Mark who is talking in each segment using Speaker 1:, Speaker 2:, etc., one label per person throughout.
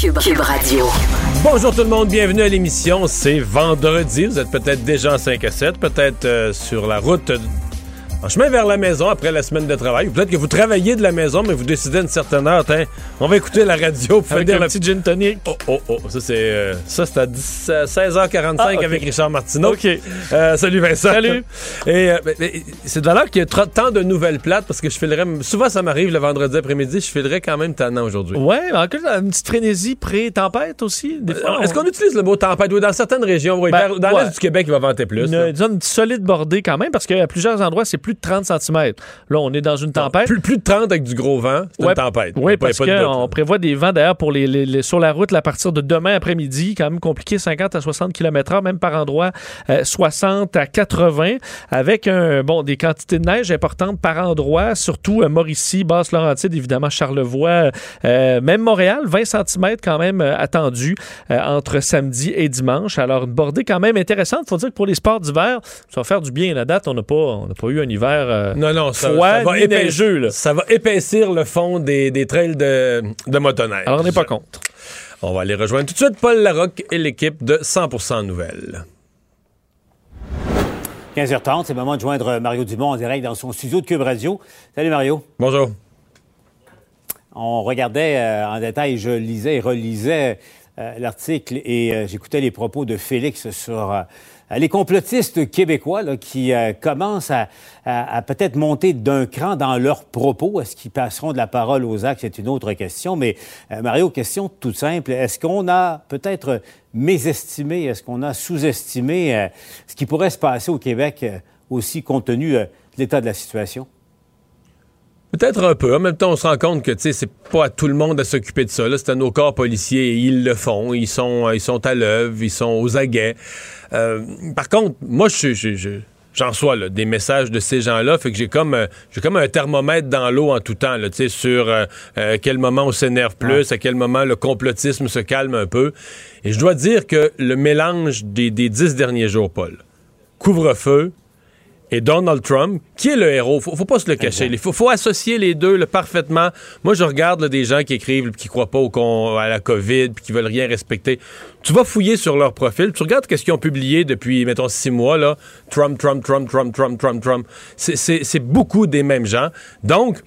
Speaker 1: Cube, Radio.
Speaker 2: Bonjour tout le monde, bienvenue à l'émission. C'est vendredi. Vous êtes peut-être déjà en 5 à 7, peut-être euh, sur la route en chemin vers la maison après la semaine de travail. Peut-être que vous travaillez de la maison, mais vous décidez à une certaine heure, tiens, on va écouter la radio pour
Speaker 3: Avec un
Speaker 2: la
Speaker 3: petit gin tonic.
Speaker 2: Oh, oh, oh, ça c'est euh, ça c'est à 10 euh, 16h45
Speaker 3: Ah,
Speaker 2: avec Richard Martineau.
Speaker 3: OK.
Speaker 2: Euh, salut Vincent.
Speaker 3: Salut.
Speaker 2: Et ben, ben, c'est de valeur qu'il y a trop- tant de nouvelles plates parce que je filerais souvent ça m'arrive le vendredi après-midi, je filerais quand même tannant aujourd'hui.
Speaker 3: Ouais, mais en plus, une petite frénésie pré-tempête aussi. Des fois,
Speaker 2: Est-ce qu'on utilise le mot tempête? Oui, dans certaines régions, oui.
Speaker 3: Ben,
Speaker 2: dans
Speaker 3: ouais.
Speaker 2: l'est du Québec, il va vanter plus.
Speaker 3: Une, disons, une solide bordée quand même, parce qu'à plusieurs endroits, c'est plus de 30 cm. Là, on est dans une tempête.
Speaker 2: Plus, plus de 30 avec du gros vent, c'est
Speaker 3: Ouais,
Speaker 2: une tempête.
Speaker 3: Oui,
Speaker 2: Il
Speaker 3: parce
Speaker 2: il
Speaker 3: qu'on prévoit des vents d'ailleurs pour les, les- les- sur la route là, à partir de demain après-midi, quand même compliqué, 50 à 60 km/h, même par endroit euh, 60 à 80, avec un bon des quantités de neige importantes par endroit, surtout euh, Mauricie, Basse-Laurentide, évidemment Charlevoix, euh, même Montréal, 20 cm quand même euh, attendu euh, entre samedi et dimanche. Alors une bordée quand même intéressante. Faut dire que pour les sports d'hiver, ça va faire du bien. La date, on n'a pas, on pas eu un hiver. Euh,
Speaker 2: Non, non, ça,
Speaker 3: froid
Speaker 2: ça va
Speaker 3: ni
Speaker 2: épaissir,
Speaker 3: neigeux, là.
Speaker 2: ça va épaissir le fond des, des trails de, de motoneige.
Speaker 3: Alors on n'est pas contre.
Speaker 2: On va aller rejoindre tout de suite Paul Larocque et l'équipe de 100% Nouvelles.
Speaker 4: 15h30, c'est le moment de joindre Mario Dumont en direct dans son studio de Cube Radio. Salut Mario.
Speaker 2: Bonjour.
Speaker 4: On regardait euh, en détail, je lisais et relisais euh, l'article et euh, j'écoutais les propos de Félix sur euh, les complotistes québécois qui euh, commencent à, peut-être monter d'un cran dans leurs propos. Est-ce qu'ils passeront de la parole aux actes? C'est une autre question. Mais euh, Mario, question toute simple. Est-ce qu'on a peut-être mésestimé, est-ce qu'on a sous-estimé euh, ce qui pourrait se passer au Québec euh, aussi compte tenu euh, de l'état de la situation?
Speaker 2: Peut-être un peu. En même temps, on se rend compte que tu sais, c'est pas à tout le monde à s'occuper de ça. là. C'est à nos corps policiers et ils le font. Ils sont, euh, ils sont à l'œuvre, ils sont aux aguets. Euh, par contre, moi, je, je, je- j'en reçois là, des messages de ces gens-là. Fait que j'ai comme, euh, j'ai comme un thermomètre dans l'eau en tout temps, là, tu sais, sur euh, euh, quel moment on s'énerve plus, à quel moment le complotisme se calme un peu. Et je dois dire que le mélange des, des dix derniers jours, Paul, couvre-feu, et Donald Trump, qui est le héros. Faut, faut pas se le cacher. Il faut, faut associer les deux là, parfaitement. Moi, je regarde là, des gens qui écrivent, qui croient pas au con- à la COVID, puis qui veulent rien respecter. Tu vas fouiller sur leur profil, tu regardes qu'est-ce qu'ils ont publié depuis, mettons, six mois, là. Trump, Trump, Trump, Trump, Trump, Trump, Trump. C'est- beaucoup des mêmes gens. Donc,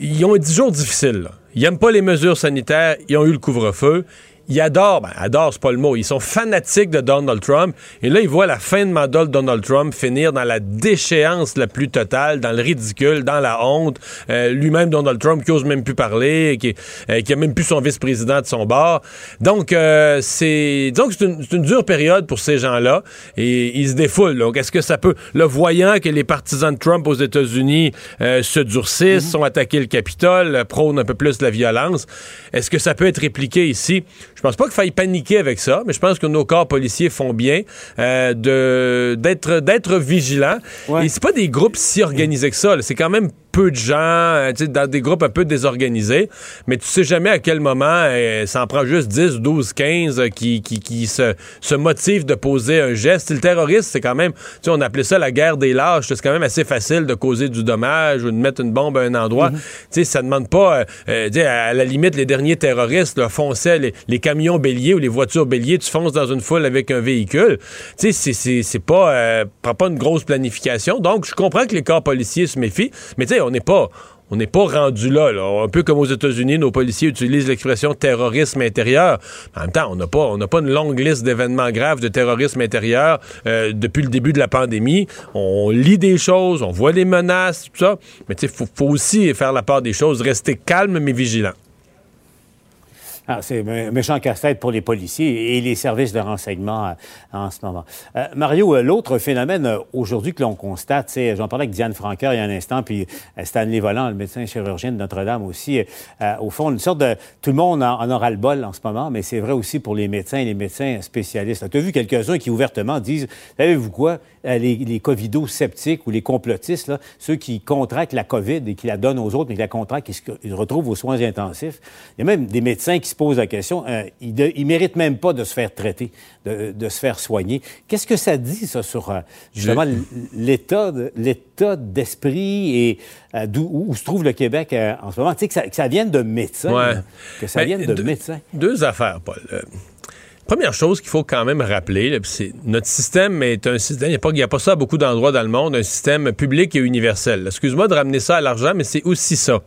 Speaker 2: ils ont 10 jours difficiles. là. Ils n'aiment pas les mesures sanitaires, ils ont eu le couvre-feu. Ils adorent, ben, adorent, c'est pas le mot, ils sont fanatiques de Donald Trump. Et là, ils voient la fin de mandat de Donald Trump finir dans la déchéance la plus totale, dans le ridicule, dans la honte. Euh, Lui-même, Donald Trump, qui ose même plus parler, qui, euh, qui a même plus son vice-président de son bord. Donc, euh, c'est, disons que c'est une, une dure période pour ces gens-là. Et ils se défoulent. Donc, est-ce que ça peut, le voyant que les partisans de Trump aux États-Unis euh, se durcissent, sont attaqués le Capitole, prônent un peu plus la violence, est-ce que ça peut être répliqué ici? Je pense pas qu'il faille paniquer avec ça, mais je pense que nos corps policiers font bien euh, de d'être d'être vigilants.
Speaker 4: Ouais.
Speaker 2: Et c'est pas des groupes si organisés que ça. C'est quand même peu de gens, euh, dans des groupes un peu désorganisés, mais tu sais jamais à quel moment euh, ça en prend juste 10, 12, 15 euh, qui, qui, qui se, se motivent de poser un geste. Le terrorisme, c'est quand même, on appelait ça la guerre des lâches. C'est quand même assez facile de causer du dommage ou de mettre une bombe à un endroit. Tu sais, ça demande pas, euh, à la limite, les derniers terroristes là, fonçaient les, les camions béliers ou les voitures béliers, tu fonces dans une foule avec un véhicule. Tu sais, c'est- pas, euh, prend pas une grosse planification. Donc, je comprends que les corps policiers se méfient, mais tu sais, on n'est pas on n'est pas rendu là, Un peu comme aux États-Unis, nos policiers utilisent l'expression terrorisme intérieur. En même temps, on n'a pas, pas une longue liste d'événements graves de terrorisme intérieur euh, depuis le début de la pandémie. On lit des choses, on voit des menaces, tout ça. Mais il faut, faut aussi faire la part des choses, rester calme mais vigilant.
Speaker 4: Ah, c'est un méchant casse-tête pour les policiers et les services de renseignement euh, en ce moment. Euh, Mario, euh, l'autre phénomène aujourd'hui que l'on constate, c'est, j'en parlais avec Diane Franqueur il y a un instant, puis Stanley Volant, le médecin chirurgien de Notre-Dame aussi, au fond, une sorte de... Tout le monde en, aura le bol en ce moment, mais c'est vrai aussi pour les médecins et les médecins spécialistes. Tu as vu quelques-uns qui ouvertement disent, savez-vous quoi, les, les covido-sceptiques ou les complotistes, là, ceux qui contractent la COVID et qui la donnent aux autres, mais qui la contractent, qui se retrouvent aux soins intensifs? Il y a même des médecins qui pose la question, euh, il ne mérite même pas de se faire traiter, de, se faire soigner. Qu'est-ce que ça dit, ça, sur euh, justement l'état d'esprit et euh, où, se trouve le Québec en ce moment? Tu sais, que ça, que vienne de médecins. Que ça vienne de
Speaker 2: deux,
Speaker 4: médecins.
Speaker 2: Deux affaires, Paul. Première chose qu'il faut quand même rappeler, c'est notre système est un système, il n'y a, a, pas ça à beaucoup d'endroits dans le monde, un système public et universel. Excuse-moi de ramener ça à l'argent, mais c'est aussi ça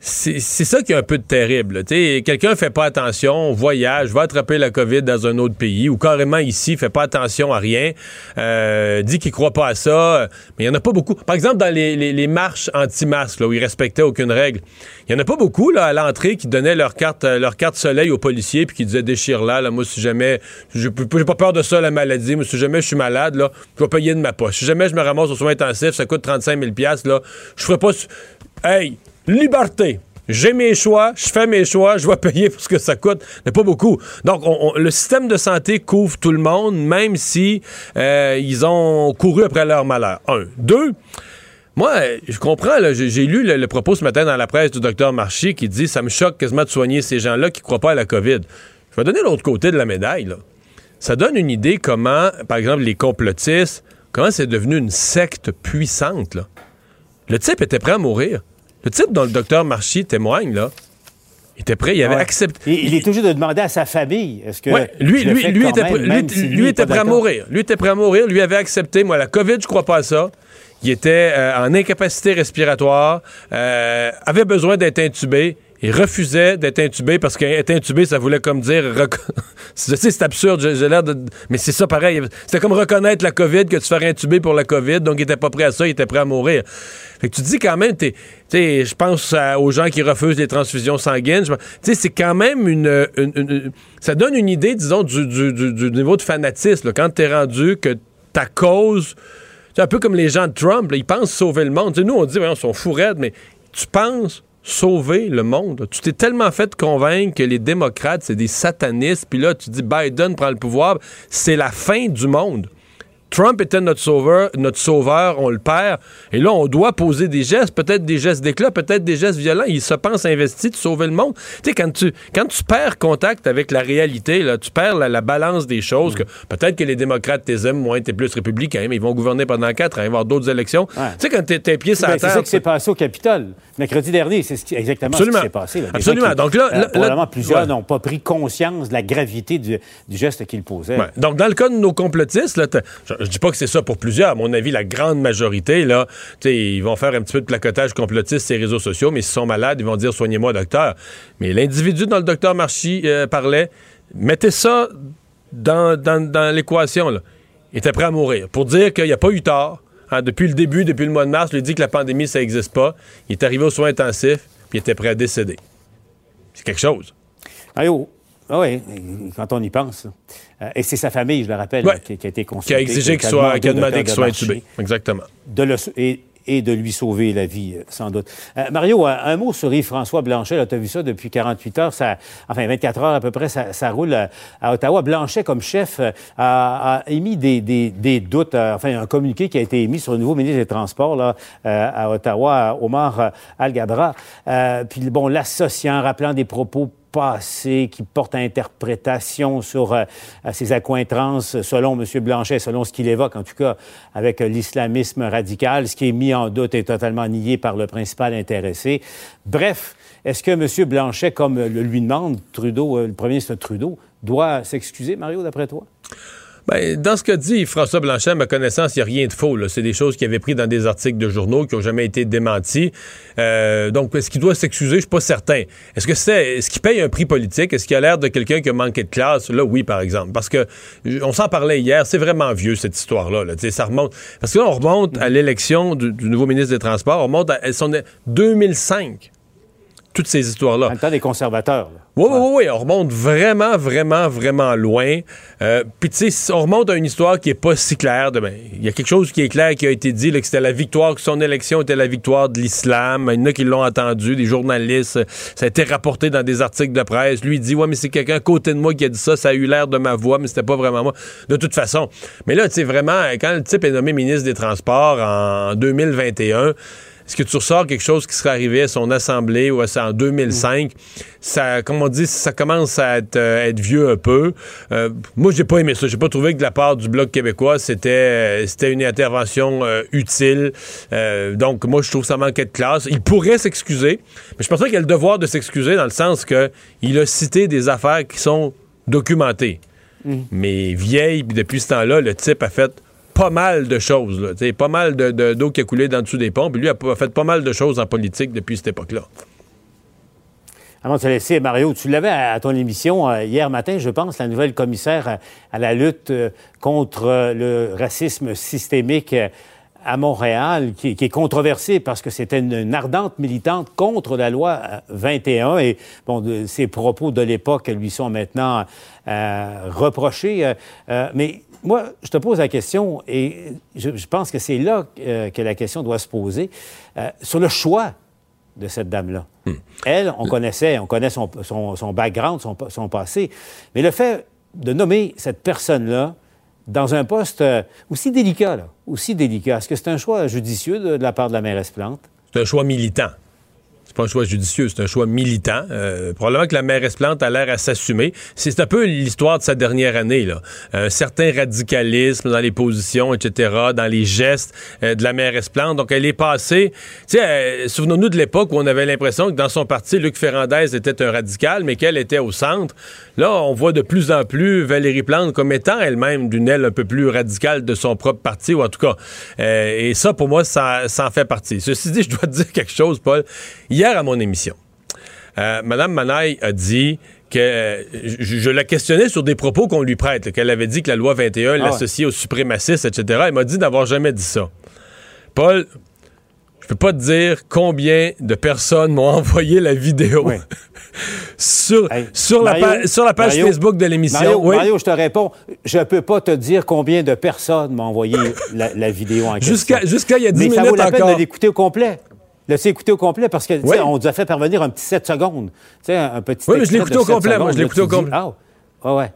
Speaker 2: c'est ça qui est un peu de terrible. Quelqu'un fait pas attention, voyage, va attraper la COVID dans un autre pays ou carrément ici, fait pas attention à rien, euh, dit qu'il croit pas à ça. Mais il y en a pas beaucoup. Par exemple, dans les, marches anti-masques, où ils respectaient aucune règle, il y en a pas beaucoup là, à l'entrée qui donnaient leur carte, euh, soleil aux policiers puis qui disaient déchire-la. Là, moi, si jamais, j'ai pas peur de ça, la maladie. Moi, si jamais je suis malade, là, je vais payer de ma poche. Si jamais je me ramasse aux soins intensifs, ça coûte 35 000 là, je ferai pas... Hey, liberté. J'ai mes choix, je fais mes choix, je vais payer pour ce que ça coûte, mais pas beaucoup. Donc, le système de santé couvre tout le monde, même si euh, ils ont couru après leur malheur. Un. Deux, moi, je comprends, j'ai lu le, propos ce matin dans la presse du docteur Marchi qui dit ça me choque quasiment de soigner ces gens-là qui ne croient pas à la COVID. Je vais donner l'autre côté de la médaille. Ça donne une idée comment, par exemple, les complotistes, comment c'est devenu une secte puissante. Le type était prêt à mourir. Le type dont le docteur Marchi témoigne, là, il était prêt, il avait accepté.
Speaker 4: il, est toujours de demander à sa famille. Est-ce que
Speaker 2: lui, lui, lui, était, lui, était prêt à mourir. Lui était prêt à mourir. Lui avait accepté. Moi, la COVID, je crois pas à ça. Il était euh, en incapacité respiratoire, euh, avait besoin d'être intubé. Il refusait d'être intubé parce qu'être intubé, ça voulait comme dire. c'est absurde, j'ai l'air de. Mais c'est ça pareil. C'était comme reconnaître la COVID que tu fais intuber pour la COVID, donc il était pas prêt à ça, il était prêt à mourir. Fait que tu dis quand même, tu sais, je pense aux gens qui refusent les transfusions sanguines. Tu sais, c'est quand même une, Ça donne une idée, disons, du, niveau de fanatisme. Quand tu es rendu que ta cause. C'est un peu comme les gens de Trump, ils pensent sauver le monde. nous, on dit, on sont fous mais tu penses sauver le monde. Tu t'es tellement fait convaincre que les démocrates, c'est des satanistes, puis là, tu dis Biden prend le pouvoir, c'est la fin du monde. Trump était notre sauveur, notre sauveur, on le perd. Et là, on doit poser des gestes, peut-être des gestes d'éclat, peut-être des gestes violents. Il se pense investi de sauver le monde. Tu sais, quand tu, quand tu perds contact avec la réalité, là, tu perds la, balance des choses, que peut-être que les démocrates t'es aiment moins, t'es plus républicain, mais ils vont gouverner pendant quatre ans, il va y avoir d'autres élections. Tu sais, quand t'es, pieds sur la terre...
Speaker 4: C'est ça qui s'est passé au Capitole. Mercredi dernier, c'est exactement ce qui s'est passé.
Speaker 2: Absolument. Donc là,
Speaker 4: euh, plusieurs n'ont pas pris conscience de la gravité du, geste qu'ils posaient.
Speaker 2: Donc, dans le cas de nos complotistes, là, je dis pas que c'est ça pour plusieurs. À mon avis, la grande majorité, là, ils vont faire un petit peu de placotage complotiste sur les réseaux sociaux, mais s'ils sont malades, ils vont dire soignez-moi, docteur. Mais l'individu dont le docteur Marchi euh, parlait, mettez ça dans, dans, l'équation. Il était prêt à mourir. Pour dire qu'il n'y a pas eu tort. Hein, depuis le début, depuis le mois de mars, il dit que la pandémie, ça n'existe pas. Il est arrivé aux soins intensifs, puis il était prêt à décéder. C'est quelque chose.
Speaker 4: Allô, ah oui, quand on y pense. Euh, et c'est sa famille, je le rappelle, qui, a été consultée.
Speaker 2: Qui a exigé qu'il soit, qui a demandé qu'il soit intubé. Exactement.
Speaker 4: De le, et, et, de lui sauver la vie, euh, sans doute. Euh, Mario, un, mot sur Yves-François Blanchet. Tu as vu ça depuis 48 heures, ça, enfin 24 heures à peu près, ça, ça roule à, Ottawa. Blanchet, comme chef, a, émis des, des, des doutes, enfin un communiqué qui a été émis sur le nouveau ministre des Transports là, à Ottawa, Omar Al-Gabra. puis bon, l'associant, rappelant des propos passé qui porte interprétation sur euh, ses accointrances, selon M. Blanchet, selon ce qu'il évoque, en tout cas, avec l'islamisme radical. Ce qui est mis en doute est totalement nié par le principal intéressé. Bref, est-ce que M. Blanchet, comme le lui demande Trudeau, euh, le premier ministre Trudeau, doit s'excuser, Mario, d'après toi?
Speaker 2: Ben, dans ce que dit François Blanchet, à ma connaissance, il n'y a rien de faux. C'est des choses qu'il avait pris dans des articles de journaux qui n'ont jamais été démentis. Euh, donc, est-ce qu'il doit s'excuser? Je suis pas certain. Est-ce que c'est, est-ce qu'il paye un prix politique? Est-ce qu'il a l'air de quelqu'un qui a manqué de classe? Là, oui, par exemple. Parce que, on s'en parlait hier, c'est vraiment vieux, cette histoire-là. Là. Ça remonte. Parce que là, on remonte à l'élection du, nouveau ministre des Transports. On remonte à, son 2005 toutes ces histoires-là.
Speaker 4: En même temps des conservateurs.
Speaker 2: Oui, oui, oui, on remonte vraiment, vraiment, vraiment loin. Euh, Puis, tu sais, on remonte à une histoire qui est pas si claire. Ben, il y a quelque chose qui est clair qui a été dit, que c'était la victoire, que son élection était la victoire de l'islam. Il y en a qui l'ont entendu, des journalistes. Ça a été rapporté dans des articles de presse. Lui, il dit, ouais, mais c'est quelqu'un à côté de moi qui a dit ça. Ça a eu l'air de ma voix, mais c'était pas vraiment moi. De toute façon. Mais là, tu sais, vraiment, quand le type est nommé ministre des Transports en 2021, est-ce que tu ressors quelque chose qui serait arrivé à son assemblée ou à ça en 2005? Ça, comme on dit, ça commence à être, euh, vieux un peu. Euh, moi, j'ai pas aimé ça. J'ai pas trouvé que de la part du Bloc québécois, c'était euh, c'était une intervention utile. donc, moi, je trouve que ça manquait de classe. Il pourrait s'excuser, mais je pense qu'il a le devoir de s'excuser dans le sens que il a cité des affaires qui sont documentées. Mm. Mais vieilles, depuis ce temps-là, le type a fait pas mal de choses. Là, pas mal d'eau de, qui a coulé dans dessous des pompes. Lui a, fait pas mal de choses en politique depuis cette époque-là.
Speaker 4: Avant de te laisser, Mario, tu l'avais à, ton émission euh, hier matin, je pense, la nouvelle commissaire à, la lutte euh, contre euh, le racisme systémique à Montréal, qui, est controversée parce que c'était une, ardente militante contre la loi 21 et bon, ses propos de l'époque lui sont maintenant reprochés. mais moi, je te pose la question, et je, pense que c'est là euh, que la question doit se poser, euh, sur le choix de cette dame-là. Hmm. Elle, on connaissait, on connaît son, background, son, passé, mais le fait de nommer cette personne-là dans un poste euh, aussi délicat, là, aussi délicat, est-ce que c'est un choix judicieux de, de la part de la mairesse Plante?
Speaker 2: C'est un choix militant pas un choix judicieux, c'est un choix militant. Euh, probablement que la mairesse Plante a l'air à s'assumer. C'est un peu l'histoire de sa dernière année. Là. Un certain radicalisme dans les positions, etc., dans les gestes euh, de la mairesse Plante. Donc, elle est passée... Tu sais, euh, souvenons-nous de l'époque où on avait l'impression que dans son parti, Luc Ferrandez était un radical, mais qu'elle était au centre. Là, on voit de plus en plus Valérie Plante comme étant elle-même d'une aile un peu plus radicale de son propre parti, ou en tout cas. et ça, pour moi, ça, ça en fait partie. Ceci dit, je dois te dire quelque chose, Paul. Hier, à mon émission, euh, Mme Manaille a dit que euh, je, la questionnais sur des propos qu'on lui prête, qu'elle avait dit que la loi 21 ah l'associait aux suprémacistes, etc. Elle m'a dit d'avoir jamais dit ça. Paul, je peux pas te dire combien de personnes m'ont envoyé la vidéo sur, sur, la sur, la page Facebook de l'émission.
Speaker 4: Mario, je te réponds, je peux pas te dire combien de personnes m'ont envoyé la, vidéo en question.
Speaker 2: Jusqu'à il y a 10
Speaker 4: Mais
Speaker 2: minutes
Speaker 4: ça vaut la
Speaker 2: peine
Speaker 4: de l'écouter au complet. Laissez écouter au complet parce que on nous a fait parvenir un petit 7 secondes. sais, un petit
Speaker 2: Oui, mais je l'ai écouté au complet. moi, je l'ai écouté au complet.
Speaker 4: Ah, ouais, ouais.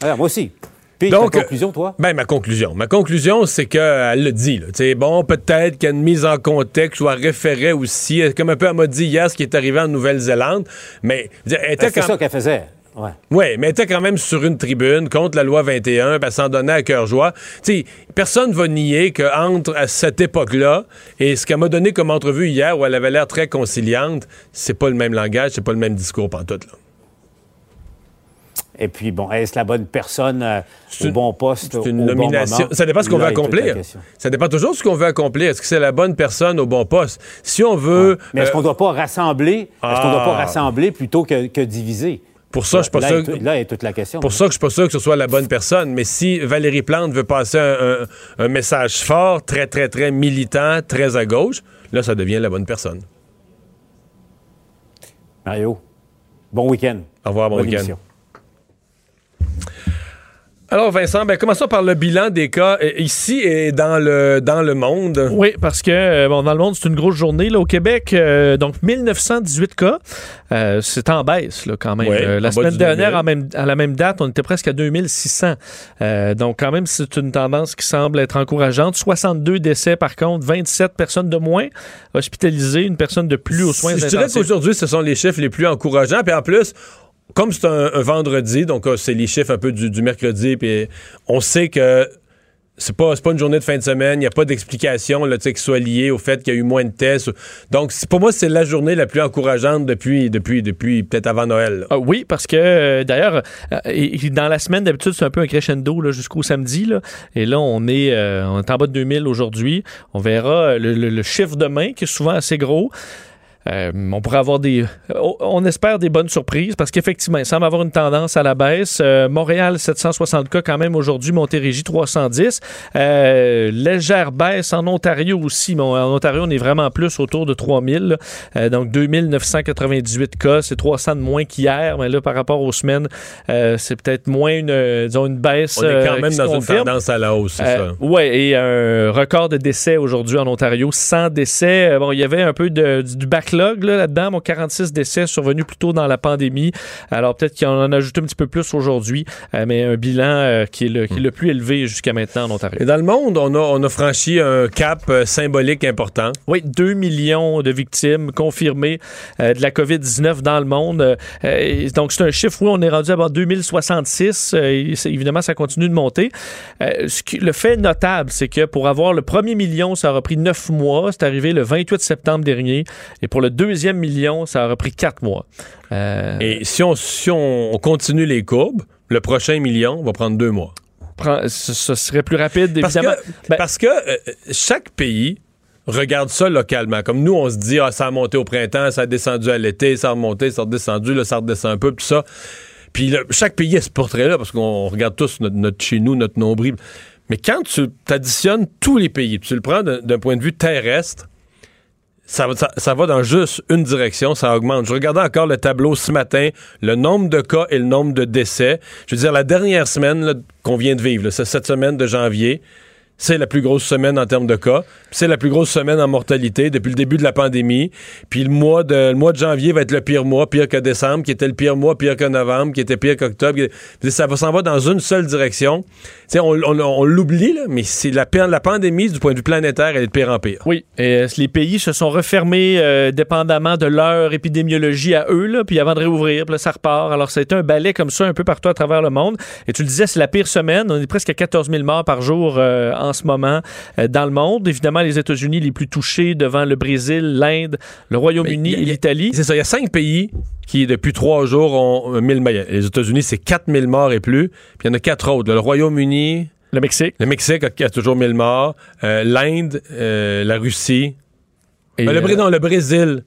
Speaker 4: Alors, moi aussi. Puis, ta conclusion, toi?
Speaker 2: Ben, ma conclusion. Ma conclusion, c'est qu'elle le dit. Là. Bon, peut-être qu'il y a une mise en contexte ou à référer aussi, comme un peu elle m'a dit hier, ce qui est arrivé en Nouvelle-Zélande. Mais,
Speaker 4: elle était ben, C'est ça qu'elle faisait.
Speaker 2: Oui, ouais, mais elle était quand même sur une tribune contre la loi 21, ben, s'en donnait à cœur joie. sais, personne va nier qu'entre à cette époque-là et ce qu'elle m'a donné comme entrevue hier, où elle avait l'air très conciliante, c'est pas le même langage, c'est pas le même discours pantoute. Là.
Speaker 4: Et puis, bon, est-ce la bonne personne euh, au bon poste?
Speaker 2: C'est une nomination. ça dépend ce qu'on veut accomplir. Ça dépend toujours de ce qu'on veut accomplir. Est-ce que c'est la bonne personne au bon poste? Si on veut.
Speaker 4: Mais est-ce euh, qu'on ne doit pas rassembler? Est-ce qu'on doit pas ah. rassembler plutôt que, que diviser?
Speaker 2: Pour ça, je suis pas
Speaker 4: là, sûr. Là est toute la question.
Speaker 2: Pour ça, je suis pas sûr que ce soit la bonne personne. Mais si Valérie Plante veut passer un, message fort, très, très, très militant, très à gauche, là, ça devient la bonne personne.
Speaker 4: Mario, bon week-end.
Speaker 2: Au revoir, bon week-end. Alors Vincent, ben, commençons par le bilan des cas euh, ici et dans le, dans le monde.
Speaker 3: Oui, parce que euh, bon, dans le monde, c'est une grosse journée. Là, au Québec, euh, donc 1918 cas. c'est en baisse là, quand même. la semaine dernière, à la même date, on était presque à 2600. donc quand même, c'est une tendance qui semble être encourageante. 62 décès par contre, 27 personnes de moins hospitalisées, une personne de plus aux soins intensifs.
Speaker 2: Je dirais qu'aujourd'hui, ce sont les chiffres les plus encourageants. Puis en plus, comme c'est un, vendredi, donc euh, c'est les chiffres un peu du, mercredi, puis on sait que c'est pas, pas une journée de fin de semaine, il n'y a pas d'explication qui soit liée au fait qu'il y a eu moins de tests. Donc, pour moi, c'est la journée la plus encourageante depuis, depuis, depuis peut-être avant Noël.
Speaker 3: Ah oui, parce que euh, d'ailleurs, euh, dans la semaine, d'habitude, c'est un peu un crescendo jusqu'au samedi. Là. Et là, on est, on est en bas de 2000 aujourd'hui. On verra le chiffre demain, qui est souvent assez gros. Euh, on pourrait avoir des. On on espère des bonnes surprises parce qu'effectivement, il semble avoir une tendance à la baisse. Euh, Montréal, 760 cas quand même aujourd'hui. Montérégie, 310. Euh, légère baisse en Ontario aussi. Mais en Ontario, on est vraiment plus autour de 3000. là. Euh, donc, 2998 cas. C'est 300 de moins qu'hier. Mais là, par rapport aux semaines, c'est peut-être moins une, disons, une baisse.
Speaker 2: On est quand même dans une tendance à la hausse, c'est ça.
Speaker 3: ouais, et un record de décès aujourd'hui en Ontario, 100 décès. Bon, il y avait un peu de, du du backlog là, là-dedans, bon, 46 décès survenus plus tôt dans la pandémie. Alors peut-être qu'il en a ajouté un petit peu plus aujourd'hui, euh, mais un bilan euh, qui, est le, qui est le plus élevé jusqu'à maintenant en Ontario.
Speaker 2: Et dans le monde, on a, on a franchi un cap euh, symbolique important.
Speaker 3: Oui, 2 millions de victimes confirmées euh, de la COVID-19 dans le monde. Et donc, c'est un chiffre où on est rendu à bord 2066. Euh, et c'est- évidemment, ça continue de monter. Ce qui- le fait notable, c'est que pour avoir le premier million, ça aura pris 9 mois. C'est arrivé le 28 septembre dernier. Et pour le deuxième million, ça aura pris 4 mois. Euh,
Speaker 2: Et si on, si on on continue les courbes, le prochain million va prendre deux mois.
Speaker 3: ce, serait plus rapide,
Speaker 2: Parce
Speaker 3: évidemment.
Speaker 2: que,
Speaker 3: Ben-
Speaker 2: parce que euh, chaque pays regarde ça localement. Comme nous, on se dit, ah, ça a monté au printemps, ça a descendu à l'été, ça a remonté, ça a redescendu, là, ça redescend un peu, tout ça. Puis là, chaque pays a ce portrait-là, parce qu'on regarde tous notre, notre chez nous, notre nombril. Mais quand tu additionnes tous les pays, tu le prends d'un point de vue terrestre, ça, va- dans juste une direction, ça augmente. Je regardais encore le tableau ce matin, le nombre de cas et le nombre de décès. Je veux dire, la dernière semaine qu'on vient de vivre, là, c'est cette semaine de janvier, c'est la plus grosse semaine en termes de cas. C'est la plus grosse semaine en mortalité depuis le début de la pandémie. Puis le mois de, le mois de janvier va être le pire mois, pire que décembre, qui était le pire mois, pire que novembre, qui était pire qu'octobre. Ça va s'en va dans une seule direction. Tu sais, on, on- on l'oublie, mais c'est la, la pandémie, du point de vue planétaire, elle est de pire en pire.
Speaker 3: Oui, et euh, les pays se sont refermés euh, dépendamment de leur épidémiologie à eux, là, puis avant de réouvrir, puis ça repart. Alors, ça a été un balai comme ça un peu partout à travers le monde. Et tu le disais, c'est la pire semaine. On est presque à 14 000 morts par jour euh, en ce moment euh, dans le monde. Évidemment, les États-Unis les plus touchés devant le Brésil, l'Inde, le Royaume-Uni et l'Italie.
Speaker 2: C'est ça, il y a cinq pays qui, depuis trois jours, ont 1000 morts. Les États-Unis, c'est 4000 morts et plus. Puis il y en a quatre autres. Le Royaume-Uni,
Speaker 3: Le Mexique.
Speaker 2: le Mexique a, a toujours 1000 morts. Euh, L'Inde, euh, la Russie.
Speaker 3: Et,
Speaker 2: Ben, le,
Speaker 3: euh,
Speaker 2: non, le Brésil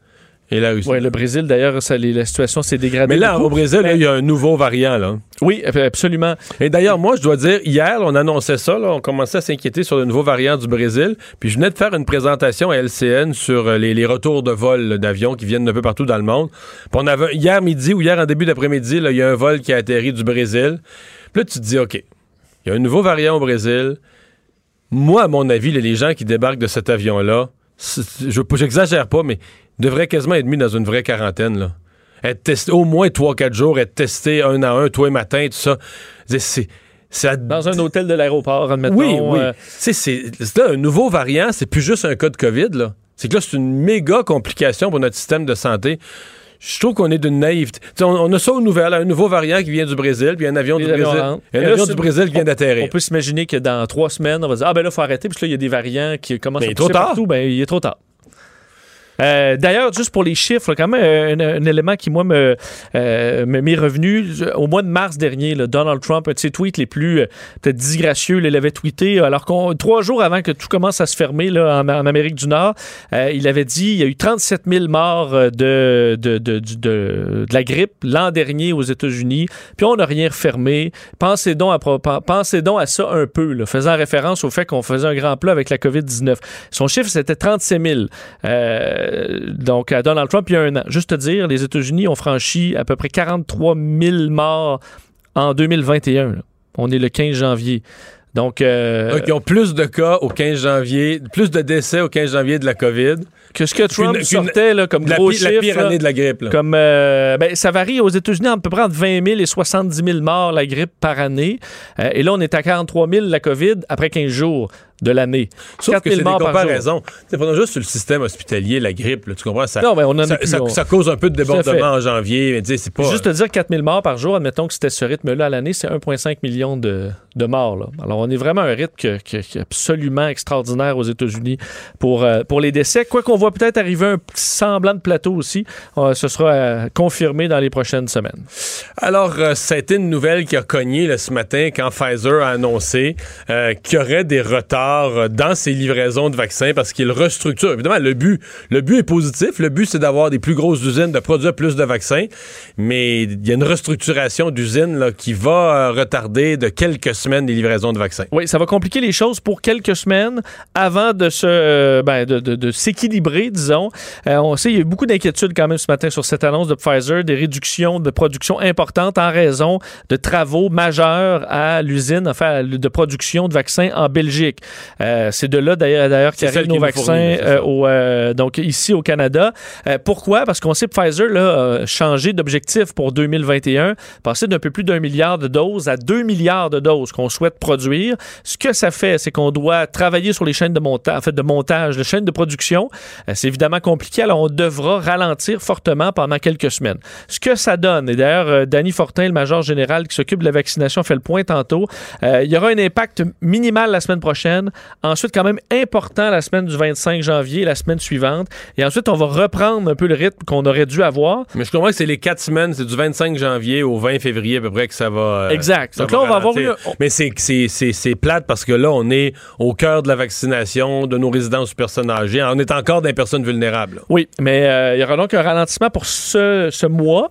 Speaker 2: et la Russie.
Speaker 3: ouais, le Brésil, d'ailleurs, la situation s'est dégradée.
Speaker 2: Mais là,
Speaker 3: beaucoup.
Speaker 2: au Brésil, là,
Speaker 3: Ben,
Speaker 2: il y a un nouveau variant. Là.
Speaker 3: Oui, ab- absolument.
Speaker 2: Et d'ailleurs, moi, je dois dire, hier, on annonçait ça, là, on commençait à s'inquiéter sur le nouveau variant du Brésil. Puis je venais de faire une présentation à LCN sur euh, les, les retours de vol là, d'avions qui viennent d'un peu partout dans le monde. Puis on avait, hier midi ou hier en début d'après-midi, là, il y a un vol qui a atterri du Brésil. Puis là, tu te dis, OK, il y a un nouveau variant au Brésil. Moi, à mon avis, là, les gens qui débarquent de cet avion-là, je j'exagère pas, mais devraient quasiment être mis dans une vraie quarantaine. Là. Être testé au moins 3-4 jours, être testé un à un, tous les matins, tout ça. C'est-
Speaker 3: Dans un hôtel de l'aéroport, admettons.
Speaker 2: oui, oui.
Speaker 3: euh,
Speaker 2: c'est c'est là, un nouveau variant, c'est plus juste un cas de COVID, là. C'est que là, c'est une méga complication pour notre système de santé. Je trouve qu'on est d'une naïveté. On, on a ça aux nouvelles, un nouveau variant qui vient du Brésil, puis un avion
Speaker 3: Les
Speaker 2: du Brésil. Un
Speaker 3: Et
Speaker 2: avion du Brésil qui vient d'atterrir.
Speaker 3: On peut s'imaginer que dans trois semaines, on va dire Ah, ben là, il faut arrêter. Puis là, il y a des variants qui commencent
Speaker 2: Mais
Speaker 3: à
Speaker 2: il est trop tard.
Speaker 3: partout. Ben, il est trop tard. Euh, D'ailleurs, juste pour les chiffres, quand même, un, un élément qui, moi, me, euh, revenu. Au mois de mars dernier, là, Donald Trump, un de ses tweets les plus euh, peut-être disgracieux, il avait tweeté, alors qu'on trois jours avant que tout commence à se fermer là, en, en Amérique du Nord, euh, il avait dit il y a eu 37 000 morts euh, de, de, de, de, de- la grippe l'an dernier aux États-Unis, puis on n'a rien refermé. Pensez donc à, pensez donc à ça un peu, là, faisant référence au fait qu'on faisait un grand plat avec la COVID-19. Son chiffre, c'était 37 000. Euh, donc, à Donald Trump, il y a un an. Juste te dire, les États-Unis ont franchi à peu près 43 000 morts en 2021. là. On est le 15 janvier. Donc, euh,
Speaker 2: Donc, ils ont plus de cas au 15 janvier, plus de décès au 15 janvier de la COVID.
Speaker 3: que ce que Trump
Speaker 2: qu'une-
Speaker 3: sortait là, comme
Speaker 2: La,
Speaker 3: gros
Speaker 2: pi- la
Speaker 3: chiffre,
Speaker 2: pire
Speaker 3: là,
Speaker 2: année de la grippe. là.
Speaker 3: Comme euh, ben, ça varie aux États-Unis à peu près entre 20 000 et 70 000 morts la grippe par année. Euh, et là, on est à 43 000 la COVID après 15 jours. De l'année.
Speaker 2: Sauf
Speaker 3: 4
Speaker 2: que
Speaker 3: 000
Speaker 2: c'est des
Speaker 3: morts par jour.
Speaker 2: comparaisons. Prenons juste sur le système hospitalier, la grippe, là, tu comprends? Ça,
Speaker 3: Non, mais on en a
Speaker 2: ça, ça- ça cause un peu de débordement en janvier, mais c'est pas...
Speaker 3: Juste te dire 4 000 morts par jour, admettons que c'était ce rythme-là à l'année, c'est 1,5 million de, de morts. là. Alors, on est vraiment à un rythme que- que- qui est absolument extraordinaire aux États-Unis pour, euh, pour les décès. Quoi qu'on voit peut-être arriver un petit semblant de plateau aussi, euh, ce sera euh, confirmé dans les prochaines semaines.
Speaker 2: Alors, ça a été une nouvelle qui a cogné là, ce matin quand Pfizer a annoncé qu'il y aurait des retards euh, dans ses livraisons de vaccins parce qu'il restructure. Évidemment, le but, le but est positif. Le but, c'est d'avoir des plus grosses usines, de produire plus de vaccins. Mais il y a une restructuration d'usines qui va euh, retarder de quelques semaines les livraisons de vaccins.
Speaker 3: Oui, ça va compliquer les choses pour quelques semaines avant de euh, ben, de, s'équilibrer, disons. On sait, il y a eu beaucoup d'inquiétudes quand même ce matin sur cette annonce de Pfizer, des réductions de production importantes en raison de travaux majeurs à l'usine enfin, de production de vaccins en Belgique. Euh, c'est de là d'ailleurs qu'arrivent nos
Speaker 2: qui
Speaker 3: vaccins
Speaker 2: fournit,
Speaker 3: euh, au, euh, donc ici au Canada. Euh, pourquoi? Parce qu'on sait que Pfizer là, a changé d'objectif pour 2021, passé d'un peu plus d'un milliard de doses à 2 milliards de doses qu'on souhaite produire. Ce que ça fait, c'est qu'on doit travailler sur les chaînes de montage, en fait, de montage, les chaînes de production. C'est évidemment compliqué, alors on devra ralentir fortement pendant quelques semaines. Ce que ça donne, et d'ailleurs, Danny Fortin, le major général qui s'occupe de la vaccination, fait le point tantôt, euh, il y aura un impact minimal la semaine prochaine, ensuite quand même important la semaine du 25 janvier, la semaine suivante, et ensuite on va reprendre un peu le rythme qu'on aurait dû avoir.
Speaker 2: Mais je comprends que c'est les quatre semaines, c'est du 25 janvier au 20 février à peu près que ça va. euh,
Speaker 3: Exact.
Speaker 2: ça
Speaker 3: Donc là, on va avoir eu-
Speaker 2: Mais c'est plate parce que là, on est au cœur de la vaccination de nos résidences personnes âgées. On est encore des personnes vulnérables.
Speaker 3: Oui, mais euh, il y aura donc un ralentissement pour ce, ce mois.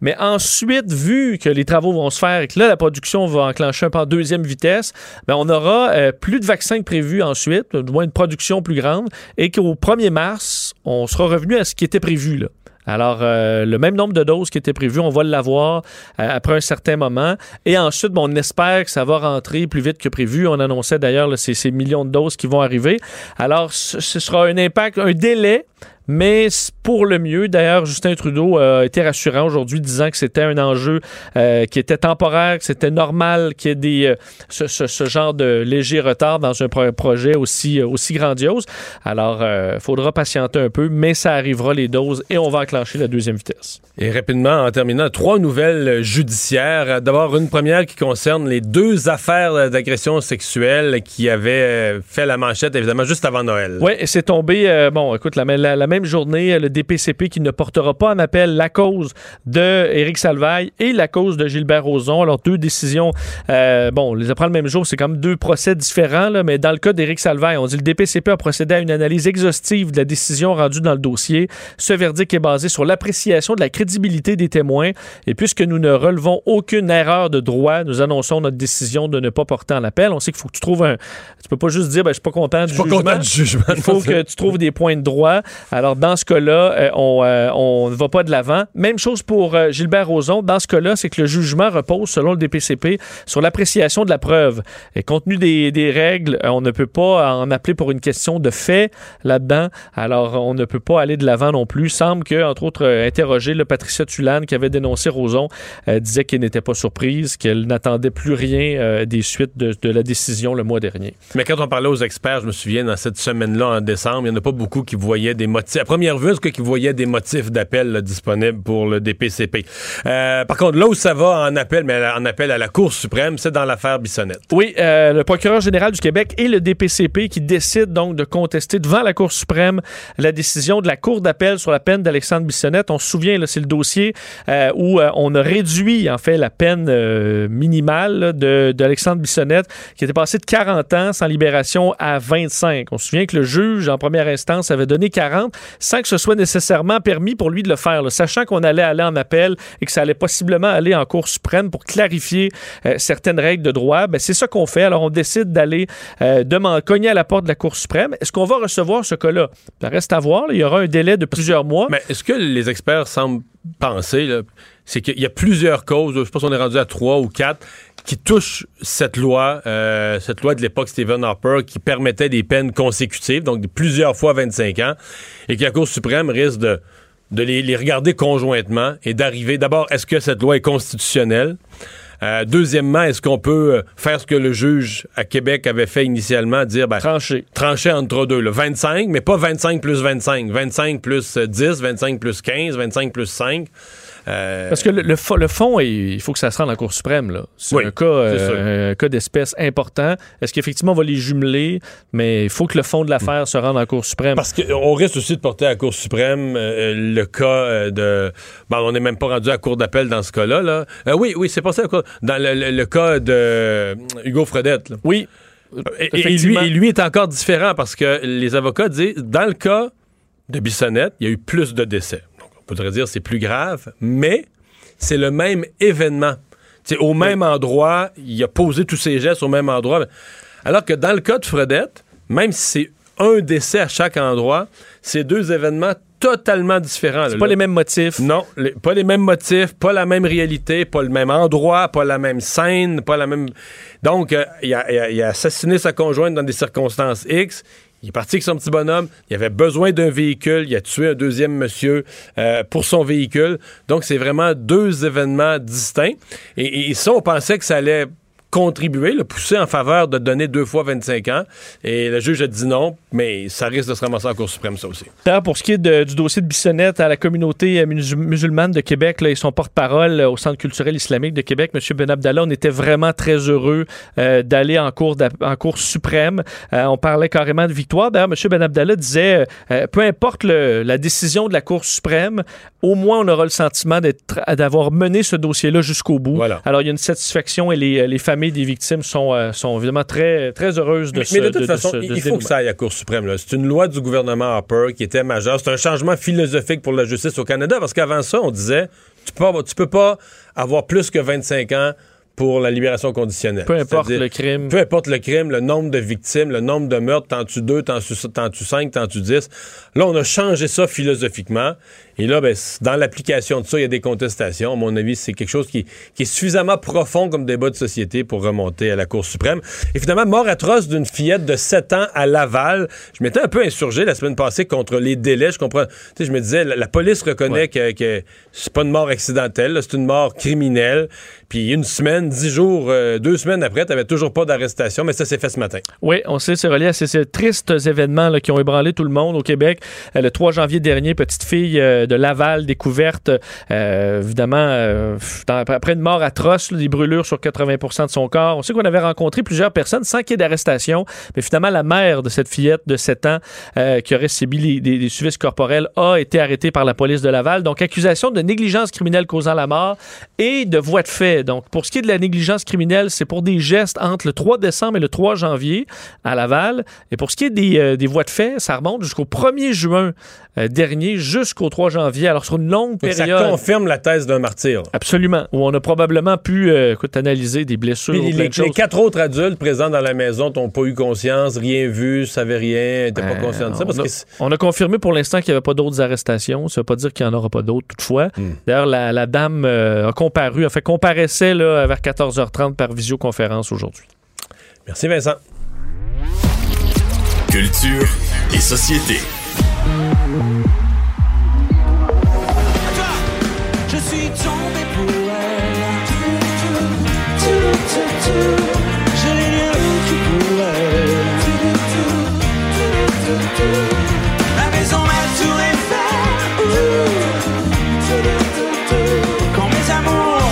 Speaker 3: Mais ensuite, vu que les travaux vont se faire et que là, la production va enclencher un peu en deuxième vitesse, ben, on aura euh, plus de vaccins que prévu ensuite, du moins une production plus grande, et qu'au 1er mars, on sera revenu à ce qui était prévu. Alors, euh, le même nombre de doses qui était prévu, on va l'avoir euh, après un certain moment. Et ensuite, bon, on espère que ça va rentrer plus vite que prévu. On annonçait d'ailleurs ces, millions de doses qui vont arriver. Alors, ce sera un impact, un délai, mais pour le mieux. D'ailleurs, Justin Trudeau a été rassurant aujourd'hui, disant que c'était un enjeu euh, qui était temporaire, que c'était normal qu'il y ait des, euh, ce, ce- ce genre de léger retard dans un pro- projet aussi, euh, aussi grandiose. Alors, il faudra patienter un peu, mais ça arrivera les doses et on va enclencher la deuxième vitesse.
Speaker 2: Et rapidement, en terminant, trois nouvelles euh, judiciaires. D'abord, une première qui concerne les deux affaires euh, d'agression sexuelle qui avaient euh, fait la manchette, évidemment, juste avant Noël.
Speaker 3: Oui, c'est tombé, euh, bon, écoute, la, la- la même journée, euh, le DPCP qui ne portera pas en appel la cause de Éric Salvaille et la cause de Gilbert Rozon. Alors, deux décisions, euh, bon, on les apprend le même jour, c'est quand même deux procès différents, là, mais dans le cas d'Éric Salvaille, on dit le DPCP a procédé à une analyse exhaustive de la décision rendue dans le dossier. Ce verdict est basé sur l'appréciation de la crédibilité des témoins et puisque nous ne relevons aucune erreur de droit, nous annonçons notre décision de ne pas porter en appel. On sait qu'il faut que tu trouves un... Tu peux pas juste dire, ben, je suis pas content du jugement.
Speaker 2: content du jugement.
Speaker 3: Il faut que tu trouves des points de droit. Alors, dans ce cas-là, euh, on euh, on ne va pas de l'avant. Même chose pour euh, Gilbert Rozon. Dans ce cas-là, c'est que le jugement repose, selon le DPCP, sur l'appréciation de la preuve. Et compte tenu des, règles, on ne peut pas en appeler pour une question de fait là-dedans. Alors, on ne peut pas aller de l'avant non plus. Semble que, entre autres, interrogé le Patricia Tulane, qui avait dénoncé Rozon, euh, disait qu'elle n'était pas surprise, qu'elle n'attendait plus rien des suites de, de la décision le mois dernier.
Speaker 2: Mais quand on parlait aux experts, je me souviens, dans cette semaine-là, en décembre, il n'y en a pas beaucoup qui voyaient des motifs. À première vue, en tout cas, qui voyaient des motifs d'appel disponibles pour le DPCP. Euh, par contre, là où ça va en appel, mais en appel à la Cour suprême, c'est dans l'affaire Bissonnette.
Speaker 3: Oui, euh, le procureur général du Québec et le DPCP qui décident donc de contester devant la Cour suprême la décision de la Cour d'appel sur la peine d'Alexandre Bissonnette. On se souvient, c'est le dossier euh, où on a réduit en fait la peine minimale d'Alexandre Bissonnette qui était passé de 40 ans sans libération à 25. On se souvient que le juge en première instance avait donné 40 sans que ce soit nécessairement permis pour lui de le faire, sachant qu'on allait aller en appel et que ça allait possiblement aller en Cour suprême pour clarifier euh, certaines règles de droit. Ben, c'est ça qu'on fait. Alors, on décide d'aller euh, cogner à la porte de la Cour suprême. Est-ce qu'on va recevoir ce cas-là? Reste à voir. Il y aura un délai de plusieurs mois.
Speaker 2: Mais est-ce que les experts semblent penser, c'est qu'il y a plusieurs causes, je pense qu'on est rendu à trois ou quatre, qui touchent cette loi, euh, cette loi de l'époque Stephen Harper, qui permettait des peines consécutives, donc plusieurs fois 25 ans, et que la Cour suprême risque de, de les, les regarder conjointement et d'arriver, d'abord, est-ce que cette loi est constitutionnelle? Euh, deuxièmement, est-ce qu'on peut euh, faire ce que le juge à Québec avait fait initialement, dire ben,
Speaker 3: Tranché.
Speaker 2: trancher entre deux, là, 25, mais pas 25 plus 25, 25 plus 10, 25 plus 15, 25 plus 5. Euh,
Speaker 3: Parce que le, le fo- le fond, il il faut que ça se rende en Cour suprême. là. C'est
Speaker 2: Oui,
Speaker 3: un cas, euh, un cas d'espèce important. Est-ce qu'effectivement, on va les jumeler? Mais il faut que le fond de l'affaire se rende en Cour suprême.
Speaker 2: Parce qu'on risque aussi de porter à la Cour suprême euh, le cas de. Bon, on n'est même pas rendu à la Cour d'appel dans ce cas-là. Là. Oui, oui, c'est passé à la Cour. Dans le, le- le cas de Hugo Fredette. là.
Speaker 3: Oui.
Speaker 2: Et, et lui, et lui est encore différent parce que les avocats disent dans le cas de Bissonnette, il y a eu plus de décès. On pourrait dire que c'est plus grave, mais c'est le même événement. C'est au même endroit, il a posé tous ses gestes au même endroit. Alors que dans le cas de Fredette, même si c'est un décès à chaque endroit, c'est deux événements totalement différents.
Speaker 3: C'est pas
Speaker 2: Là-
Speaker 3: les mêmes motifs?
Speaker 2: non, les- pas les mêmes motifs, pas la même réalité, pas le même endroit, pas la même scène, pas la même. Donc, euh, il, a, il a- il a assassiné sa conjointe dans des circonstances X. Il est parti avec son petit bonhomme. Il avait besoin d'un véhicule. Il a tué un deuxième monsieur euh, pour son véhicule. Donc, c'est vraiment deux événements distincts. Et, et ça, on pensait que ça allait contribuer, le pousser en faveur de donner deux fois 25 ans. Et le juge a dit non, mais ça risque de se ramasser en Cour suprême, ça aussi.
Speaker 3: D'ailleurs, pour ce qui est de- du dossier de Bissonnette à la communauté euh, musul- musulmane de Québec là, et son porte-parole euh, au Centre culturel islamique de Québec, M. Ben Abdallah, on était vraiment très heureux euh, d'aller en d'app- en cour suprême. Euh, on parlait carrément de victoire. D'ailleurs, M. Ben Abdallah disait, euh, euh, peu importe le- la décision de la Cour suprême, au moins on aura le sentiment d'être- d'avoir mené ce dossier-là jusqu'au bout.
Speaker 2: Voilà.
Speaker 3: Alors, il y a une satisfaction et les, les familles des victimes sont, euh, sont évidemment très, très heureuses de
Speaker 2: mais,
Speaker 3: ce
Speaker 2: mais de toute
Speaker 3: de- de
Speaker 2: façon,
Speaker 3: ce-
Speaker 2: il faut que ça aille à la Cour suprême. C'est une loi du gouvernement Harper qui était majeure. C'est un changement philosophique pour la justice au Canada parce qu'avant ça, on disait tu peux, avoir- tu peux pas avoir plus que 25 ans pour la libération conditionnelle.
Speaker 3: Peu importe le crime.
Speaker 2: Peu importe le crime, le nombre de victimes, le nombre de meurtres, t'en tues deux, t'en t'en tues cinq, t'en tues dix. Là, on a changé ça philosophiquement. Et là, ben, dans l'application de ça, il y a des contestations. À mon avis, c'est quelque chose qui, qui est suffisamment profond comme débat de société pour remonter à la Cour suprême. Et finalement, mort atroce d'une fillette de 7 ans à Laval. Je m'étais un peu insurgé la semaine passée contre les délais. Je comprends. Tu sais, je me disais, la, la police reconnaît que, que c'est pas une mort accidentelle, c'est une mort criminelle. Puis une semaine, dix jours, euh, deux semaines après, t'avais toujours pas d'arrestation, mais ça s'est fait ce matin.
Speaker 3: Oui, on sait, c'est relié à ces, ces tristes événements là, qui ont ébranlé tout le monde au Québec. Euh, le 3 janvier dernier, petite fille euh, de Laval découverte, euh, évidemment, euh, après une mort atroce, des brûlures sur 80% de son corps. On sait qu'on avait rencontré plusieurs personnes sans qu'il y ait d'arrestation, mais finalement, la mère de cette fillette de 7 ans euh, qui aurait subi des, des suivisses corporels a été arrêtée par la police de Laval. Donc, accusation de négligence criminelle causant la mort et de voie de fait. Donc, pour ce qui est de la négligence criminelle, c'est pour des gestes entre le 3 décembre et le 3 janvier à Laval. Et pour ce qui est des, des voies de fait, ça remonte jusqu'au 1er juin dernier, jusqu'au 3 janvier. Alors, sur une longue
Speaker 2: Donc, ça
Speaker 3: période.
Speaker 2: confirme la thèse d'un martyr.
Speaker 3: Absolument. Où on a probablement pu euh, écoute, analyser des blessures ou
Speaker 2: les,
Speaker 3: de
Speaker 2: quatre autres adultes présents dans la maison n'ont pas eu conscience, rien vu, savaient rien, n'étaient pas
Speaker 3: Euh,
Speaker 2: conscients de ça. Parce
Speaker 3: on, a,
Speaker 2: que c'est-
Speaker 3: on a confirmé pour l'instant qu'il n'y avait pas d'autres arrestations. Ça ne veut pas dire qu'il n'y en aura pas d'autres, toutefois.
Speaker 2: Hmm.
Speaker 3: D'ailleurs, la, la dame euh, a comparu, a fait comparaissait là, vers 14h30 par visioconférence aujourd'hui.
Speaker 2: Merci Vincent.
Speaker 5: Culture et société.
Speaker 6: Je suis tombé pour elle. Je n'ai rien vécu pour elle. La maison, la tour Eiffel. Quand mes amours.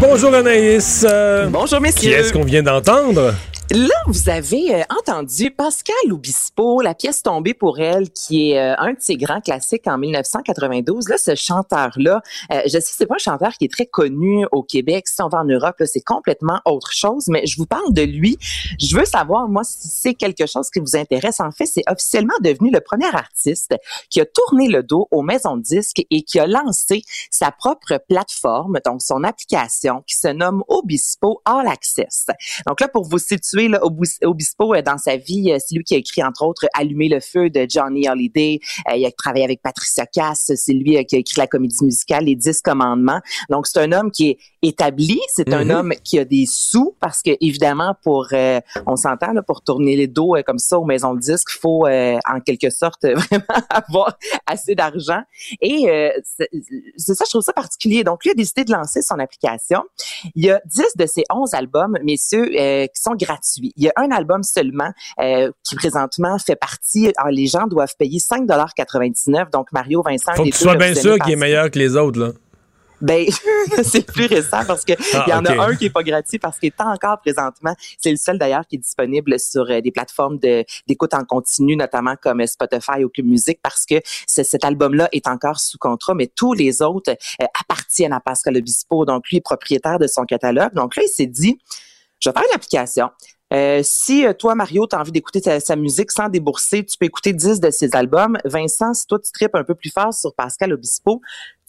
Speaker 2: Bonjour Anaïs. Euh,
Speaker 7: Bonjour,
Speaker 2: qui
Speaker 7: messieurs.
Speaker 2: est-ce qu'on vient d'entendre?
Speaker 7: Là, vous avez euh, entendu Pascal Obispo, la pièce tombée pour elle, qui est euh, un de ses grands classiques en 1992. Là, ce chanteur-là, euh, je sais, c'est pas un chanteur qui est très connu au Québec. Si on va en Europe, c'est complètement autre chose. Mais je vous parle de lui. Je veux savoir, moi, si c'est quelque chose qui vous intéresse. En fait, c'est officiellement devenu le premier artiste qui a tourné le dos aux maisons de disques et qui a lancé sa propre plateforme, donc son application, qui se nomme Obispo All Access. Donc là, pour vous situer, situer. Là, Obis- Obispo, euh, dans sa vie, euh, c'est lui qui a écrit, entre autres, Allumer le feu de Johnny Hallyday. Euh, il a travaillé avec Patricia Cass. C'est lui qui a écrit la comédie musicale Les Dix Commandements. Donc, c'est un homme qui est établi. C'est un
Speaker 2: Mhm.
Speaker 7: homme qui a des sous parce que, évidemment, pour, euh, on s'entend, là, pour tourner les dos euh, comme ça aux maisons de disques, il faut, euh, en quelque sorte, vraiment avoir assez d'argent. Et euh, c'est ça, je trouve ça particulier. Donc, lui a décidé de lancer son application. Il y a 10 de ses 11 albums, messieurs, euh, qui sont gratuits. Il y a un album seulement euh, qui présentement fait partie. Alors, les gens doivent payer 5,99 Donc, Mario Vincent...
Speaker 2: Faut que tu sois bien sûr qu'il est meilleur que les autres, là.
Speaker 7: ben, c'est plus récent parce que
Speaker 2: Ah,
Speaker 7: il y en a un qui est pas gratuit parce qu'il est encore présentement. C'est le seul d'ailleurs qui est disponible sur euh, des plateformes de- d'écoute en continu, notamment comme Spotify ou Cube Music, parce que ce- cet album-là est encore sous contrat, mais tous les autres euh, appartiennent à Pascal Obispo. Donc lui est propriétaire de son catalogue. Donc là, il s'est dit, je vais faire une application. Euh, si euh, toi, Mario, tu as envie d'écouter sa, sa musique sans débourser, tu peux écouter 10 de ses albums. Vincent, si toi, tu tripes un peu plus fort sur Pascal Obispo,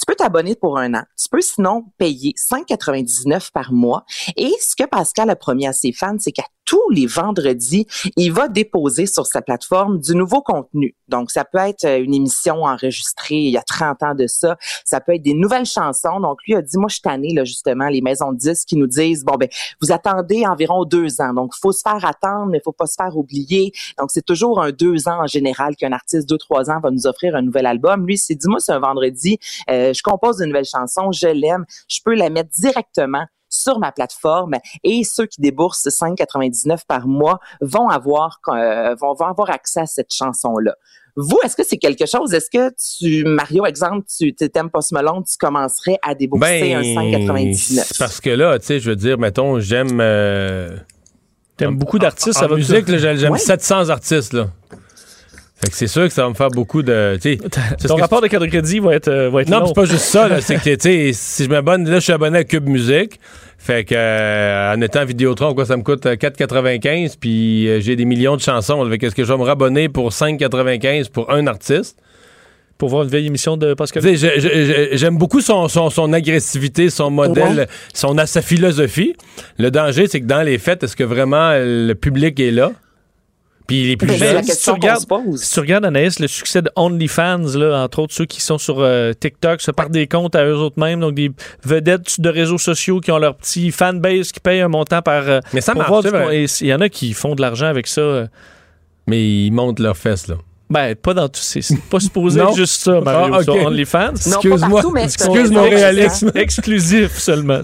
Speaker 7: tu peux t'abonner pour un an. Tu peux sinon payer 5,99 par mois. Et ce que Pascal a promis à ses fans, c'est qu'à tous les vendredis, il va déposer sur sa plateforme du nouveau contenu. Donc, ça peut être euh, une émission enregistrée il y a 30 ans de ça. Ça peut être des nouvelles chansons. Donc, lui a dit, moi, je suis là, justement, les maisons de disques qui nous disent, bon, ben, vous attendez environ deux ans. Donc, faut se faire attendre, mais faut pas se faire oublier. Donc, c'est toujours un deux ans en général qu'un artiste, deux, trois ans, va nous offrir un nouvel album. Lui, il s'est dit, moi, c'est un vendredi, euh, je compose une nouvelle chanson, je l'aime, je peux la mettre directement sur ma plateforme et ceux qui déboursent 5,99 par mois vont avoir euh, vont, vont avoir accès à cette chanson là. Vous, est-ce que c'est quelque chose? Est-ce que tu, Mario, exemple, tu t'aimes Post Malone, tu commencerais à débourser un 5,99?
Speaker 2: Ben, parce que là, tu sais, je veux dire, mettons, j'aime... euh,
Speaker 3: T'aimes beaucoup d'artistes,
Speaker 2: En
Speaker 3: ça va
Speaker 2: musique, j'aime j'aime
Speaker 7: Ouais.
Speaker 2: 700 artistes, là. Fait que c'est sûr que ça va me faire beaucoup de...
Speaker 3: Ton rapport de carte de crédit va être, euh, va être
Speaker 2: Non, c'est pas juste ça, là. c'est que, tu sais, si je m'abonne, là, je suis abonné à Cube Musique. Fait que, euh, en étant Vidéotron, quoi, ça me coûte euh, 4,95, puis euh, j'ai des millions de chansons. Fait que est-ce que je vais me rabonner pour 5,95 pour un artiste?
Speaker 3: Pour voir une vieille émission de Pascal?
Speaker 2: Je- je- je- j'aime beaucoup son, son, son agressivité, son modèle, son, sa philosophie. Le danger, c'est que dans les fêtes, est-ce que vraiment le public est là? Puis les plus
Speaker 7: Ben,
Speaker 2: jeunes...
Speaker 7: la
Speaker 3: si tu regardes-
Speaker 7: se pose.
Speaker 3: Si tu regardes, Anaïs, le succès de OnlyFans, là, entre autres ceux qui sont sur euh, TikTok, se partent des comptes à eux autres mêmes, donc des vedettes de réseaux sociaux qui ont leur petit fanbase qui paye un montant par. euh,
Speaker 2: Mais ça
Speaker 3: pour
Speaker 2: marche,
Speaker 3: Il y en a qui font de l'argent avec ça. euh,
Speaker 2: Mais ils montent leurs fesses, là.
Speaker 3: Ben, pas dans tout. C'est pas supposé être juste ça, Mario,
Speaker 2: Ah, ok.
Speaker 3: sur OnlyFans.
Speaker 2: Excuse-moi, excuse mon réalisme.
Speaker 3: Exclusif seulement.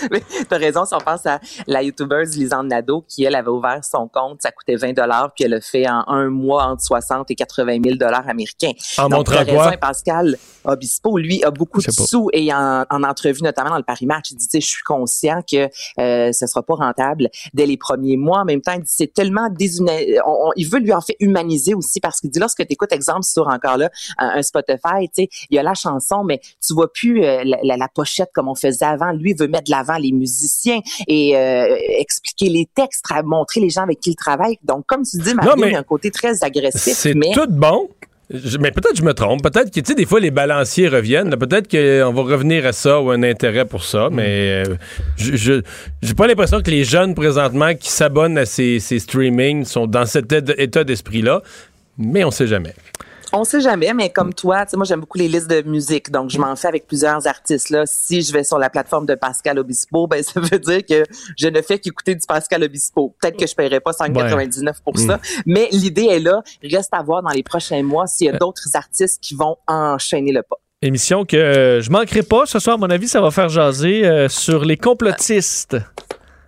Speaker 7: T'as raison, si on pense à la youtubeuse Lisanne Nadeau, qui, elle, avait ouvert son compte, ça coûtait 20 dollars, puis elle a fait en un mois entre 60 et 80 000 dollars américains.
Speaker 2: En
Speaker 7: Donc,
Speaker 2: montrant
Speaker 7: t'as
Speaker 2: quoi?
Speaker 7: raison, Pascal Obispo, lui, a beaucoup de sous et en, en entrevue, notamment dans le Paris Match, il dit, je suis conscient que euh, ce sera pas rentable dès les premiers mois. En même temps, il dit, c'est tellement déshumanisé. il veut lui en fait humaniser aussi parce qu'il dit, lorsque tu écoutes, exemple, sur encore là, un, un Spotify, tu sais, il y a la chanson, mais tu vois plus euh, la, la- la pochette comme on faisait avant. Lui, il veut mettre de l'avant les musiciens et euh, expliquer les textes, montrer les gens avec qui il travaille. Donc, comme tu dis, Mario,
Speaker 2: mais
Speaker 7: il y a un côté très agressif,
Speaker 2: C'est
Speaker 7: mais
Speaker 2: tout bon. Mais peut-être que je me trompe. Peut-être que, des fois, les balanciers reviennent. Peut-être qu'on va revenir à ça ou un intérêt pour ça. Mais euh, je j'ai pas l'impression que les jeunes, présentement, qui s'abonnent à ces, ces streamings sont dans cet état- d'esprit-là. Mais on sait jamais.
Speaker 7: On sait jamais, mais comme toi, tu sais, moi j'aime beaucoup les listes de musique, donc je m'en fais avec plusieurs artistes là. Si je vais sur la plateforme de Pascal Obispo, ben ça veut dire que je ne fais qu'écouter du Pascal Obispo. Peut-être que je paierai pas 5,99 pour ça, mais l'idée est là. Reste à voir dans les prochains mois s'il y a d'autres artistes qui vont enchaîner le pas.
Speaker 3: Émission que euh, je manquerai pas. Ce soir, à mon avis, ça va faire jaser euh, sur les complotistes.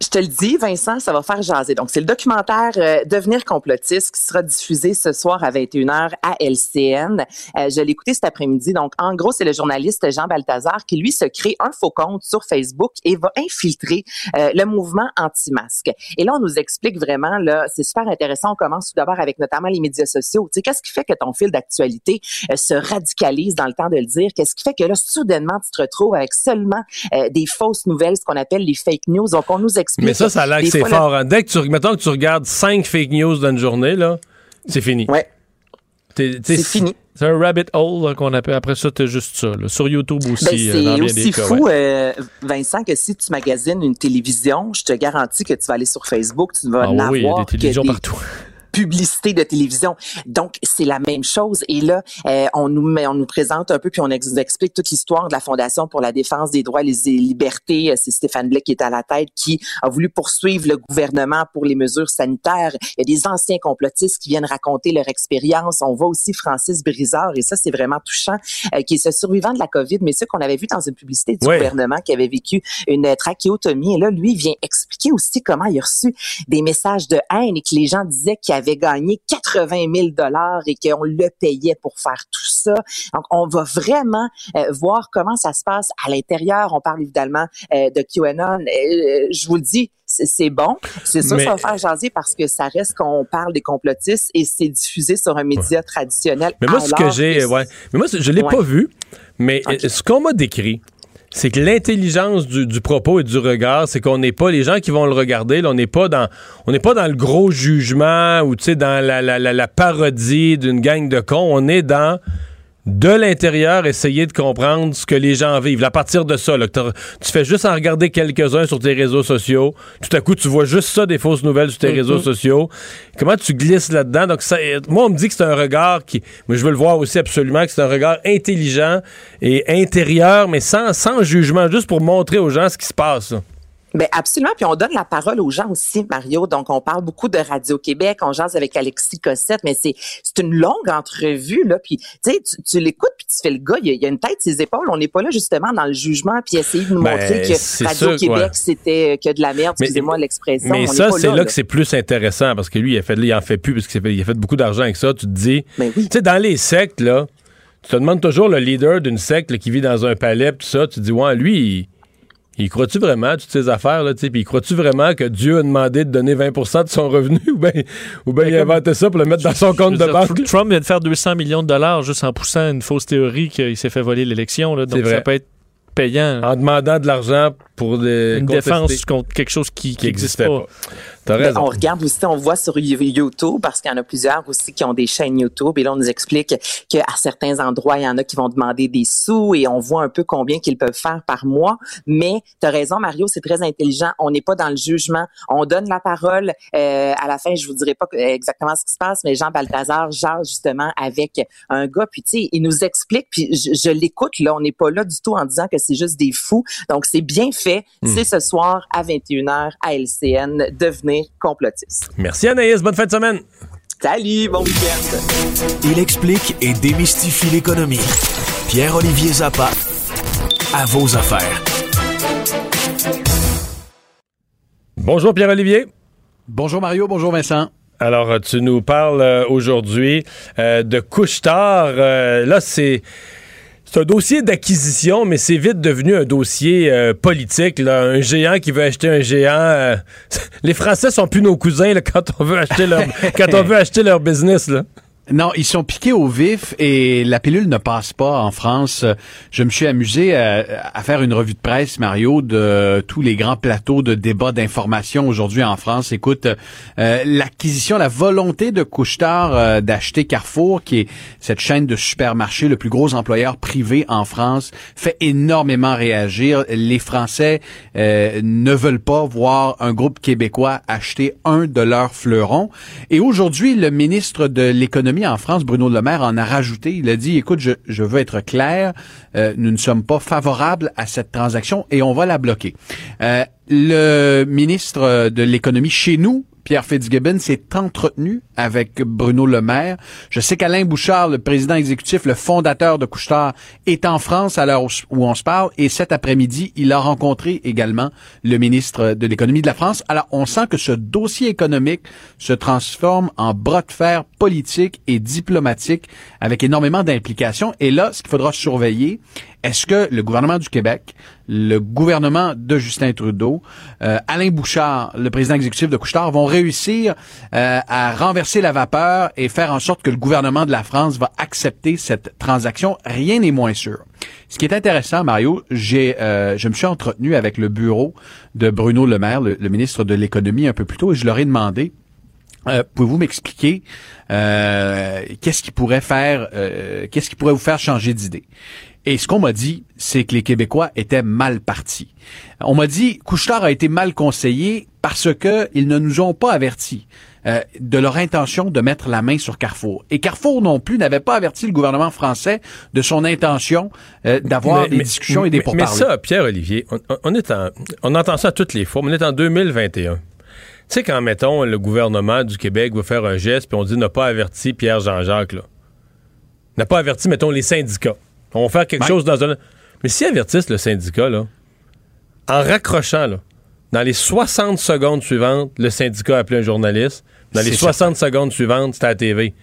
Speaker 7: Je te le dis, Vincent, ça va faire jaser. Donc, c'est le documentaire euh, Devenir complotiste qui sera diffusé ce soir à 21h à LCN. Euh, je l'ai écouté cet après-midi. Donc, en gros, c'est le journaliste Jean Balthazar qui, lui, se crée un faux compte sur Facebook et va infiltrer euh, le mouvement anti-masque. Et là, on nous explique vraiment, là, c'est super intéressant. On commence tout d'abord avec notamment les médias sociaux. Tu sais, qu'est-ce qui fait que ton fil d'actualité euh, se radicalise dans le temps de le dire? Qu'est-ce qui fait que là, soudainement, tu te retrouves avec seulement euh, des fausses nouvelles, ce qu'on appelle les fake news? Donc, on nous explique
Speaker 2: Mais ça, ça a l'air que c'est fort. hein. Dès que tu, mettons que tu regardes cinq fake news dans une journée, là, c'est fini.
Speaker 7: Ouais.
Speaker 2: T'es-
Speaker 7: C'est fini.
Speaker 3: C'est un rabbit hole qu'on appelle. Après ça, t'as juste ça. là. Sur YouTube aussi.
Speaker 7: Ben,
Speaker 3: euh,
Speaker 7: c'est aussi
Speaker 3: cas,
Speaker 7: fou,
Speaker 3: ouais.
Speaker 7: euh, Vincent, que si tu magasines une télévision, je te garantis que tu vas aller sur Facebook, tu vas
Speaker 3: Ah
Speaker 7: en
Speaker 3: oui, il y a
Speaker 7: avoir
Speaker 3: des télévisions
Speaker 7: des
Speaker 3: partout.
Speaker 7: Publicités de télévision. Donc, c'est la même chose. Et là, euh, on nous met, on nous présente un peu, puis on ex- explique toute l'histoire de la Fondation pour la défense des droits et les libertés. Euh, C'est Stéphane Blais qui est à la tête, qui a voulu poursuivre le gouvernement pour les mesures sanitaires. Il y a des anciens complotistes qui viennent raconter leur expérience. On voit aussi Francis Brizard, et ça, c'est vraiment touchant, euh, qui est ce survivant de la COVID, mais ce qu'on avait vu dans une publicité du
Speaker 2: Ouais.
Speaker 7: gouvernement qui avait vécu une euh, trachéotomie. Et là, lui, vient expliquer aussi comment il a reçu des messages de haine et que les gens disaient qu'il avait gagné 80 000 dollars et qu'on le payait pour faire tout ça. Donc, on va vraiment euh, voir comment ça se passe à l'intérieur. On parle évidemment euh, de QAnon. Euh, je vous le dis, c'est bon. C'est ça,
Speaker 2: Mais-
Speaker 7: ça va faire jaser parce que ça reste qu'on parle des complotistes et c'est diffusé sur un média traditionnel.
Speaker 2: Mais moi, ce que j'ai.
Speaker 7: que
Speaker 2: Ouais. Mais moi, je l'ai
Speaker 7: Ouais.
Speaker 2: pas vu. Mais ce qu'on m'a décrit, c'est que l'intelligence du, propos et du regard, c'est qu'on n'est pas les gens qui vont le regarder. Là, on n'est pas dans, on n'est pas dans le gros jugement ou tu sais dans la, la parodie d'une gang de cons. On est dans de l'intérieur essayer de comprendre ce que les gens vivent. À partir de ça, là, tu fais juste en regarder quelques-uns sur tes réseaux sociaux. Tout à coup, tu vois juste ça, des fausses nouvelles sur tes réseaux sociaux. Comment tu glisses là-dedans? Donc, ça, moi, on me dit que c'est un regard qui... Mais je veux le voir aussi absolument, que c'est un regard intelligent et intérieur, mais sans, sans jugement, juste pour montrer aux gens ce qui se passe. là.
Speaker 7: Ben absolument, puis on donne la parole aux gens aussi, Mario. Donc on parle beaucoup de Radio Québec, on jase avec Alexis Cossette, mais c'est c'est une longue entrevue là. Puis tu sais, tu, l'écoutes puis tu fais le gars, il y a, une tête ses épaules. On n'est pas là justement dans le jugement puis essayer de nous
Speaker 2: Ben,
Speaker 7: montrer que Radio Québec
Speaker 2: ouais.
Speaker 7: c'était que de la merde. Excusez-moi l'expression.
Speaker 2: Mais
Speaker 7: on
Speaker 2: ça, c'est là,
Speaker 7: là
Speaker 2: que c'est plus intéressant parce que lui, il, a fait, il en fait plus parce qu'il a fait- beaucoup d'argent avec ça. Tu te dis,
Speaker 7: Ben oui.
Speaker 2: tu sais, dans les sectes, là, tu te demandes toujours le leader d'une secte là, qui vit dans un palais, tout ça. Tu te dis, ouais, lui, il, il croit-tu vraiment à toutes ces affaires, là, tu sais, puis il croit-tu vraiment que Dieu a demandé de donner 20% de son revenu? Ou bien ou ben il a inventé ça pour le mettre dans son compte de
Speaker 3: dire,
Speaker 2: banque?
Speaker 3: Trump vient de faire 200 millions de dollars juste en poussant une fausse théorie qu'il s'est fait voler l'élection. là. Donc, ça peut être payant.
Speaker 2: En demandant de l'argent pour des
Speaker 3: une
Speaker 2: contester
Speaker 3: défense contre quelque chose qui n'existe pas.
Speaker 7: Ben, on regarde aussi, on voit sur You- YouTube, parce qu'il y en a plusieurs aussi qui ont des chaînes YouTube, et là, on nous explique qu'à certains endroits, il y en a qui vont demander des sous, et on voit un peu combien qu'ils peuvent faire par mois. Mais tu as raison, Mario, c'est très intelligent. On n'est pas dans le jugement. On donne la parole. Euh, à la fin, je vous dirai pas exactement ce qui se passe, mais Jean Balthazar jase justement avec un gars, puis tu sais, il nous explique, puis je, je l'écoute, là, on n'est pas là du tout en disant que c'est juste des fous. Donc, c'est bien fait. C'est ce soir à 21h à LCN, devenir complotiste.
Speaker 2: Merci Anaïs, bonne fin de semaine.
Speaker 7: Salut, bon week-end.
Speaker 8: Il explique et démystifie l'économie. Pierre-Olivier Zappa, à vos affaires.
Speaker 2: Bonjour Pierre-Olivier.
Speaker 9: Bonjour Mario, bonjour Vincent.
Speaker 2: Alors, tu nous parles euh, aujourd'hui euh, de couche-tard. Euh, là, c'est. C'est un dossier d'acquisition, mais c'est vite devenu un dossier euh, politique. Là. Un géant qui veut acheter un géant. euh, les Français sont plus nos cousins là, quand on veut acheter leur quand on veut acheter leur business. Là.
Speaker 9: Non, ils sont piqués au vif et la pilule ne passe pas en France. Je me suis amusé à, faire une revue de presse, Mario, de tous les grands plateaux de débat d'information aujourd'hui en France. Écoute, euh, l'acquisition, la volonté de Couchetard euh, d'acheter Carrefour, qui est cette chaîne de supermarchés, le plus gros employeur privé en France, fait énormément réagir. Les Français euh, ne veulent pas voir un groupe québécois acheter un de leurs fleurons. Et aujourd'hui, le ministre de l'économie en France, Bruno Le Maire, en a rajouté. Il a dit, écoute, je, veux être clair, euh, nous ne sommes pas favorables à cette transaction et on va la bloquer. Euh, le ministre de l'économie chez nous, Pierre Fitzgibbon s'est entretenu avec Bruno Le Maire. Je sais qu'Alain Bouchard, le président exécutif, le fondateur de Couchetard, est en France à l'heure où on se parle et cet après-midi, il a rencontré également le ministre de l'économie de la France. Alors, on sent que ce dossier économique se transforme en bras de fer politique et diplomatique avec énormément d'implications. Et là, ce qu'il faudra surveiller, est-ce que le gouvernement du Québec, le gouvernement de Justin Trudeau, euh, Alain Bouchard, le président exécutif de Couchetard, vont réussir euh, à renverser la vapeur et faire en sorte que le gouvernement de la France va accepter cette transaction? Rien n'est moins sûr. Ce qui est intéressant, Mario, j'ai, euh, je me suis entretenu avec le bureau de Bruno Le Maire, le, ministre de l'économie, un peu plus tôt, et je leur ai demandé Pouvez-vous m'expliquer qu'est-ce qui pourrait faire, qu'est-ce qui pourrait vous faire changer d'idée? Et ce qu'on m'a dit, c'est que les Québécois étaient mal partis. On m'a dit Couchetard a été mal conseillé parce que ils ne nous ont pas avertis. euh, de leur intention de mettre la main sur Carrefour. Et Carrefour non plus n'avait pas averti le gouvernement français de son intention euh, d'avoir des
Speaker 2: mais-
Speaker 9: discussions et des pourparlers.
Speaker 2: Mais ça, Pierre-Olivier, on, on- on est en- on entend ça toutes les fois, mais on est en 2021. Tu sais, quand, mettons, le gouvernement du Québec va faire un geste, puis on dit n'a pas averti Pierre Jean-Jacques, là. N'a pas averti, mettons, les syndicats. On va faire quelque chose dans un. Mais s'ils avertissent le syndicat, là, en raccrochant, là, dans les 60 secondes suivantes, le syndicat a appelé un journaliste. Dans les
Speaker 9: C'est
Speaker 2: 60 secondes suivantes, c'était à la TV.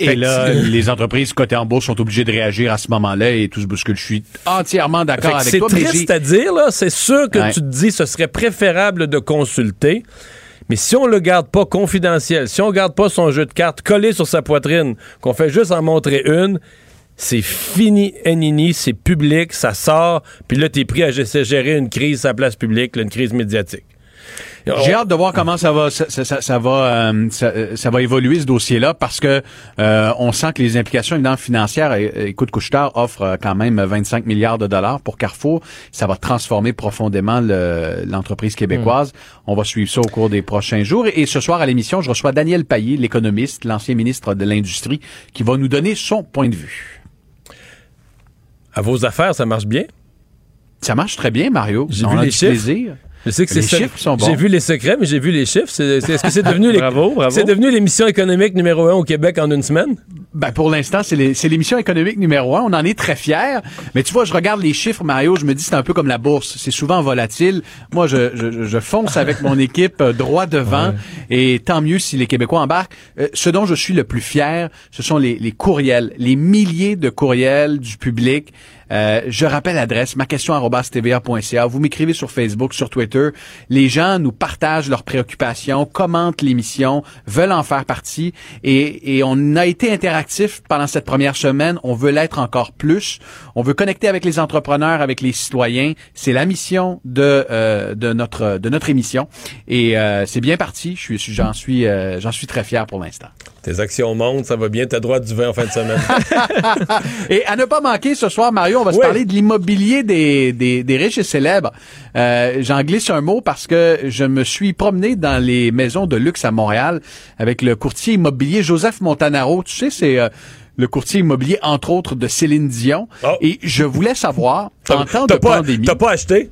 Speaker 9: Et
Speaker 2: Fait
Speaker 9: là, les entreprises cotées en bourse sont obligées de réagir à ce moment-là et tout se bouscule. Je suis entièrement d'accord avec
Speaker 2: C'est
Speaker 9: toi. mais
Speaker 2: triste à dire, là. C'est sûr que
Speaker 9: Ouais.
Speaker 2: tu te dis ce serait préférable de consulter. Mais si on le garde pas confidentiel, si on garde pas son jeu de cartes collé sur sa poitrine, qu'on fait juste en montrer une, c'est fini, Nini, c'est public, ça sort, puis là, t'es pris à gérer une crise à la place publique, là, une crise médiatique.
Speaker 9: J'ai hâte de voir comment ça va ça, ça- ça- ça va euh, ça, euh, ça va évoluer ce dossier-là parce que euh, on sent que les implications évidemment financières écoute Couchetard offre euh, quand même 25 milliards de dollars pour Carrefour, ça va transformer profondément le- l'entreprise québécoise. On va suivre ça au cours des prochains jours et ce soir à l'émission, je reçois Daniel Payet, l'économiste, l'ancien ministre de l'industrie qui va nous donner son point de vue.
Speaker 2: À vos affaires, ça marche bien?
Speaker 9: Ça marche très bien Mario.
Speaker 2: J'ai vu les chiffres.
Speaker 9: plaisir.
Speaker 2: Je sais que
Speaker 9: Les
Speaker 2: c'est ça.
Speaker 9: chiffres sont bons.
Speaker 2: J'ai vu les secrets, mais j'ai vu les chiffres. Est-ce que c'est devenu
Speaker 3: Bravo, bravo.
Speaker 2: devenu l'émission économique numéro un au Québec en une semaine?
Speaker 9: Ben pour l'instant, c'est l'émission économique numéro un. On en est très fiers. Mais tu vois, je regarde les chiffres, Mario. Je me dis c'est un peu comme la bourse. C'est souvent volatile. Moi, je, je, je fonce avec mon équipe euh, droit devant. Et tant mieux si les Québécois embarquent. Euh, ce dont je suis le plus fier, ce sont les, les courriels, les milliers de courriels du public. Euh, je rappelle l'adresse, ma question tva.ca. Vous m'écrivez sur Facebook, sur Twitter. Les gens nous partagent leurs préoccupations, commentent l'émission, veulent en faire partie. Et, et on a été interactif pendant cette première semaine. On veut l'être encore plus. On veut connecter avec les entrepreneurs, avec les citoyens. C'est la mission de euh, de notre de notre émission. Et euh, c'est bien parti. Suis suis euh, j'en suis très fier pour l'instant.
Speaker 2: Tes actions montent, ça va bien, t'as droit du vin en fin de semaine.
Speaker 9: Et à ne pas manquer ce soir, Mario, on va se parler de l'immobilier des, des, des riches et célèbres. Euh, J'en glisse un mot parce que je me suis promené dans les maisons de luxe à Montréal avec le courtier immobilier Joseph Montanaro. Tu sais, c'est euh, le courtier immobilier, entre autres, de Céline Dion.
Speaker 2: Oh.
Speaker 9: Et je voulais savoir, en temps de
Speaker 2: pas,
Speaker 9: pandémie...
Speaker 2: t'as pas acheté?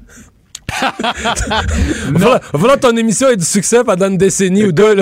Speaker 2: Voilà, voilà ton émission ait du succès pendant une décennie ou deux.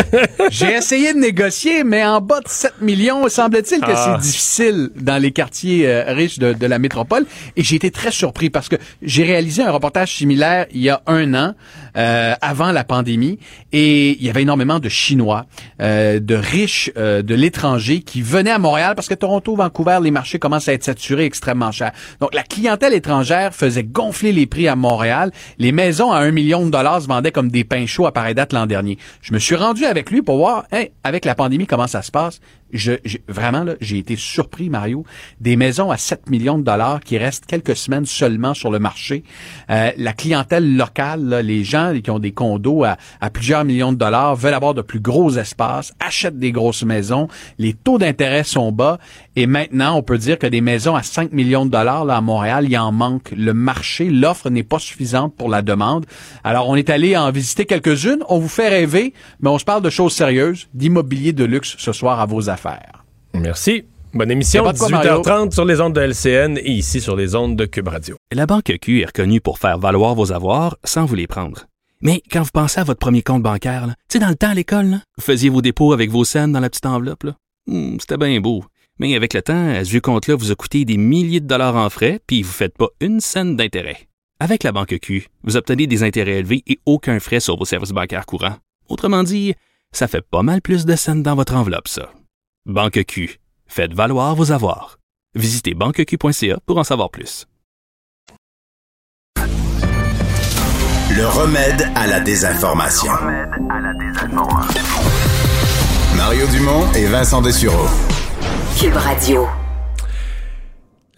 Speaker 9: J'ai essayé de négocier, mais en bas de 7 millions, semble-t-il que
Speaker 2: Ah.
Speaker 9: c'est difficile dans les quartiers euh, riches de, de la métropole. Et j'ai été très surpris parce que j'ai réalisé un reportage similaire il y a un an, euh, avant la pandémie, et il y avait énormément de Chinois, euh, de riches euh, de l'étranger qui venaient à Montréal parce que Toronto, Vancouver, les marchés commencent à être saturés extrêmement chers. Donc la clientèle étrangère faisait gonfler les prix à Montréal. Les maisons à un million de dollars se vendaient comme des pains chauds à pareille date l'an dernier. Je me suis rendu avec lui pour voir, hein, avec la pandémie, comment ça se passe? Je, vraiment, là, j'ai été surpris, Mario. Des maisons à 7 millions de dollars qui restent quelques semaines seulement sur le marché. Euh, la clientèle locale, là, les gens qui ont des condos à, à plusieurs millions de dollars veulent avoir de plus gros espaces, achètent des grosses maisons. Les taux d'intérêt sont bas. Et maintenant, on peut dire que des maisons à 5 millions de dollars là, à Montréal, il en manque. Le marché, l'offre n'est pas suffisante pour la demande. Alors, on est allé en visiter quelques-unes. On vous fait rêver, mais on se parle de choses sérieuses, d'immobilier de luxe ce soir à vos affaires.
Speaker 2: Merci. Bonne émission,
Speaker 9: de quoi,
Speaker 2: 18h30 sur les ondes de LCN et ici sur les ondes de Cube Radio.
Speaker 10: La Banque Q est reconnue pour faire valoir vos avoirs sans vous les prendre. Mais quand vous pensez à votre premier compte bancaire, tu sais, dans le temps à l'école, là, vous faisiez vos dépôts avec vos scènes dans la petite enveloppe. là. Hmm, C'était bien beau. Mais avec le temps, à ce vieux compte-là vous a coûté des milliers de dollars en frais, puis vous ne faites pas une scène d'intérêt. Avec la Banque Q, vous obtenez des intérêts élevés et aucun frais sur vos services bancaires courants. Autrement dit, ça fait pas mal plus de scènes dans votre enveloppe, ça. Banque Q. Faites valoir vos avoirs. Visitez banqueq.ca pour en savoir plus.
Speaker 5: Le remède à la désinformation. Mario Dumont et Vincent Dessureau.
Speaker 1: Cube Radio.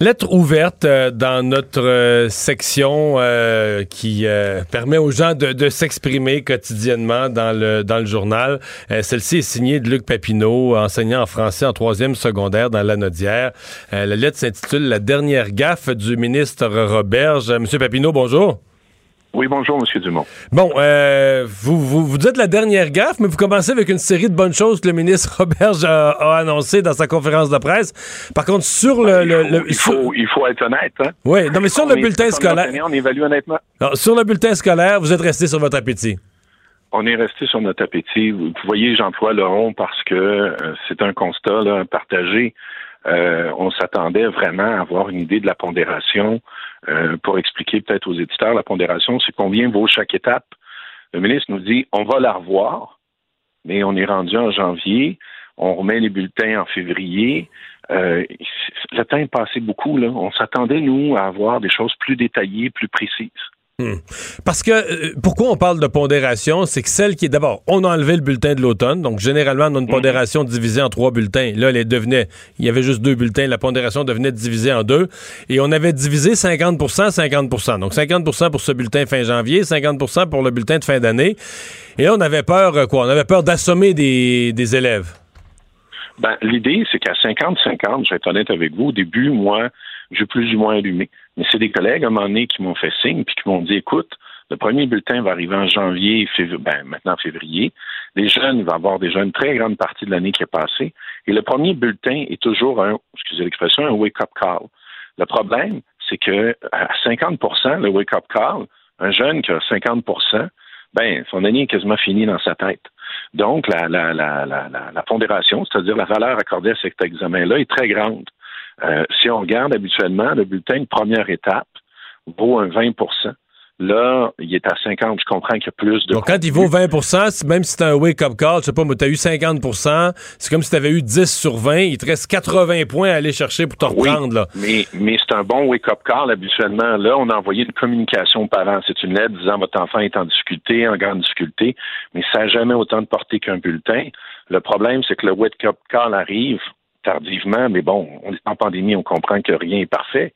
Speaker 2: Lettre ouverte euh, dans notre euh, section euh, qui permet aux gens de, s'exprimer quotidiennement dans le, dans le journal. Celle-ci est signée de Luc Papineau, enseignant en français en troisième secondaire dans l'Anodière. Euh, la lettre s'intitule La dernière gaffe du ministre Roberge. Monsieur Papineau, bonjour.
Speaker 11: Oui, bonjour, M. Dumont.
Speaker 2: Bon, euh, vous, vous, vous dites la dernière gaffe, mais vous commencez avec une série de bonnes choses que le ministre Roberge a, a annoncées dans sa conférence de presse. Par contre, sur le... le-
Speaker 11: Il faut, il
Speaker 2: sur-
Speaker 11: faut, il faut être honnête. Hein?
Speaker 2: Oui, non, mais sur
Speaker 11: On
Speaker 2: le bulletin scolaire...
Speaker 11: On évalue honnêtement.
Speaker 2: Sur le bulletin scolaire, vous êtes resté sur votre appétit.
Speaker 11: On est resté sur notre appétit. Vous vous voyez, j'emploie le rond parce que euh, c'est un constat là, partagé. Euh, on s'attendait vraiment à avoir une idée de la pondération. Euh, pour expliquer peut-être aux éditeurs, la pondération, c'est combien vaut chaque étape. Le ministre nous dit, on va la revoir, mais on est rendu en janvier. On remet les bulletins en février. Euh, le temps est passé beaucoup. Là. On s'attendait, nous, à avoir des choses plus détaillées, plus précises.
Speaker 2: Hmm. Parce que euh, pourquoi on parle de pondération, c'est que celle qui est d'abord, on a enlevé le bulletin de l'automne, donc généralement on a une pondération divisée en trois bulletins. Là, elle devenait, il y avait juste deux bulletins, la pondération devenait divisée en deux, et on avait divisé 50%, 50%. Donc 50% pour ce bulletin fin janvier, 50% pour le bulletin de fin d'année. Et là, on avait peur euh, quoi? On avait peur d'assommer des, des élèves.
Speaker 11: Ben, l'idée, c'est qu'à 50-50, je vais être honnête avec vous, au début, moi, j'ai plus ou moins allumé. Mais c'est des collègues, à un moment donné, qui m'ont fait signe, puis qui m'ont dit, écoute, le premier bulletin va arriver en janvier, février, ben, maintenant février. Les jeunes, il va y avoir déjà une très grande partie de l'année qui est passée. Et le premier bulletin est toujours un, excusez l'expression, un wake-up call. Le problème, c'est que à 50% le wake-up call, un jeune qui a 50% ben, son année est quasiment finie dans sa tête. Donc, la, la, la, la, pondération, c'est-à-dire la valeur accordée à cet examen-là, est très grande. Euh, si on regarde habituellement, le bulletin de première étape vaut un 20% Là, il est à 50. Je comprends qu'il y a plus de.
Speaker 2: Donc quand il vaut 20 si- même si c'est un wake-up call, je sais pas, mais tu as eu 50% c'est comme si tu avais eu 10 sur 20, il te reste 80 points à aller chercher pour te
Speaker 11: Oui,
Speaker 2: reprendre. Là.
Speaker 11: mais, mais c'est un bon wake-up call habituellement. Là, on a envoyé une communication aux parents. C'est une lettre disant votre enfant est en difficulté, en grande difficulté, mais ça n'a jamais autant de portée qu'un bulletin. Le problème, c'est que le wake-up call arrive tardivement, mais bon, on est en pandémie, on comprend que rien n'est parfait.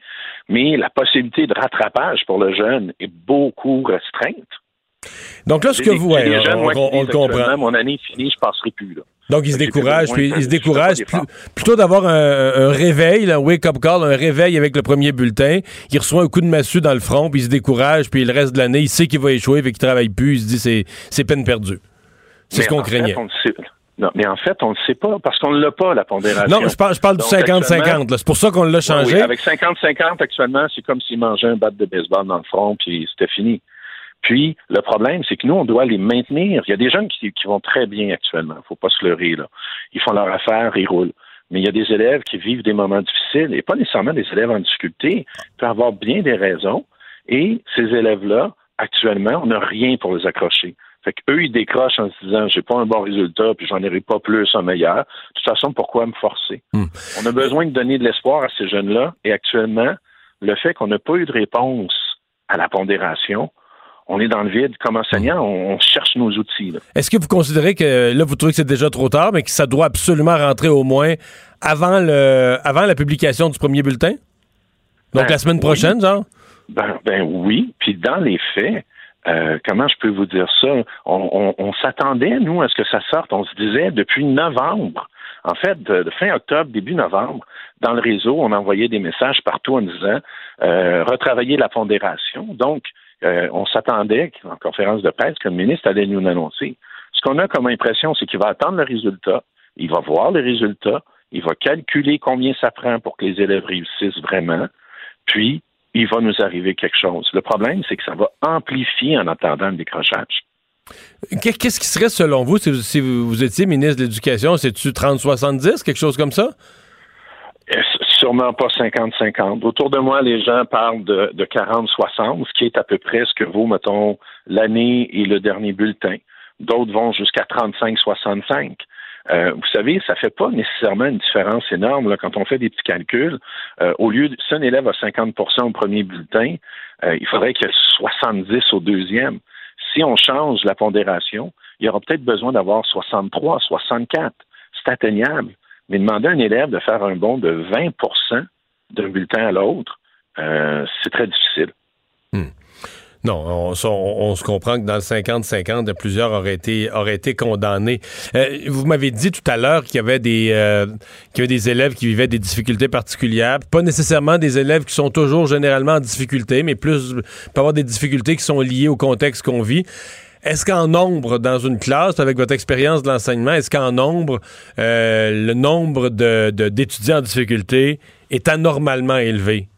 Speaker 11: Mais la possibilité de rattrapage pour le jeune est beaucoup restreinte.
Speaker 2: Donc là, ce que vous, ouais,
Speaker 11: des
Speaker 2: on,
Speaker 11: moi,
Speaker 2: le comprend.
Speaker 11: Mon année est finie, je passerai plus. Là.
Speaker 2: Donc, il se
Speaker 11: Fait que j'ai
Speaker 2: décourage,
Speaker 11: besoin
Speaker 2: puis
Speaker 11: de
Speaker 2: il se
Speaker 11: faire-
Speaker 2: décourage
Speaker 11: je fais pas
Speaker 2: plus- plutôt d'avoir un, un réveil, un wake-up call, un réveil avec le premier bulletin. Il reçoit un coup de massue dans le front, puis il se décourage, puis le reste de l'année, il sait qu'il va échouer, fait qu'il travaille plus, il se dit c'est c'est peine perdue. C'est ce qu'on
Speaker 11: en fait, Non, mais en fait, on ne le sait pas parce qu'on ne l'a pas, la pondération.
Speaker 2: Non, je parle, je parle du
Speaker 11: Donc,
Speaker 2: 50-50.
Speaker 11: actuellement-
Speaker 2: là. C'est pour ça qu'on l'a changé.
Speaker 11: Oui, avec 50-50, actuellement, c'est comme s'il mangeait un bat de baseball dans le front, puis c'était fini. Puis, le problème, c'est que nous, on doit les maintenir. Il y a des jeunes qui, qui vont très bien actuellement. Il faut pas se leurrer, là. Ils font leur affaire, ils roulent. Mais il y a des élèves qui vivent des moments difficiles, et pas nécessairement des élèves en difficulté. Il peut avoir bien des raisons. Et ces élèves-là, actuellement, on n'a rien pour les accrocher. Fait qu'eux, ils décrochent en se disant, j'ai pas un bon résultat, puis j'en aurai pas plus un meilleur. De toute façon, pourquoi me forcer?
Speaker 2: Hmm.
Speaker 11: On a besoin de donner de l'espoir à ces jeunes-là, et actuellement, le fait qu'on n'a pas eu de réponse à la pondération, on est dans le vide. Comme enseignant, on, on cherche nos outils.
Speaker 2: Est-ce que vous considérez que là, vous trouvez que c'est déjà trop tard, mais que ça doit absolument rentrer au moins avant, le, avant la publication du premier bulletin? Donc
Speaker 11: Ben,
Speaker 2: la semaine
Speaker 11: oui.
Speaker 2: prochaine, genre?
Speaker 11: Ben, ben oui. Puis dans les faits, euh, comment je peux vous dire ça? On, s'attendait, nous, à ce que ça sorte. On se disait depuis novembre. En fait, de, fin octobre, début novembre, dans le réseau, on envoyait des messages partout en disant euh, retravailler la pondération. Donc, euh, on s'attendait en conférence de presse que le ministre allait nous l'annoncer. Ce qu'on a comme impression, c'est qu'il va attendre le résultat, il va voir les résultats, il va calculer combien ça prend pour que les élèves réussissent vraiment, puis il va nous arriver quelque chose. Le problème, c'est que ça va amplifier en attendant le décrochage.
Speaker 2: Qu'est- Qu'est-ce qui serait, selon vous, si vous, étiez ministre de l'Éducation, c'est-tu 30-70, quelque chose comme ça?
Speaker 11: Euh, Sûrement pas 50-50. Autour de moi, les gens parlent de, de 40-60, ce qui est à peu près ce que vaut, mettons, l'année et le dernier bulletin. D'autres vont jusqu'à 35-65. Euh, vous savez, ça fait pas nécessairement une différence énorme là, quand on fait des petits calculs. Euh, au lieu de si un élève a 50% au premier bulletin, euh, il faudrait qu'il y ait 70 au deuxième. Si on change la pondération, il y aura peut-être besoin d'avoir 63, 64. C'est atteignable. Mais demander à un élève de faire un bond de 20% d'un bulletin à l'autre, euh, c'est très difficile.
Speaker 2: Non, on, on- se comprend que dans le 50-50, plusieurs auraient été, auraient été condamnés. Euh, vous m'avez dit tout à l'heure qu'il y avait des euh, des élèves qui vivaient des difficultés particulières. Pas nécessairement des élèves qui sont toujours généralement en difficulté, mais plus peut avoir des difficultés qui sont liées au contexte qu'on vit. Est-ce qu'en nombre dans une classe, avec votre expérience de l'enseignement, est-ce qu'en nombre, euh, le nombre de- de- d'étudiants en difficulté est anormalement élevé?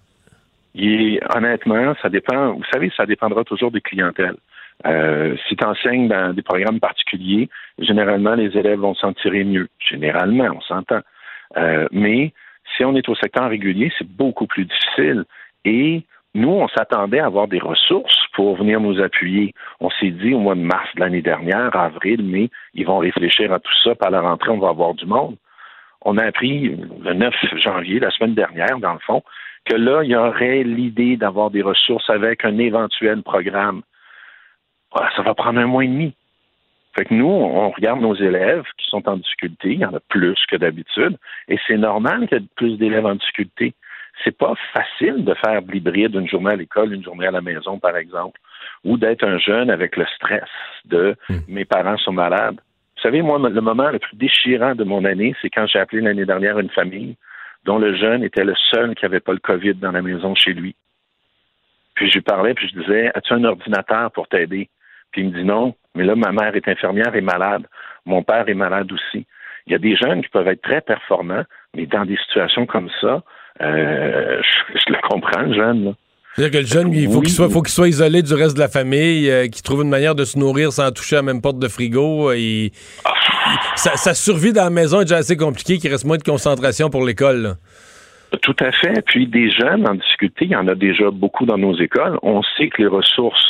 Speaker 11: Et honnêtement, ça dépend. Vous savez, ça dépendra toujours des clientèles. Euh, si tu enseignes dans des programmes particuliers, généralement, les élèves vont s'en tirer mieux. Généralement, on s'entend. Euh, mais si on est au secteur régulier, c'est beaucoup plus difficile. Et nous, on s'attendait à avoir des ressources pour venir nous appuyer. On s'est dit au mois de mars de l'année dernière, avril, mai, ils vont réfléchir à tout ça. Par la rentrée, on va avoir du monde. On a appris le 9 janvier, la semaine dernière, dans le fond, que là, il y aurait l'idée d'avoir des ressources avec un éventuel programme. Ah, ça va prendre un mois et demi. Fait que nous, on regarde nos élèves qui sont en difficulté, il y en a plus que d'habitude, et c'est normal qu'il y ait plus d'élèves en difficulté. C'est pas facile de faire de l'hybride une journée à l'école, une journée à la maison, par exemple, ou d'être un jeune avec le stress de mes parents sont malades. Vous savez, moi, le moment le plus déchirant de mon année, c'est quand j'ai appelé l'année dernière une famille dont le jeune était le seul qui n'avait pas le COVID dans la maison chez lui. Puis je lui parlais, puis je disais, as-tu un ordinateur pour t'aider? Puis il me dit non, mais là, ma mère est infirmière et malade. Mon père est malade aussi. Il y a des jeunes qui peuvent être très performants, mais dans des situations comme ça, euh, je, je le comprends, le jeune. Là.
Speaker 2: C'est-à-dire que le jeune, il faut
Speaker 11: Oui.
Speaker 2: qu'il soit, faut qu'il soit isolé du reste de la famille, euh, qu'il trouve une manière de se nourrir sans toucher à la même porte de frigo. euh, il- il- sa, sa survie dans la maison est déjà assez compliquée, qu'il reste moins de concentration pour l'école.
Speaker 11: Tout à fait. Puis des jeunes en difficulté, il y en a déjà beaucoup dans nos écoles. On sait que les ressources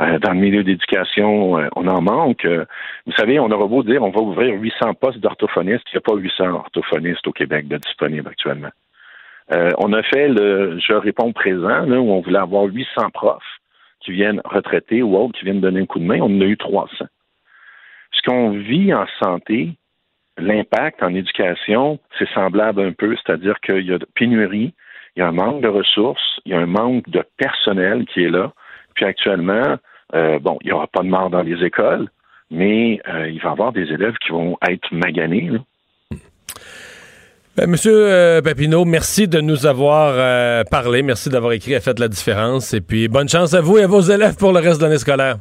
Speaker 11: euh, dans le milieu d'éducation, euh, on en manque. Euh, vous savez, on aura beau dire on va ouvrir 800 postes d'orthophonistes, il n'y a pas 800 orthophonistes au Québec de disponibles actuellement. Euh, on a fait le je réponds présent, où on voulait avoir 800 profs qui viennent retraités ou autres qui viennent donner un coup de main. On en a eu 300. Ce qu'on vit en santé, l'impact en éducation, c'est semblable un peu, c'est-à-dire qu'il y a de pénurie, il y a un manque de ressources, il y a un manque de personnel qui est là. Puis actuellement, euh, bon, il n'y aura pas de mort dans les écoles, mais euh, il va y avoir des élèves qui vont être maganés.
Speaker 2: Ben, Monsieur euh, Papineau, merci de nous avoir euh, parlé. Merci d'avoir écrit à Faites la différence. Et puis, bonne chance à vous et à vos élèves pour le reste de l'année scolaire.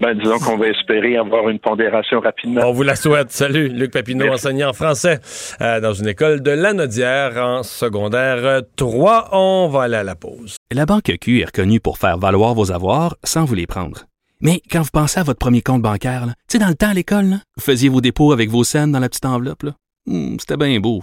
Speaker 11: Ben, disons qu'on va espérer avoir une pondération rapidement.
Speaker 2: On vous la souhaite. Salut, Luc Papineau, enseignant en français euh, dans une école de Lanaudière en secondaire euh, 3. On va aller à la pause.
Speaker 10: La Banque Q est reconnue pour faire valoir vos avoirs sans vous les prendre. Mais quand vous pensez à votre premier compte bancaire, là, tu sais, dans le temps à l'école, là, vous faisiez vos dépôts avec vos scènes dans la petite enveloppe. là. Hmm, C'était bien beau.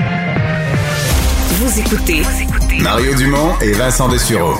Speaker 5: Mario Dumont et Vincent Dessureau.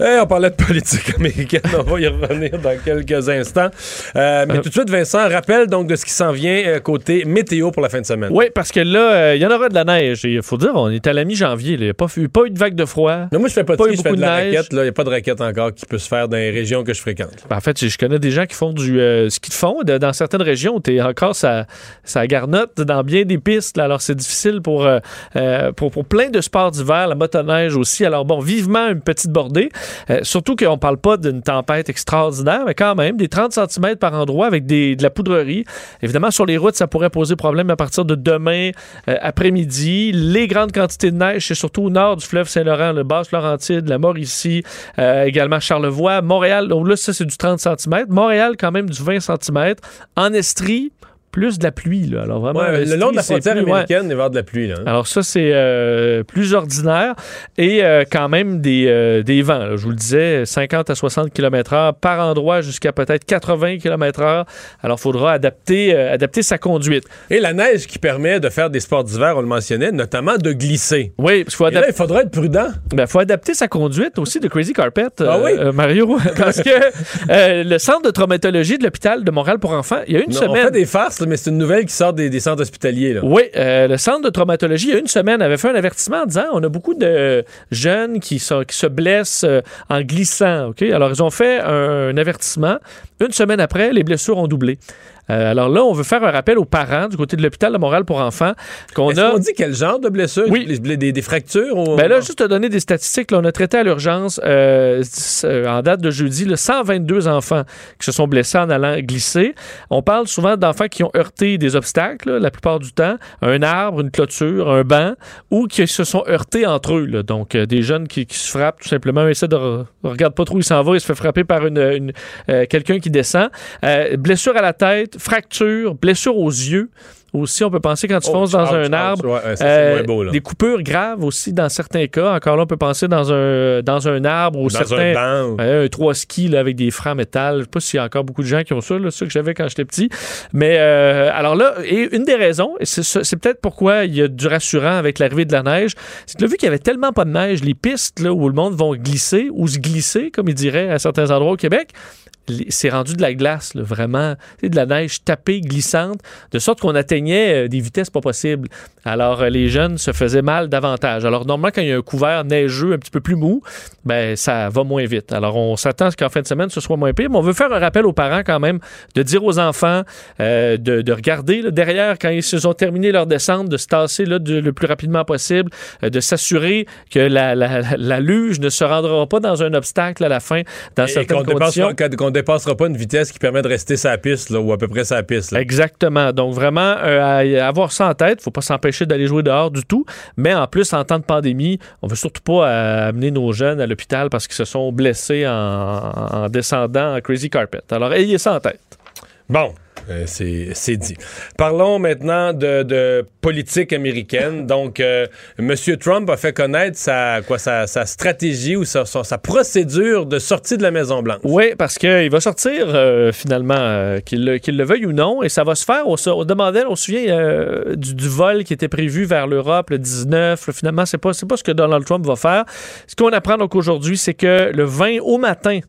Speaker 2: Eh, on parlait de politique américaine, on va y revenir dans quelques instants. Euh, mais tout de suite, Vincent, rappel donc de ce qui s'en vient euh, côté météo pour la fin de semaine.
Speaker 3: Oui, parce que là, euh, il y en aura de la neige. Il faut dire, on est à la mi-janvier. Il n'y a pas, eu- pas eu de vague de froid.
Speaker 2: Mais moi, je fais pas de
Speaker 3: Pas eu
Speaker 2: je fais
Speaker 3: beaucoup
Speaker 2: de la
Speaker 3: de neige.
Speaker 2: raquette. Il n'y a pas de raquette encore qui peut se faire dans les régions que je fréquente.
Speaker 3: Ben, en fait, je connais des gens qui font du euh, ski de fond de- dans certaines régions. Tu es encore ça, ça garnotte dans bien des pistes. là. alors, c'est difficile pour, euh, euh, pour, pour plein de sports d'hiver, la motoneige aussi. Alors, bon, vivement une petite bordée. Euh, surtout qu'on parle pas d'une tempête extraordinaire, mais quand même, des 30 cm par endroit avec de la poudrerie. Évidemment, sur les routes, ça pourrait poser problème à partir de demain euh, après-midi. Les grandes quantités de neige, c'est surtout au nord du fleuve Saint-Laurent, le Basse-Laurentide, la Mauricie, euh, également Charlevoix, Montréal. Donc là, ça, c'est du 30 cm. Montréal, quand même, du 20 cm. En Estrie, plus de la pluie. Là. Alors vraiment,
Speaker 2: Ouais, le long de la frontière
Speaker 3: plus- ouais.
Speaker 2: américaine, il va y avoir de la pluie. Là, hein.
Speaker 3: Alors ça, c'est euh, plus ordinaire et euh, quand même des, euh, des vents. là. Je vous le disais, 50 à 60 km heure par endroit jusqu'à peut-être 80 km heure. Alors, il faudra adapter, adapter sa conduite.
Speaker 2: Et la neige qui permet de faire des sports d'hiver, on le mentionnait, notamment de glisser.
Speaker 3: Oui, parce qu'il faut,
Speaker 2: là, il faudra être prudent.
Speaker 3: ben, faut adapter sa conduite aussi de Crazy Carpet,
Speaker 2: Ah oui?
Speaker 3: Mario. Parce que le centre de traumatologie de l'hôpital de Montréal pour enfants, il y a une
Speaker 2: Non, On
Speaker 3: semaine...
Speaker 2: fait des farces, mais c'est une nouvelle qui sort des, centres hospitaliers.
Speaker 3: Oui, euh, le centre de traumatologie, il y a une semaine, avait fait un avertissement en disant on a beaucoup de jeunes qui, se blessent euh, en glissant. OK? Alors, ils ont fait un avertissement. Une semaine après, les blessures ont doublé. Euh, alors là, on veut faire un rappel aux parents du côté de l'hôpital de Montréal pour enfants qu'on a.
Speaker 2: qu'on dit quel genre de blessure?
Speaker 3: Oui.
Speaker 2: Des, des- des fractures? ou-
Speaker 3: Ben là, juste te donner des statistiques, là, on a traité à l'urgence euh, euh, en date de jeudi là, 122 enfants qui se sont blessés en allant glisser. On parle souvent d'enfants qui ont heurté des obstacles, là, la plupart du temps, un arbre, une clôture, un banc, ou qui se sont heurtés entre eux. là. Donc, euh, des jeunes qui, qui se frappent tout simplement, essaient de re- regarde pas trop où il s'en va, il se fait frapper par une, une, euh, quelqu'un qui descend. Euh, blessure à la tête, fracture, blessure aux yeux. Aussi, on peut penser quand tu
Speaker 2: Oh,
Speaker 3: fonces dans un arbre.
Speaker 2: ouais, ouais, ça,
Speaker 3: Euh,
Speaker 2: beau,
Speaker 3: des coupures graves aussi dans certains cas. Encore là, on peut penser dans un, dans un arbre ou
Speaker 2: Dans
Speaker 3: certains.
Speaker 2: un banc.
Speaker 3: Ouais, un trois skis là, avec des en métal. Je sais pas s'il y a encore beaucoup de gens qui ont ça, là, ça que j'avais quand j'étais petit. Mais euh, alors là, et une des raisons, c'est peut-être pourquoi il y a du rassurant avec l'arrivée de la neige, c'est que là, vu qu'il y avait tellement pas de neige, les pistes là, où le monde va glisser ou se glisser, comme ils diraient à certains endroits au Québec, c'est rendu de la glace, là, vraiment, de la neige tapée, glissante, de sorte qu'on atteignait euh, des vitesses pas possibles. Alors, euh, les jeunes se faisaient mal davantage. Alors, normalement, quand il y a un couvert neigeux un petit peu plus mou, ben, ça va moins vite. Alors, on s'attend à ce qu'en fin de semaine, ce soit moins pire, mais on veut faire un rappel aux parents quand même de dire aux enfants euh, de, de regarder là, derrière quand ils se ont terminé leur descente, de se tasser là, de- le plus rapidement possible, euh, de s'assurer que la, la, la- la luge ne se rendra pas dans un obstacle à la fin, dans
Speaker 2: Et
Speaker 3: certaines conditions.
Speaker 2: Dépassera pas une vitesse qui permet de rester sa piste, là, ou à peu près sa piste. là.
Speaker 3: Exactement. Donc, vraiment, euh, à avoir ça en tête. faut pas s'empêcher d'aller jouer dehors du tout. Mais en plus, en temps de pandémie, on veut surtout pas euh, amener nos jeunes à l'hôpital parce qu'ils se sont blessés en, en descendant en Crazy Carpet. Alors, ayez ça en tête.
Speaker 2: Bon, euh, c'est dit. Parlons maintenant de, politique américaine. Donc, euh, M. Trump a fait connaître sa, quoi, sa, stratégie ou sa, procédure de sortie de la Maison-Blanche.
Speaker 3: Oui, parce qu'il va sortir euh, finalement, qu'il le, veuille ou non, et ça va se faire. On, se- demandait, on se souvient du, vol qui était prévu vers l'Europe le 19. Là, finalement, c'est pas, pas ce que Donald Trump va faire. Ce qu'on apprend donc aujourd'hui, c'est que le 20 au matin,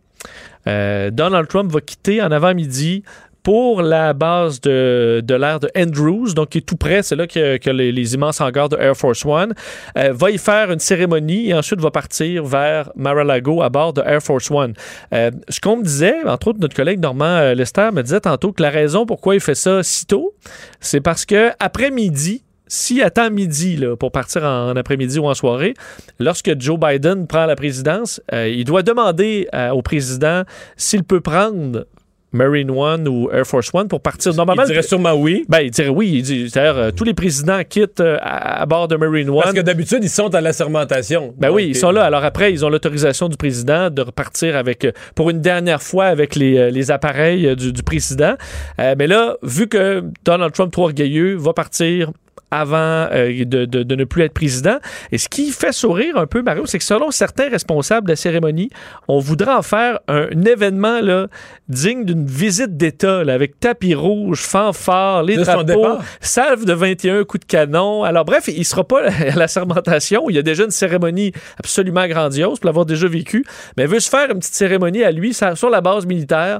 Speaker 3: Donald Trump va quitter en avant-midi pour la base de, de l'air de Andrews, donc qui est tout près, c'est là que, les, immenses hangars de Air Force One, euh, va y faire une cérémonie et ensuite va partir vers Mar-a-Lago à bord de Air Force One. Euh, ce qu'on me disait, entre autres notre collègue Normand euh, Lester me disait tantôt que la raison pourquoi il fait ça si tôt, c'est parce que après-midi, s'il attend midi là, pour partir en, après-midi ou en soirée, lorsque Joe Biden prend la présidence, euh, il doit demander au président s'il peut prendre Marine One ou Air Force One pour partir. Normalement,
Speaker 2: Il dirait sûrement oui.
Speaker 3: ben, il dirait oui. Il dit, c'est-à-dire, euh, tous les présidents quittent euh, à, à bord de Marine One.
Speaker 2: Parce que d'habitude, ils sont à l'assermentation.
Speaker 3: Ben
Speaker 2: Donc,
Speaker 3: oui, ils sont là. Alors après, ils ont l'autorisation du président de repartir avec, euh, pour une dernière fois avec les, les appareils du, du président. Euh, mais là, vu que Donald Trump, trop orgueilleux, va partir avant euh, de, de- de ne plus être président. Et ce qui fait sourire un peu, Mario, c'est que selon certains responsables de la cérémonie, on voudrait en faire un, événement là, digne d'une visite d'État, avec tapis rouge, fanfare, les
Speaker 2: De
Speaker 3: drapeaux, salve de 21 coups de canon. Alors bref, il sera pas à la sermentation. Il y a déjà une cérémonie absolument grandiose pour l'avoir déjà vécu. Mais il veut se faire une petite cérémonie à lui sur la base militaire.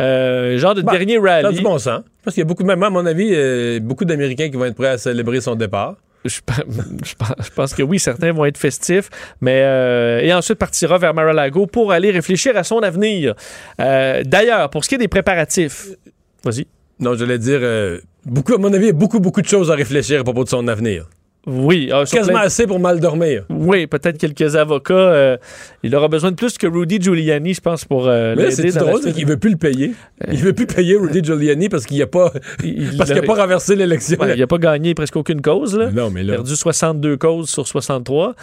Speaker 3: Euh, genre de
Speaker 2: Bah,
Speaker 3: dernier
Speaker 2: Ça a
Speaker 3: rallye.
Speaker 2: du bon sens. Parce qu'il y a beaucoup, même à mon avis, euh, beaucoup d'Américains qui vont être prêts à célébrer son départ.
Speaker 3: Je, pe- je pense- je pense que oui, certains vont être festifs, mais euh, et ensuite partira vers Mar-a-Lago pour aller réfléchir à son avenir. Euh, D'ailleurs, pour ce qui est des préparatifs, vas-y.
Speaker 2: Non, j'allais dire, euh, beaucoup, à mon avis, il y a beaucoup, beaucoup de choses à réfléchir à propos de son avenir.
Speaker 3: Oui, ah,
Speaker 2: Quasiment
Speaker 3: plein-
Speaker 2: assez pour mal dormir.
Speaker 3: Oui, peut-être quelques avocats. euh, il aura besoin de plus que Rudy Giuliani, je pense, pour euh,
Speaker 2: Mais c'est drôle, c'est qu'il veut plus le payer. Il veut plus payer Rudy Giuliani parce qu'il n'a pas,
Speaker 3: Il-
Speaker 2: parce qu'il a
Speaker 3: il-
Speaker 2: pas renversé l'élection.
Speaker 3: Ouais, il n'a pas gagné presque aucune cause. Là.
Speaker 2: non, mais là.
Speaker 3: perdu 62 causes sur 63.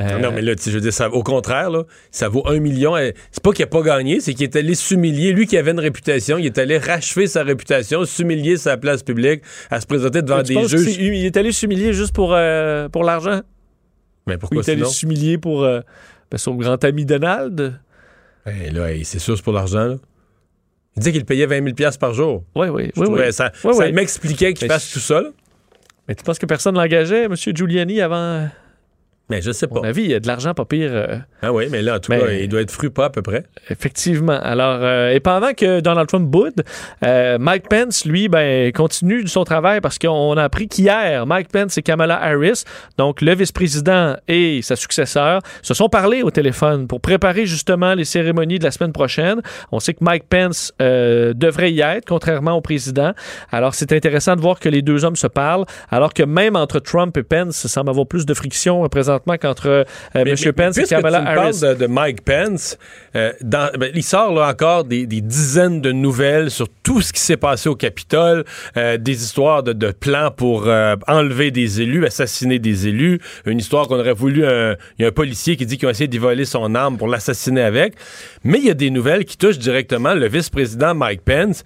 Speaker 3: Euh,
Speaker 2: Non, mais là, je veux dire, ça, au contraire, là, ça vaut un million. Euh, C'est pas qu'il a pas gagné, c'est qu'il est allé s'humilier. Lui qui avait une réputation, il est allé rachever sa réputation, s'humilier sa place publique, à se présenter devant des juges.
Speaker 3: il est allé s'humilier juste pour, euh, pour l'argent?
Speaker 2: Mais
Speaker 3: Ou
Speaker 2: pourquoi
Speaker 3: il est allé s'humilier pour euh, ben, son grand ami Donald?
Speaker 2: Ben, là, hey, c'est sûr, c'est pour l'argent. Il disait qu'il payait 20 000 piastres par jour.
Speaker 3: Oui, oui,
Speaker 2: Je
Speaker 3: oui.
Speaker 2: Ça,
Speaker 3: Oui,
Speaker 2: ça
Speaker 3: oui.
Speaker 2: m'expliquait qu'il fasse tout ça, là.
Speaker 3: Mais tu penses que personne l'engageait, M. Giuliani, avant?
Speaker 2: Mais je sais
Speaker 3: À
Speaker 2: pas.
Speaker 3: mon avis, il y a de l'argent pas pire. euh,
Speaker 2: Ah oui, mais là, en tout
Speaker 3: Mais-
Speaker 2: cas, il doit être fru pas à peu près.
Speaker 3: Effectivement. Alors, euh, et pendant que Donald Trump boude, euh, Mike Pence, lui, ben, continue son travail parce qu'on a appris qu'hier, Mike Pence et Kamala Harris, donc le vice-président et sa successeur, se sont parlé au téléphone pour préparer justement les cérémonies de la semaine prochaine. On sait que Mike Pence euh, devrait y être, contrairement au président. Alors, c'est intéressant de voir que les deux hommes se parlent, alors que même entre Trump et Pence, ça semble avoir plus de friction euh, présentement qu'entre euh, M. Pence et Kamala
Speaker 2: tu
Speaker 3: Harris.
Speaker 2: parles de, de Mike Pence, euh, dans- ben, il sort là encore des, des dizaines de nouvelles sur tout ce qui s'est passé au Capitole, euh, des histoires de, de plans pour enlever des élus, assassiner des élus, une histoire qu'on aurait voulu. Il y a un policier qui dit qu'ils ont essayé d'y voler son arme pour l'assassiner avec. Mais il y a des nouvelles qui touchent directement le vice-président Mike Pence.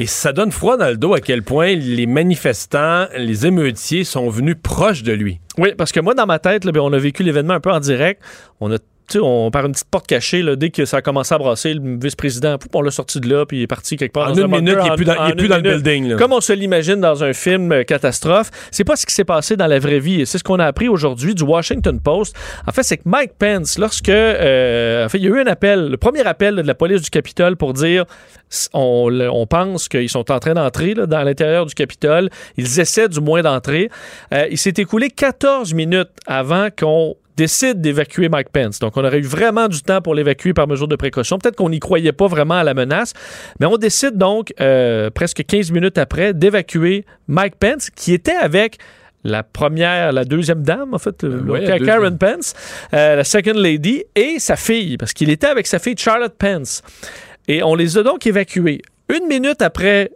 Speaker 2: Et ça donne froid dans le dos à quel point les manifestants, les émeutiers sont venus proches de lui.
Speaker 3: Oui, parce que moi, dans ma tête, ben, on a vécu l'événement un peu en direct. On a on par une petite porte cachée, là, dès que ça a commencé à brasser, le vice-président, on l'a sorti de là, puis il est parti quelque part
Speaker 2: En
Speaker 3: dans
Speaker 2: une
Speaker 3: bunker
Speaker 2: minute, il est
Speaker 3: en-
Speaker 2: plus dans, il est plus dans le building. là.
Speaker 3: Comme on se l'imagine dans un film euh, catastrophe, c'est pas ce qui s'est passé dans la vraie vie. Et c'est ce qu'on a appris aujourd'hui du Washington Post. En fait, c'est que Mike Pence, lorsque, euh, en fait, il y a eu un appel, le premier appel de la police du Capitole pour dire, on, pense qu'ils sont en train d'entrer dans l'intérieur du Capitole. Ils essaient du moins d'entrer. Euh, il s'est écoulé 14 minutes avant qu'on décide d'évacuer Mike Pence. Donc, on aurait eu vraiment du temps pour l'évacuer par mesure de précaution. Peut-être qu'on n'y croyait pas vraiment à la menace, mais on décide donc, euh, presque 15 minutes après, d'évacuer Mike Pence, qui était avec la première, la deuxième dame, en fait, le-
Speaker 2: ouais,
Speaker 3: le-
Speaker 2: la
Speaker 3: Karen. Pence, euh, la second lady, et sa fille, parce qu'il était avec sa fille Charlotte Pence. Et on les a donc évacués. Une minute après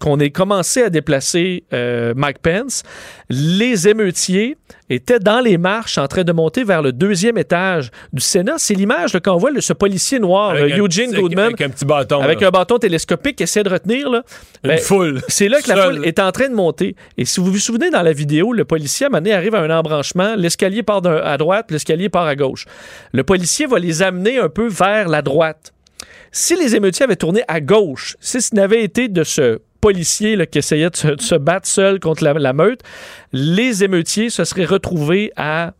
Speaker 3: qu'on ait commencé à déplacer euh, Mike Pence, les émeutiers étaient dans les marches en train de monter vers le deuxième étage du Sénat. C'est l'image là, quand on voit le- ce policier noir,
Speaker 2: Avec
Speaker 3: euh, Eugene
Speaker 2: petit-
Speaker 3: Goodman,
Speaker 2: Avec un petit bâton.
Speaker 3: avec
Speaker 2: là.
Speaker 3: un bâton télescopique qui essaie de retenir. Là,
Speaker 2: Une
Speaker 3: Ben,
Speaker 2: foule.
Speaker 3: c'est là que la foule est en train de monter. Et si vous vous souvenez, dans la vidéo, le policier, à un moment donné, arrive à un embranchement. L'escalier part à droite, l'escalier part à gauche. Le policier va les amener un peu vers la droite. Si les émeutiers avaient tourné à gauche, si ce n'avait été de ce policier là, qui essayait de se, de se battre seul contre la, la meute, les émeutiers se seraient retrouvés à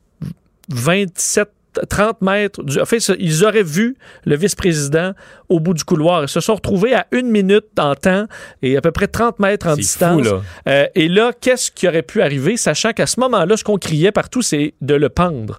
Speaker 3: 27 30 mètres. Du, en fait, ce- ils auraient vu le vice-président au bout du couloir. Ils se sont retrouvés à une minute en temps et à peu près 30 mètres en distance.
Speaker 2: fou, là.
Speaker 3: Euh, et là, qu'est-ce qui aurait pu arriver, sachant qu'à ce moment-là, ce qu'on criait partout, c'est de le pendre?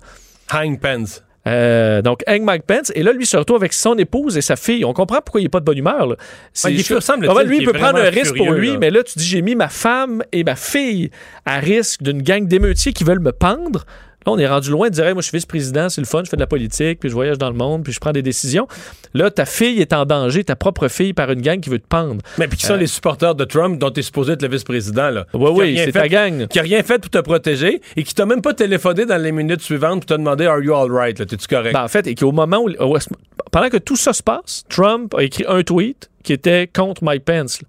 Speaker 2: Hang Pence.
Speaker 3: Euh, donc, Hank Mike Pence, et là, lui se retrouve avec son épouse et sa fille. On comprend pourquoi il n'est pas de bonne humeur. là. C'est-
Speaker 2: Ouais, il est semble-t-il
Speaker 3: Ah lui, il peut prendre un risque pour lui,
Speaker 2: là.
Speaker 3: mais là, tu dis, j'ai mis ma femme et ma fille à risque d'une gang d'émeutiers qui veulent me pendre. Là, on est rendu loin de dire, Hey, moi, je suis vice-président, c'est le fun, je fais de la politique, puis je voyage dans le monde, puis je prends des décisions. Là, ta fille est en danger, ta propre fille, par une gang qui veut te pendre.
Speaker 2: Mais puis qui sont
Speaker 3: Euh,
Speaker 2: les supporters de Trump dont tu es supposé être le vice-président. là.
Speaker 3: Oui, oui, c'est ta gang.
Speaker 2: Qui a rien fait pour te protéger et qui t'a même pas téléphoné dans les minutes suivantes pour te demander Are you all right? là? T'es-tu correct?
Speaker 3: Ben, en fait, et qu'au moment où, où- pendant que tout ça se passe, Trump a écrit un tweet qui était contre Mike Pence, là,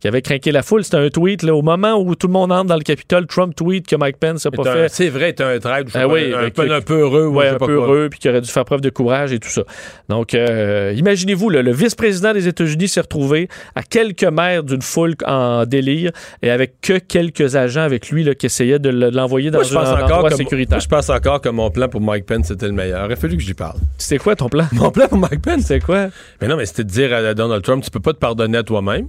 Speaker 3: qui avait craqué la foule. C'était un tweet là, au moment où tout le monde entre dans le Capitole. Trump tweet que Mike Pence n'a pas
Speaker 2: C'est
Speaker 3: fait.
Speaker 2: C'est vrai, t'es un traître,
Speaker 3: Ah oui,
Speaker 2: un, peu, un peu heureux. ou
Speaker 3: Ouais, un peu heureux, puis qui aurait dû faire preuve de courage et tout ça. Donc, euh, imaginez-vous, le vice-président des États-Unis s'est retrouvé à quelques mètres d'une foule en délire et avec que quelques agents avec lui là, qui essayaient de le- de l'envoyer dans
Speaker 2: Moi,
Speaker 3: un endroit sécuritaire.
Speaker 2: moi, je pense encore que mon plan pour Mike Pence c'était le meilleur. Il aurait fallu que j'y parle.
Speaker 3: C'était quoi ton plan?
Speaker 2: Mon plan pour Mike Pence?
Speaker 3: C'est quoi?
Speaker 2: Mais non, mais c'était de dire à Donald Trump, tu peux pas te pardonner à toi-même.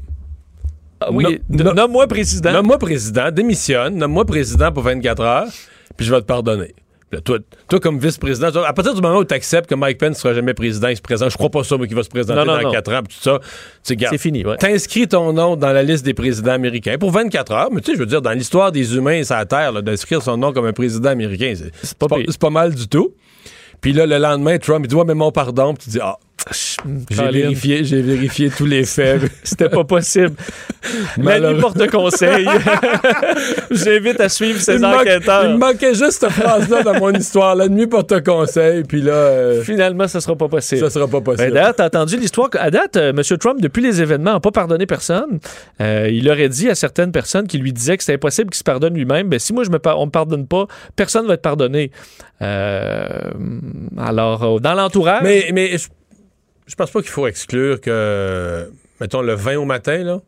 Speaker 3: Ah oui,
Speaker 2: No-
Speaker 3: de-
Speaker 2: no-
Speaker 3: nomme-moi président.
Speaker 2: Nomme-moi président, démissionne, nomme-moi président pour 24 heures, puis je vais te pardonner. Là, toi, toi, comme vice-président, à partir du moment où tu acceptes que Mike Pence ne sera jamais président, il se présente, je crois pas ça, mais qu'il va se présenter
Speaker 3: Non, non,
Speaker 2: dans
Speaker 3: non.
Speaker 2: 4 ans, puis tout ça.
Speaker 3: C'est fini, ouais.
Speaker 2: T'inscris ton nom dans la liste des présidents américains pour 24 heures, mais tu sais, je veux dire, dans l'histoire des humains sur la Terre, d'inscrire son nom comme un président américain, c'est
Speaker 3: pas
Speaker 2: pas mal du tout. Puis là, le lendemain, Trump, il dit, ouais, mais mon pardon, puis tu dis, ah, J'ai vérifié, j'ai vérifié tous les faits.
Speaker 3: C'était pas possible. La nuit porte conseil. J'invite à suivre ces
Speaker 2: il, me manque-
Speaker 3: enquêteurs.
Speaker 2: il me manquait juste cette phrase-là dans mon histoire. La nuit porte conseil, puis là, euh,
Speaker 3: Finalement, ça sera pas possible.
Speaker 2: ça sera pas
Speaker 3: Ben,
Speaker 2: possible.
Speaker 3: D'ailleurs, t'as entendu l'histoire. À date, euh, M. Trump, depuis les événements, n'a pas pardonné personne. Euh, il aurait dit à certaines personnes qui lui disaient que c'était impossible qu'il se pardonne lui-même. Ben, si moi, je me par- on me pardonne pas, personne va être pardonné. Alors, dans l'entourage.
Speaker 2: mais mais je, je pense pas qu'il faut exclure que, mettons, le 20 au matin, là,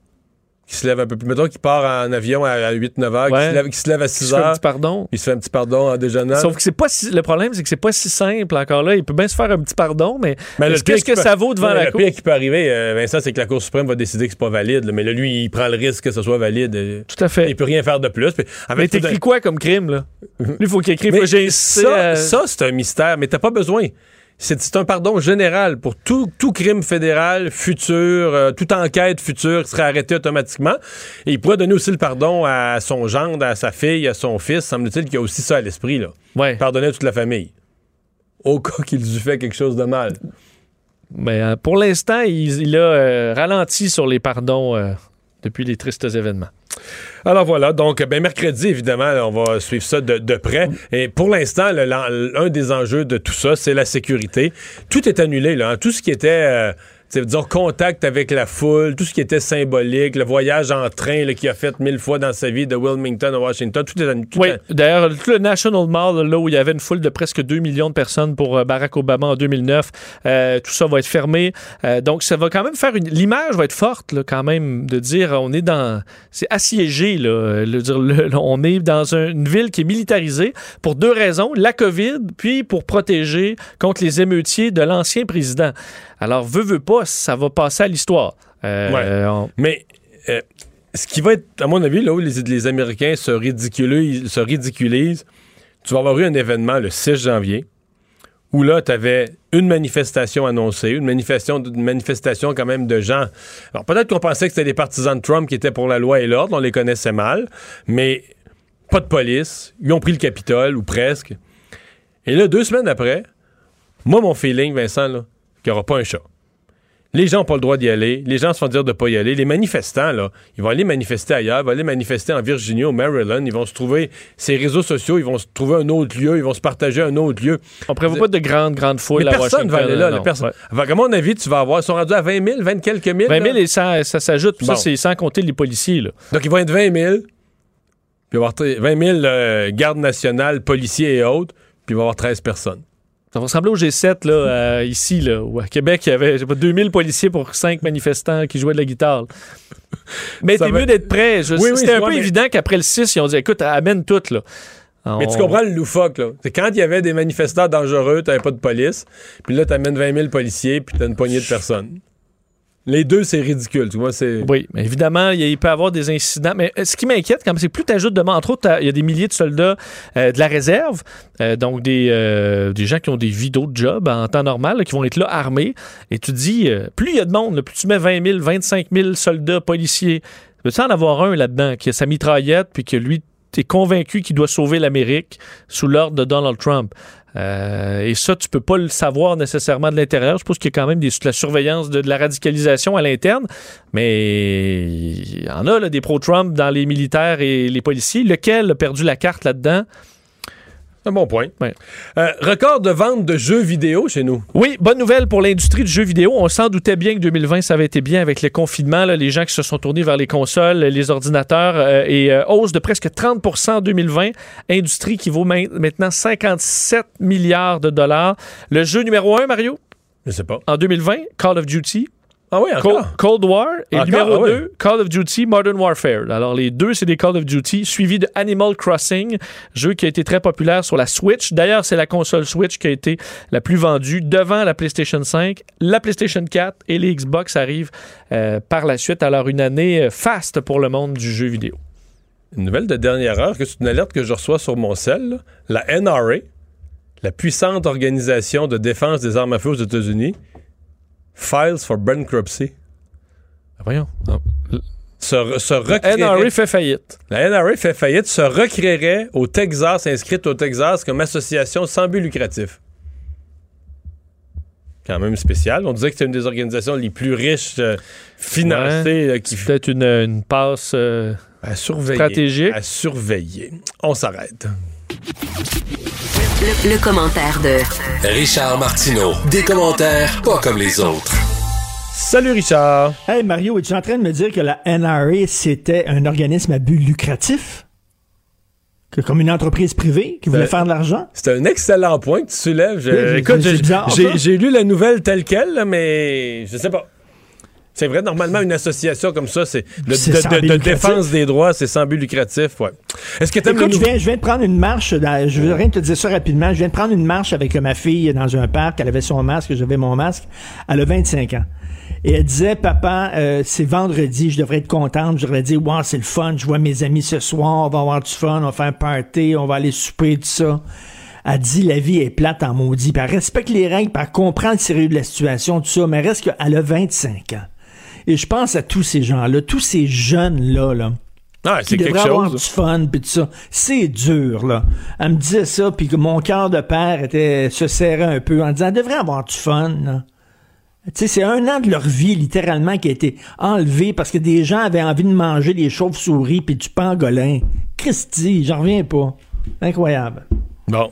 Speaker 2: qui se lève un peu plus. Mettons qu'il part en avion à, 8-9 heures,
Speaker 3: Ouais.
Speaker 2: qui, se lève, qui se lève à
Speaker 3: il
Speaker 2: 6
Speaker 3: se fait un
Speaker 2: heures,
Speaker 3: petit pardon.
Speaker 2: il se fait un petit pardon en déjeunant.
Speaker 3: Sauf que c'est pas si, le problème, c'est que c'est pas si simple encore là. Il peut bien se faire un petit pardon, mais,
Speaker 2: Mais le
Speaker 3: qu'est-ce que
Speaker 2: peut-
Speaker 3: ça vaut devant
Speaker 2: Non,
Speaker 3: la
Speaker 2: le
Speaker 3: cour?
Speaker 2: pire qui peut arriver, euh, Vincent, c'est que la Cour suprême va décider que c'est pas valide. là. mais là, lui, il prend le risque que ce soit valide. euh,
Speaker 3: Tout à fait.
Speaker 2: Il peut rien faire de plus. Puis,
Speaker 3: Mais t'écris quoi comme crime, là? Lui, il faut qu'il écrive. Faut
Speaker 2: ça,
Speaker 3: à-
Speaker 2: ça, c'est un mystère, mais t'as pas besoin. C'est un pardon général pour tout, tout crime fédéral futur, euh, toute enquête future qui serait arrêtée automatiquement. Et il pourrait donner aussi le pardon à son gendre, à sa fille, à son fils. Semble-t-il qu'il y a aussi ça à l'esprit. là.
Speaker 3: Ouais.
Speaker 2: Pardonner à toute la famille. Au cas qu'ils eût fait quelque chose de mal.
Speaker 3: Mais euh, pour l'instant, il, il a euh, ralenti sur les pardons depuis les tristes événements.
Speaker 2: Alors voilà, donc ben, mercredi, évidemment, on va suivre ça de, près. Et pour l'instant, l'un des enjeux de tout ça, c'est la sécurité. Tout est annulé, là. hein. Tout ce qui était, euh, tu sais, disons, contact avec la foule, tout ce qui était symbolique, le voyage en train qu'il a fait mille fois dans sa vie de Wilmington à Washington, tout est tout
Speaker 3: Oui, d'ailleurs, tout le National Mall, là où il y avait une foule de presque 2 millions de personnes pour euh, Barack Obama en 2009, euh, tout ça va être fermé. Euh, donc, ça va quand même faire une. L'image va être forte, là, quand même, de dire on est dans. C'est assiégé, là. le- dire, le- on est dans un- une ville qui est militarisée pour deux raisons la COVID, puis pour protéger contre les émeutiers de l'ancien président. Alors, veut, veut pas, ça va passer à l'histoire. Euh,
Speaker 2: Ouais.
Speaker 3: on-
Speaker 2: Mais euh, ce qui va être, à mon avis, là où les, les Américains se ridiculisent, se ridiculisent, tu vas avoir eu un événement le 6 janvier où là, tu avais une manifestation annoncée, une manifestation, une manifestation quand même de gens. Alors peut-être qu'on pensait que c'était des partisans de Trump qui étaient pour la loi et l'ordre, on les connaissait mal, mais pas de police, ils ont pris le Capitole, ou presque. Et là, deux semaines après, moi, mon feeling, Vincent, là, qu'il n'y aura pas un chat. Les gens n'ont pas le droit d'y aller. Les gens se font dire de ne pas y aller. Les manifestants, là, ils vont aller manifester ailleurs. Ils vont aller manifester en Virginie, au Maryland. Ils vont se trouver, ces réseaux sociaux, ils vont se trouver un autre lieu. Ils vont se partager un autre lieu.
Speaker 3: on prévoit pas de grandes, grandes fouilles à
Speaker 2: personne va aller là.
Speaker 3: non,
Speaker 2: là, personne.
Speaker 3: ouais.
Speaker 2: Fait qu'à mon avis, tu vas avoir, ils sont rendus à 20 000, 20 quelques mille.
Speaker 3: 20 000
Speaker 2: là.
Speaker 3: et ça, ça s'ajoute.
Speaker 2: Bon.
Speaker 3: Ça, c'est sans compter les policiers. Là.
Speaker 2: Donc, ils vont être 20 000. Puis il va y avoir t- 20 000 euh, gardes nationales, policiers et autres. Puis il va y avoir 13 personnes.
Speaker 3: Ça va ressembler au G7 là, euh, ici, là, où à Québec, il y avait pas, 2000 policiers pour 5 manifestants qui jouaient de la guitare. Mais t'es
Speaker 2: va-
Speaker 3: mieux d'être prêt. Je-
Speaker 2: Oui, oui,
Speaker 3: C'était un
Speaker 2: vois,
Speaker 3: peu
Speaker 2: mais-
Speaker 3: évident qu'après le 6, ils ont dit écoute, amène tout. Là.
Speaker 2: Mais tu comprends le loufoque, là. C'est quand il y avait des manifestants dangereux, t'avais pas de police. Puis là, t'amènes 20 000 policiers, puis t'as une poignée de personnes. Les deux, c'est ridicule. Tu vois, c'est.
Speaker 3: Oui, mais évidemment, il, peut y avoir des incidents. Mais euh, ce qui m'inquiète, quand c'est plus tu ajoutes de entre autres, il y a des milliers de soldats euh, de la réserve, euh, donc des, des gens qui ont des vies d'autres jobs en temps normal, qui vont être là armés. Et tu dis, euh, plus il y a de monde, plus tu mets 20 000, 25 000 soldats, policiers. Peux-tu en avoir un là-dedans qui a sa mitraillette, puis que lui, tu es convaincu qu'il doit sauver l'Amérique sous l'ordre de Donald Trump? Euh, et ça, tu peux pas le savoir nécessairement de l'intérieur. Je pense qu'il y a quand même des, de la surveillance de, de la radicalisation à l'interne, mais il y en a là, des pro-Trump dans les militaires et les policiers. Lequel a perdu la carte là-dedans?
Speaker 2: Un bon point.
Speaker 3: Ouais.
Speaker 2: Euh, record de vente de jeux vidéo chez nous.
Speaker 3: Oui, bonne nouvelle pour l'industrie du jeu vidéo. On s'en doutait bien que 2020, ça avait été bien avec le confinement, là, les gens qui se sont tournés vers les consoles, les ordinateurs, euh, et euh, hausse de presque 30% en 2020. Industrie qui vaut main- maintenant 57 milliards de dollars. Le jeu numéro un, Mario,
Speaker 2: Je sais pas.
Speaker 3: en 2020, Call of Duty.
Speaker 2: Ah oui,
Speaker 3: Cold,
Speaker 2: encore.
Speaker 3: Cold War et
Speaker 2: Encore?
Speaker 3: numéro
Speaker 2: Ah oui.
Speaker 3: 2, Call of Duty Modern Warfare. Alors les deux, c'est des Call of Duty, suivi de Animal Crossing, jeu qui a été très populaire sur la Switch. D'ailleurs, c'est la console Switch qui a été la plus vendue devant la PlayStation 5. La PlayStation 4 et les Xbox arrivent euh, par la suite. Alors une année euh, faste pour le monde du jeu vidéo.
Speaker 2: Une nouvelle de dernière heure, que c'est une alerte que je reçois sur mon cell. La NRA, la puissante organisation de défense des armes à feu aux États-Unis, files for bankruptcy.
Speaker 3: Voyons.
Speaker 2: Se, re- se recréerait-
Speaker 3: NRA fait faillite.
Speaker 2: La NRA fait faillite, se recréerait au Texas, inscrite au Texas comme association sans but lucratif. quand même spécial. On disait que c'était une des organisations les plus riches euh, financées euh, qui
Speaker 3: peut-être une, une passe euh,
Speaker 2: à surveiller.
Speaker 3: stratégique.
Speaker 2: À surveiller. On s'arrête.
Speaker 1: Le, le commentaire de
Speaker 12: Richard Martineau. Des commentaires pas comme les autres.
Speaker 2: Salut Richard.
Speaker 13: Hey Mario, es-tu en train de me dire que la NRA, c'était un organisme à but lucratif? Que comme une entreprise privée qui voulait
Speaker 2: Euh,
Speaker 13: faire de l'argent?
Speaker 2: C'est un excellent point que tu soulèves. Je-
Speaker 13: Oui, c'est-
Speaker 2: écoute,
Speaker 13: c'est
Speaker 2: j'ai- lu la nouvelle telle qu'elle, là, mais je sais pas. C'est vrai, normalement, une association comme ça, c'est de, défense des droits, c'est sans but lucratif, ouais. Est-ce que
Speaker 13: Écoute, je viens, je viens de prendre une marche, dans- je veux rien te dire ça rapidement, je viens de prendre une marche avec ma fille dans un parc, elle avait son masque, j'avais mon masque, elle a 25 ans. Et elle disait, papa, euh, c'est vendredi, je devrais être contente, je devrais dire, wow, c'est le fun, je vois mes amis ce soir, on va avoir du fun, on va faire un party, on va aller souper, tout ça. Elle dit, la vie est plate en maudit, elle respecte les règles, puis elle comprend le sérieux de la situation, tout ça, mais reste qu'elle a 25 ans. Et je pense à tous ces gens-là, tous ces jeunes-là, là
Speaker 2: Ah, c'est quelque
Speaker 13: avoir
Speaker 2: chose.
Speaker 13: du fun puis tout ça. C'est dur là. Elle me disait ça puis que mon cœur de père était se serrait un peu en disant elle devrait avoir du fun. là. Tu sais, c'est un an de leur vie littéralement qui a été enlevé parce que des gens avaient envie de manger des chauves-souris puis du pangolin. Christy, j'en reviens pas. Incroyable.
Speaker 2: Bon.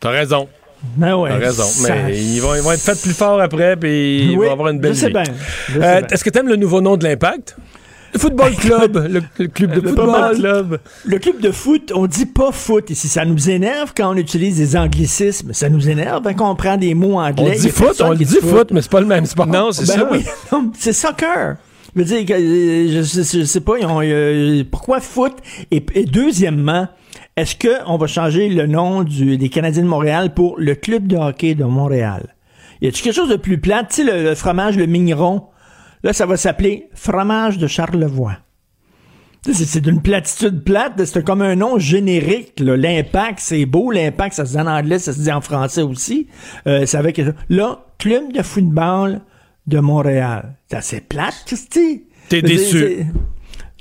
Speaker 2: T'as raison.
Speaker 13: Ben ouais.
Speaker 2: T'as raison.
Speaker 13: ça-
Speaker 2: Mais ils vont, ils vont être faits plus forts après, puis ils
Speaker 13: Oui,
Speaker 2: vont avoir une belle
Speaker 13: je sais
Speaker 2: vie.
Speaker 13: bien, je sais
Speaker 2: Euh,
Speaker 13: bien.
Speaker 2: Est-ce que t'aimes le nouveau nom de l'Impact? Le Football Club. le, le club de
Speaker 13: Le
Speaker 2: football. club.
Speaker 13: Le club de foot, on dit pas foot ici. Ça nous énerve quand on utilise des anglicismes. Ça nous énerve hein, quand on prend des mots anglais.
Speaker 2: On dit foot, on dit foot, mais c'est pas le même sport.
Speaker 3: Non, c'est
Speaker 13: Ben
Speaker 3: ça.
Speaker 13: oui, non, c'est soccer. Je veux dire, euh, je, je- je sais pas, ils ont, euh, pourquoi foot? Et, et deuxièmement, est-ce qu'on va changer le nom du, des Canadiens de Montréal pour le Club de hockey de Montréal? Y a-tu quelque chose de plus plat? Tu sais, le, le fromage, le mignon, là, ça va s'appeler fromage de Charlevoix. C'est d'une platitude plate, c'est comme un nom générique. L'impact, c'est beau. L'impact, ça se dit en anglais, ça se dit en français aussi. Euh, avec là, club de football de Montréal. C'est assez plate, Christy.
Speaker 2: T'es déçu.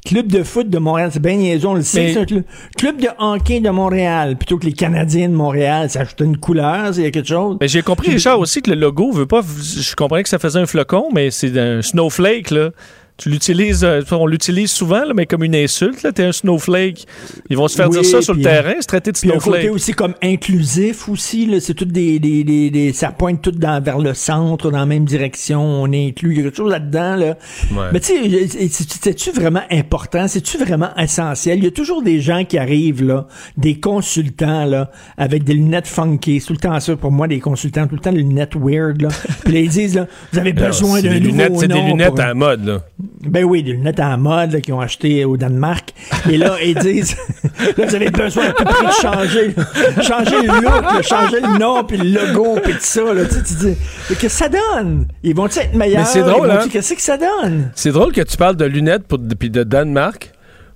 Speaker 13: C'est- Club de foot de Montréal, c'est bien niaiseux, on le sait, c'est un club. Club de hockey de Montréal, plutôt que les Canadiens de Montréal, ça ajoute une couleur, il y a quelque chose.
Speaker 3: Mais j'ai compris, Richard, aussi que le logo veut pas. Je comprenais que ça faisait un flocon, mais c'est un snowflake, là. Tu l'utilises, euh, on l'utilise souvent, là, mais comme une insulte, là. T'es un snowflake. Ils vont se faire
Speaker 13: Oui,
Speaker 3: dire ça sur le terrain, se traiter de
Speaker 13: un côté
Speaker 3: snowflake.
Speaker 13: aussi comme inclusif aussi, là, c'est tout des, des, des, des- ça pointe tout dans, vers le centre, dans la même direction, on inclut, il y a quelque chose là-dedans, là.
Speaker 2: Ouais.
Speaker 13: Mais tu sais, c'est- c'est-tu vraiment important? C'est-tu vraiment essentiel? Il y a toujours des gens qui arrivent, là, des consultants, là, avec des lunettes funky. C'est tout le temps ça pour moi, des consultants, tout le temps des lunettes weird, là. Puis là, ils disent, là, vous avez
Speaker 2: Alors,
Speaker 13: besoin
Speaker 2: c'est
Speaker 13: d'un
Speaker 2: des
Speaker 13: nouveau
Speaker 2: lunettes, C'est des lunettes
Speaker 13: pour-
Speaker 2: à la mode, là.
Speaker 13: Ben oui, des lunettes en mode qu'ils ont acheté au Danemark. Et là, ils disent, là, vous avez besoin à tout prix de changer, changer le look, là, changer le nom, puis le logo, puis tout ça. Là, tu sais, tu dis, mais qu'est-ce que ça donne? Ils vont-tu être meilleurs?
Speaker 2: Mais c'est drôle, hein?
Speaker 13: Qu'est-ce que ça donne?
Speaker 2: C'est drôle que tu parles de lunettes pour, puis de Danemark.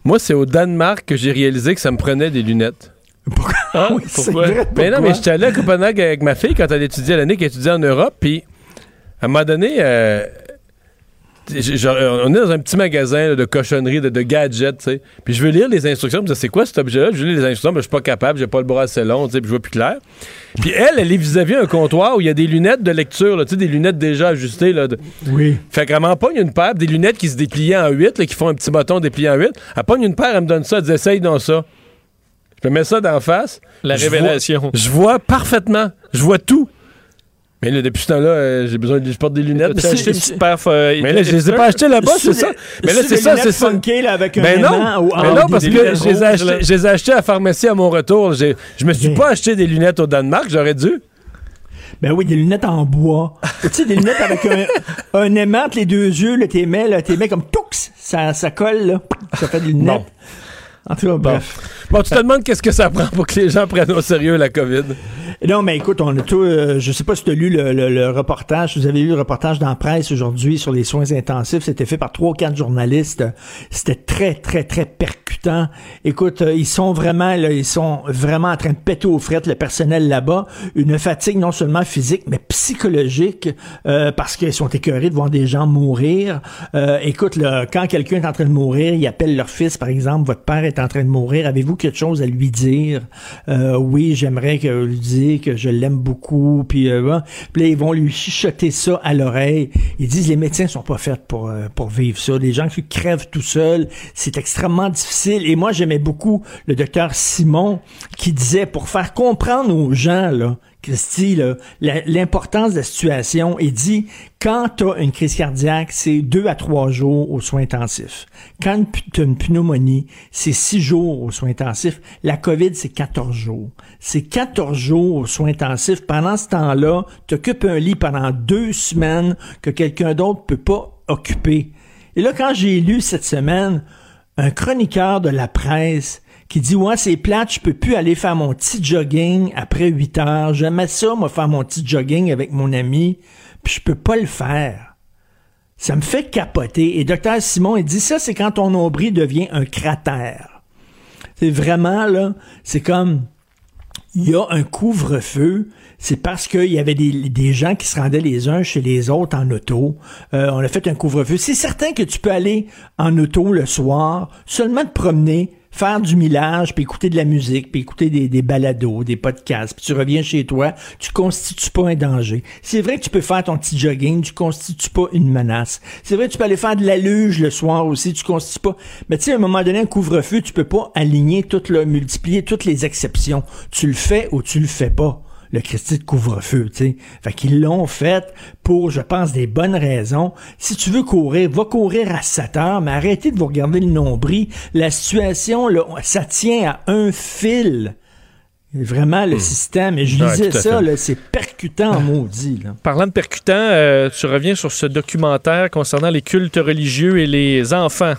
Speaker 2: Moi, c'est au Danemark que j'ai réalisé que ça me prenait des lunettes.
Speaker 13: Pourquoi?
Speaker 2: Hein?
Speaker 13: Oui, c'est
Speaker 2: Pourquoi?
Speaker 13: vrai,
Speaker 2: Ben non, mais j'étais allé à Copenhague avec ma fille quand elle étudiait l'année qu'elle étudiait en Europe, puis à un moment donné, euh, genre, on est dans un petit magasin là, de cochonneries, de, de gadgets, tu sais. Puis je veux lire les instructions, je dis, c'est quoi cet objet-là? Je veux lire les instructions, mais je suis pas capable, j'ai pas le bras assez long, tu sais, puis je vois plus clair. Puis elle, elle est vis-à-vis un comptoir où il y a des lunettes de lecture, tu sais, des lunettes déjà ajustées, là. de-
Speaker 13: Oui.
Speaker 2: Fait qu'elle m'en pogne une paire, des lunettes qui se dépliaient en 8, là, qui font un petit bâton déplié en 8. Elle pogne une paire, elle me donne ça, elle dit essaye dans ça. Je me mets ça d'en face.
Speaker 3: La
Speaker 2: Je
Speaker 3: révélation.
Speaker 2: vois- je vois parfaitement. Je vois tout. Mais là, depuis ce temps-là, euh, j'ai besoin de. Je porte des lunettes.
Speaker 3: T'as acheté une petite paire. euh,
Speaker 2: Mais là, je les ai pas achetées là-bas, c'est ça. Mais là, c'est ça, c'est ça.
Speaker 13: funky, là, avec un
Speaker 2: Ben non,
Speaker 13: ou-
Speaker 2: mais non, parce que je les, ai achetées à la pharmacie à mon retour. J'ai- Je me suis pas acheté des lunettes au Danemark, j'aurais dû.
Speaker 13: Ben oui, des lunettes en bois. tu sais, des lunettes avec un, un aimant entre les deux yeux, là, t'es mets, là, t'es mets comme toux, ça, ça colle, là. Ça fait des lunettes. En tout cas, bref.
Speaker 2: Bon, tu te demandes qu'est-ce que ça prend pour que les gens prennent au sérieux la COVID.
Speaker 13: Non, mais écoute, on a tout. euh, je sais pas si tu as lu le, le- le reportage. Vous avez lu le reportage dans la presse aujourd'hui sur les soins intensifs. C'était fait par trois ou quatre journalistes. C'était très, très, très percutant. Écoute, euh, ils sont vraiment, là, ils sont vraiment en train de péter aux frettes le personnel là-bas. Une fatigue non seulement physique, mais psychologique, euh, parce qu'ils sont écœurés de voir des gens mourir. Euh, écoute, là, quand quelqu'un est en train de mourir, ils appellent leur fils, par exemple, votre père est en train de mourir, avez-vous quelque chose à lui dire? Euh, oui, j'aimerais que lui dise que je l'aime beaucoup, puis, euh, puis là, ils vont lui chuchoter ça à l'oreille. Ils disent, les médecins sont pas faits pour, euh, pour vivre ça. Les gens qui crèvent tout seuls, c'est extrêmement difficile. Et moi, j'aimais beaucoup le docteur Simon qui disait, pour faire comprendre aux gens, là, Christy, l'importance de la situation, il dit, quand tu as une crise cardiaque, c'est deux à trois jours aux soins intensifs. Quand tu as une pneumonie, c'est six jours aux soins intensifs. La COVID, c'est 14 jours. C'est 14 jours aux soins intensifs. Pendant ce temps-là, tu occupes un lit pendant deux semaines que quelqu'un d'autre peut pas occuper. Et là, quand j'ai lu cette semaine un chroniqueur de la presse qui dit ouais c'est plate je peux plus aller faire mon petit jogging après 8 heures. J'aimais ça moi faire mon petit jogging avec mon ami puis je peux pas le faire. Ça me fait capoter. Et docteur Simon il dit ça c'est quand ton nombril devient un cratère. C'est vraiment là c'est comme il y a un couvre-feu, c'est parce qu'il y avait des, des gens qui se rendaient les uns chez les autres en auto. Euh, on a fait un couvre-feu. C'est certain que tu peux aller en auto le soir, seulement te promener, faire du millage, puis écouter de la musique, puis écouter des, balados, des podcasts, puis tu reviens chez toi, tu constitues pas un danger. C'est vrai que tu peux faire ton petit jogging, tu constitues pas une menace. C'est vrai que tu peux aller faire de la luge le soir aussi, tu constitues pas. Mais tu sais, à un moment donné, un couvre-feu, tu peux pas aligner tout le, multiplier toutes les exceptions. Tu le fais ou tu le fais pas le Christi de couvre-feu, tu sais. Fait qu'ils l'ont fait pour, je pense, des bonnes raisons. Si tu veux courir, va courir à 7 heures, mais arrêtez de vous regarder le nombril. La situation, là, ça tient à un fil. Vraiment, le système. Et je
Speaker 3: Ouais,
Speaker 13: disais
Speaker 3: à
Speaker 13: ça, c'est percutant maudit, là.
Speaker 3: Parlant de percutant, euh, tu reviens sur ce documentaire concernant les cultes religieux et les enfants.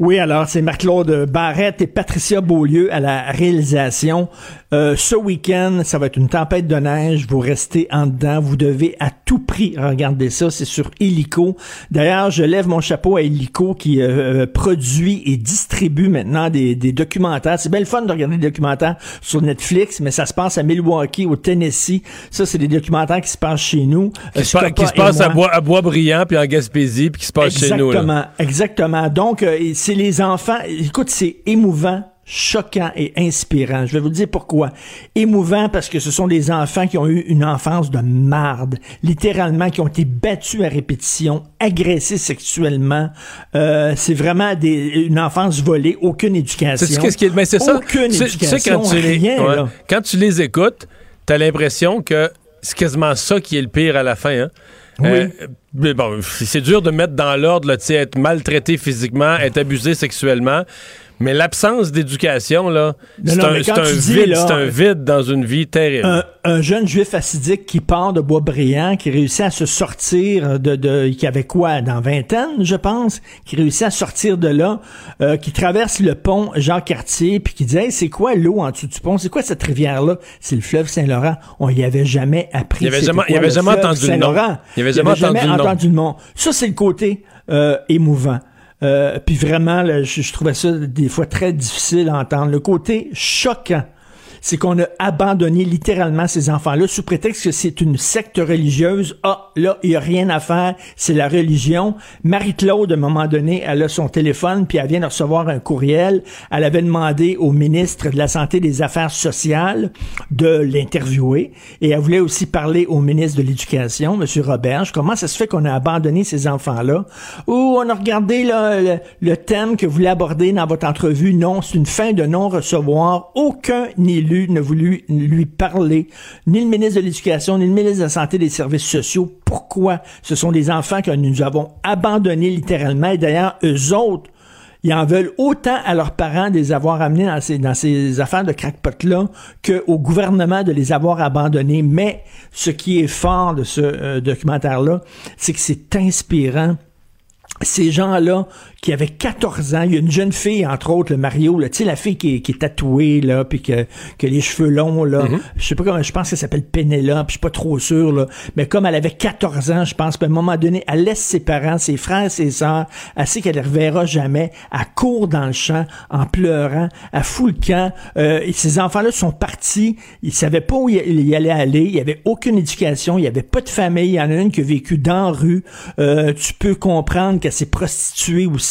Speaker 13: Oui, alors c'est Marc-Claude Barrette et Patricia Beaulieu à la réalisation. Euh, ce week-end, ça va être une tempête de neige. Vous restez en dedans. Vous devez à tout prix regarder ça. C'est sur Illico. D'ailleurs, je lève mon chapeau à Illico qui euh, produit et distribue maintenant des, des documentaires. C'est bien le fun de regarder des documentaires sur Netflix, mais ça se passe à Milwaukee, au Tennessee. Ça, c'est des documentaires qui se passent chez nous.
Speaker 2: Qui
Speaker 13: Euh,
Speaker 2: se, pa- qui se passe à
Speaker 13: moi.
Speaker 2: Bois, à Bois-Brillant puis en Gaspésie puis qui se passe chez nous.
Speaker 13: Exactement, exactement. Donc, c'est les enfants. Écoute, c'est émouvant choquant et inspirant. Je vais vous dire pourquoi. Émouvant parce que ce sont des enfants qui ont eu une enfance de marde, littéralement, qui ont été battus à répétition, agressés sexuellement. Euh, c'est vraiment des, une enfance volée, aucune éducation.
Speaker 2: C'est qu'est-ce qui est, mais c'est ça.
Speaker 13: Aucune éducation,
Speaker 2: sais, quand tu les,
Speaker 13: rien,
Speaker 2: ouais. quand tu les écoutes, t'as l'impression que c'est quasiment ça qui est le pire à la fin. Hein?
Speaker 13: Oui.
Speaker 2: Euh, bon, c'est dur de mettre dans l'ordre, être maltraité physiquement, être abusé sexuellement. Mais l'absence d'éducation, là, c'est un, un vide,
Speaker 13: là,
Speaker 2: c'est un vide dans une vie terrible.
Speaker 13: un, un jeune juif assidique qui part de Boisbriand, qui réussit à se sortir de, de qui avait quoi, dans vingtaine, je pense, qui réussit à sortir de là, euh, qui traverse le pont Jean-Cartier, puis qui dit, hey, c'est quoi l'eau en dessous du pont? C'est quoi cette rivière-là? C'est le fleuve Saint-Laurent. On y avait jamais appris.
Speaker 2: Il avait jamais- il avait jamais entendu le nom. Il avait jamais entendu le nom.
Speaker 13: entendu le nom. Ça, c'est le côté euh, émouvant. Euh, puis vraiment, je, je trouvais ça des fois très difficile à entendre. Le côté choquant, c'est qu'on a abandonné littéralement ces enfants-là sous prétexte que c'est une secte religieuse. Ah, là, il n'y a rien à faire, c'est la religion. Marie-Claude, à un moment donné, elle a son téléphone, puis elle vient de recevoir un courriel. Elle avait demandé au ministre de la Santé et des Affaires sociales de l'interviewer. Et elle voulait aussi parler au ministre de l'Éducation, M. Roberge. Comment ça se fait qu'on a abandonné ces enfants-là? Ou on a regardé là, le, le thème que vous voulez aborder dans votre entrevue. Non, c'est une fin de non-recevoir. Aucun élu ne voulu lui parler, ni le ministre de l'Éducation, ni le ministre de la Santé et des Services sociaux. Pourquoi? Ce sont des enfants que nous avons abandonnés littéralement. Et d'ailleurs, eux autres, ils en veulent autant à leurs parents de les avoir amenés dans ces, dans ces affaires de crackpot-là qu'au gouvernement de les avoir abandonnés. Mais ce qui est fort de ce euh, documentaire-là, c'est que c'est inspirant ces gens-là qui avait 14 ans. Il y a une jeune fille, entre autres, le Mario, tu sais, la fille qui est, qui est tatouée, là, puis que, que les cheveux longs, là.
Speaker 2: Mm-hmm.
Speaker 13: Je sais pas comment, je pense qu'elle s'appelle Pénélope, je suis pas trop sûr, là. Mais comme elle avait 14 ans, je pense, qu'à un moment donné, elle laisse ses parents, ses frères, ses sœurs, elle sait qu'elle les reverra jamais. Elle court dans le champ en pleurant, elle fout le camp. Euh, et ces enfants-là sont partis. Ils savaient pas où ils allaient aller. Il y avait aucune éducation. Il y avait pas de famille. Il y en a une qui a vécu dans la rue. Euh, tu peux comprendre qu'elle s'est prostituée aussi.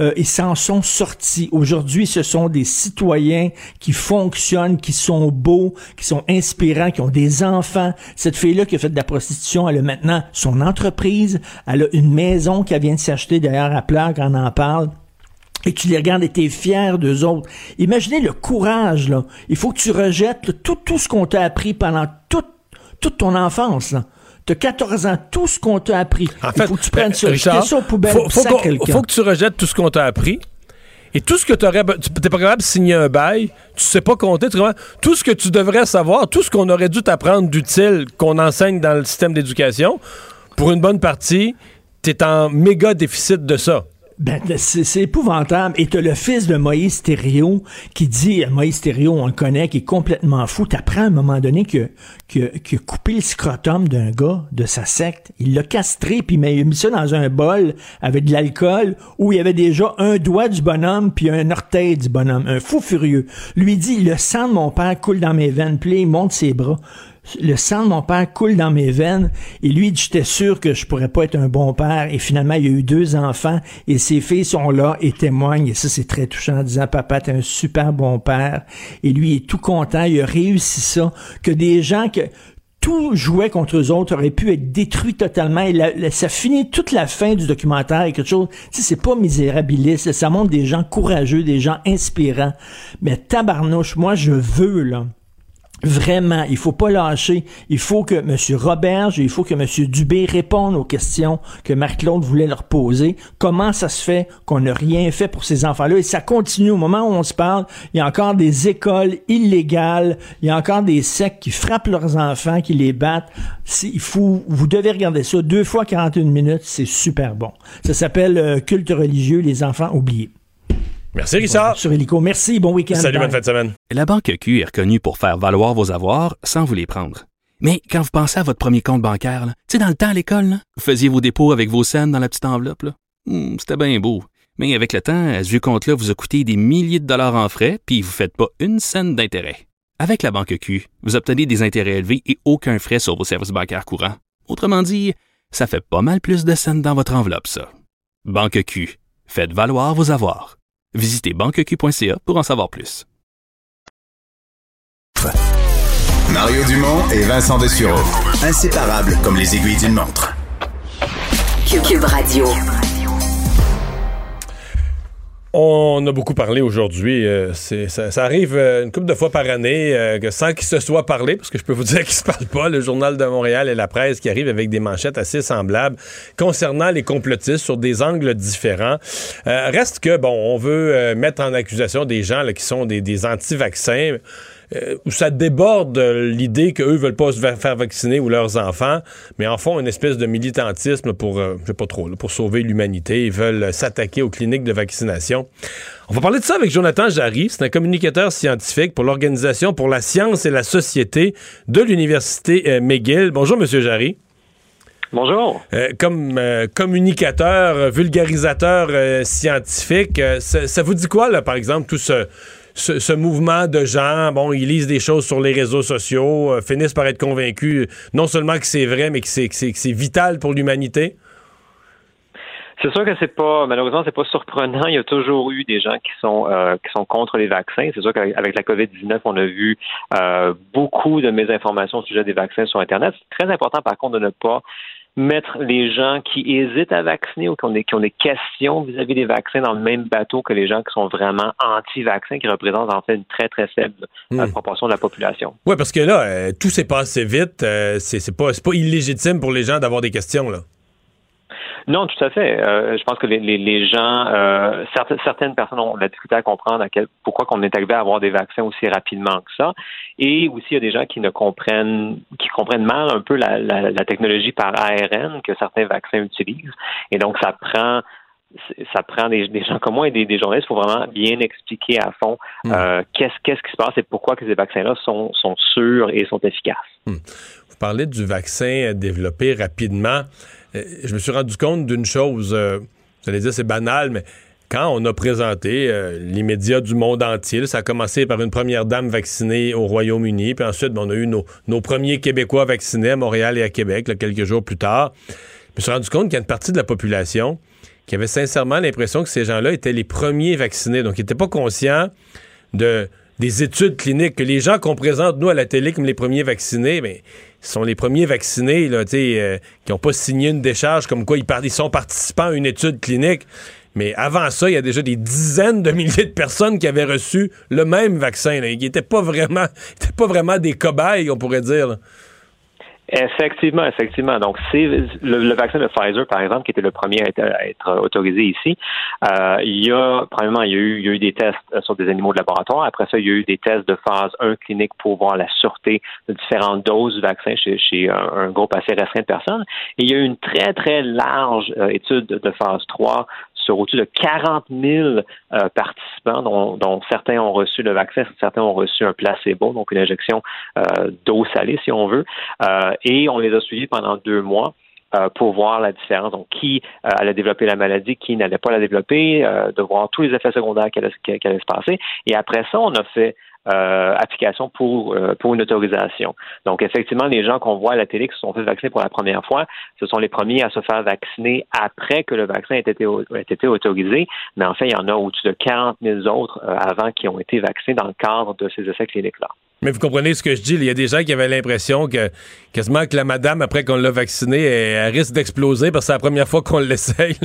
Speaker 13: Euh, ils s'en sont sortis. Aujourd'hui, ce sont des citoyens qui fonctionnent, qui sont beaux, qui sont inspirants, qui ont des enfants. Cette fille-là qui a fait de la prostitution, elle a maintenant son entreprise. Elle a une maison qu'elle vient de s'acheter. D'ailleurs, à quand on en parle et tu les regardes et t'es fier d'eux autres. Imaginez le courage, là. Il faut que tu rejettes tout, tout ce qu'on t'a appris pendant toute, toute ton enfance, là. T'as 14 ans, tout ce qu'on t'a appris.
Speaker 2: En
Speaker 13: Il
Speaker 2: fait,
Speaker 13: faut que tu prennes ça,
Speaker 2: ben, Richard,
Speaker 13: ça aux poubelles,
Speaker 2: faut, faut faut que tu rejettes tout ce qu'on t'a appris. Et tout ce que tu aurais. Tu n'es pas capable de signer un bail, tu sais pas compter, tu tout ce que tu devrais savoir, tout ce qu'on aurait dû t'apprendre d'utile qu'on enseigne dans le système d'éducation, pour une bonne partie, tu es en méga déficit de ça.
Speaker 13: Ben, c'est c'est épouvantable. Et t'as le fils de Moïse Thériault qui dit, Moïse Thériault, on le connaît, qui est complètement fou. T'apprends à un moment donné que, que, que coupé le scrotum d'un gars de sa secte, il l'a castré puis il a mis ça dans un bol avec de l'alcool où il y avait déjà un doigt du bonhomme puis un orteil du bonhomme. Un fou furieux. Lui dit, le sang de mon père coule dans mes veines. Puis il monte ses bras le sang de mon père coule dans mes veines. Et lui, j'étais sûr que je pourrais pas être un bon père. Et finalement, il y a eu deux enfants et ses filles sont là et témoignent. Et ça, c'est très touchant en disant, papa, t'es un super bon père. Et lui, est tout content. Il a réussi ça. Que des gens que, tout jouait contre eux autres aurait pu être détruit totalement. Et ça finit toute la fin du documentaire avec quelque chose. Tu sais, c'est pas misérabiliste. Ça montre des gens courageux, des gens inspirants. Mais tabarnouche, moi, je veux, là. Vraiment, il faut pas lâcher. Il faut que M. Roberge il faut que M. Dubé répondent aux questions que Marc-Claude voulait leur poser. Comment ça se fait qu'on n'a rien fait pour ces enfants-là? Et ça continue. Au moment où on se parle, il y a encore des écoles illégales. Il y a encore des sectes qui frappent leurs enfants, qui les battent. Il faut, vous devez regarder ça. Deux fois 41 minutes, c'est super bon. Ça s'appelle euh, Culte religieux, les enfants oubliés.
Speaker 2: Merci, Richard.
Speaker 13: Sur Helico. Merci, bon week-end.
Speaker 2: Salut,
Speaker 13: Bye.
Speaker 2: bonne fin de semaine.
Speaker 10: La Banque Q est reconnue pour faire valoir vos avoirs sans vous les prendre. Mais quand vous pensez à votre premier compte bancaire, là, tu sais, dans le temps à l'école, là, vous faisiez vos dépôts avec vos scènes dans la petite enveloppe. là. Hmm, C'était bien beau. Mais avec le temps, à ce vieux compte-là vous a coûté des milliers de dollars en frais, puis vous ne faites pas une scène d'intérêt. Avec la Banque Q, vous obtenez des intérêts élevés et aucun frais sur vos services bancaires courants. Autrement dit, ça fait pas mal plus de scènes dans votre enveloppe, ça. Banque Q. Faites valoir vos avoirs. Visitez banqueq.ca pour en savoir plus.
Speaker 5: Mario Dumont et Vincent Dessureau. Inséparables comme les aiguilles d'une montre.
Speaker 1: Cube Radio.
Speaker 2: On a beaucoup parlé aujourd'hui. euh, ça, arrive euh, une couple de fois par année euh, que sans qu'il se soit parlé, parce que je peux vous dire qu'il se parle pas, le Journal de Montréal et la presse qui arrivent avec des manchettes assez semblables concernant les complotistes sur des angles différents. Euh, reste que, bon, on veut mettre en accusation des gens qui sont des, des anti-vaccins. Euh, où ça déborde l'idée qu'eux veulent pas se faire vacciner ou leurs enfants, mais en font une espèce de militantisme pour, euh, je sais pas trop, pour sauver l'humanité. Ils veulent s'attaquer aux cliniques de vaccination. On va parler de ça avec Jonathan Jarry. C'est un communicateur scientifique pour l'Organisation pour la science et la société de l'Université euh, McGill. Bonjour, Monsieur Jarry.
Speaker 14: Bonjour.
Speaker 2: Euh, comme euh, communicateur, vulgarisateur euh, scientifique, ça, ça vous dit quoi, là, par exemple, tout ce, ce, mouvement de gens, bon, ils lisent des choses sur les réseaux sociaux, euh, finissent par être convaincus non seulement que c'est vrai, mais que c'est, vital pour l'humanité?
Speaker 14: C'est sûr que c'est pas, malheureusement, c'est pas surprenant. Il y a toujours eu des gens qui sont euh, qui sont contre les vaccins. C'est sûr qu'avec la COVID-19, on a vu euh, beaucoup de mésinformations au sujet des vaccins sur Internet. C'est très important, par contre, de ne pas mettre les gens qui hésitent à vacciner ou qui ont des, qui ont des questions vis-à-vis des vaccins dans le même bateau que les gens qui sont vraiment anti-vaccins, qui représentent en fait une très, très faible euh,
Speaker 2: Hmm.
Speaker 14: proportion de la population.
Speaker 2: Oui, parce que là, euh, tout s'est passé vite. euh, c'est, pas, pas illégitime pour les gens d'avoir des questions, là.
Speaker 14: Non, tout à fait. Euh, je pense que les, les, les gens, euh, certaines, certaines personnes ont la difficulté à comprendre à quel, pourquoi qu'on est arrivé à avoir des vaccins aussi rapidement que ça. Et aussi, il y a des gens qui ne comprennent, qui comprennent mal un peu la, la, la technologie par ARN que certains vaccins utilisent. Et donc, ça prend ça prend des, gens comme moi et des, journalistes. Faut vraiment bien expliquer à fond
Speaker 2: Hmm.
Speaker 14: euh, qu'est-ce qu'est-ce qui se passe et pourquoi que ces vaccins-là sont, sont sûrs et sont efficaces.
Speaker 2: Vous parlez du vaccin développé rapidement. Euh, Je me suis rendu compte d'une chose. euh, Vous allez dire c'est banal, mais quand on a présenté euh, les médias du monde entier, ça a commencé par une première dame vaccinée au Royaume-Uni, puis ensuite ben, on a eu nos, premiers Québécois vaccinés à Montréal et à Québec quelques jours plus tard. Je me suis rendu compte qu'il y a une partie de la population qui avait sincèrement l'impression que ces gens-là étaient les premiers vaccinés, donc ils n'étaient pas conscients de des études cliniques que les gens qu'on présente nous à la télé comme les premiers vaccinés, mais sont les premiers vaccinés là, euh, qui n'ont pas signé une décharge comme quoi ils, ils sont participants à une étude clinique. Mais avant ça, il y a déjà des dizaines de milliers de personnes qui avaient reçu le même vaccin. Là, qui n'étaient pas vraiment, étaient pas vraiment des cobayes, on pourrait dire.
Speaker 14: Effectivement, effectivement. Donc, c'est le, le vaccin de Pfizer, par exemple, qui était le premier à être, à être autorisé ici. euh, il y a, premièrement, il y a, eu, il y a eu des tests sur des animaux de laboratoire. Après ça, il y a eu des tests de phase 1 clinique pour voir la sûreté de différentes doses du vaccin chez, chez un, un groupe assez restreint de personnes. Et il y a eu une très, très large euh, étude de phase 3 sur au-dessus de 40 000 euh, participants, dont, dont certains ont reçu le vaccin, certains ont reçu un placebo, donc une injection euh, d'eau salée, si on veut. Euh, et on les a suivis pendant deux mois. pour voir la différence. Donc, qui allait développer la maladie, qui n'allait pas la développer, de voir tous les effets secondaires qui allaient se passer. Et après ça, on a fait euh, application pour, euh, pour une autorisation. Donc, effectivement, les gens qu'on voit à la télé qui se sont fait vacciner pour la première fois, ce sont les premiers à se faire vacciner après que le vaccin ait été, ait été autorisé. Mais en fait, il y en a au-dessus de 40 000 autres euh, avant qui ont été vaccinés dans le cadre de ces essais cliniques-là.
Speaker 2: Mais vous comprenez ce que je dis. Il y a des gens qui avaient l'impression que quasiment que la madame, après qu'on l'a vaccinée, elle, risque d'exploser parce que c'est la première fois qu'on l'essaye.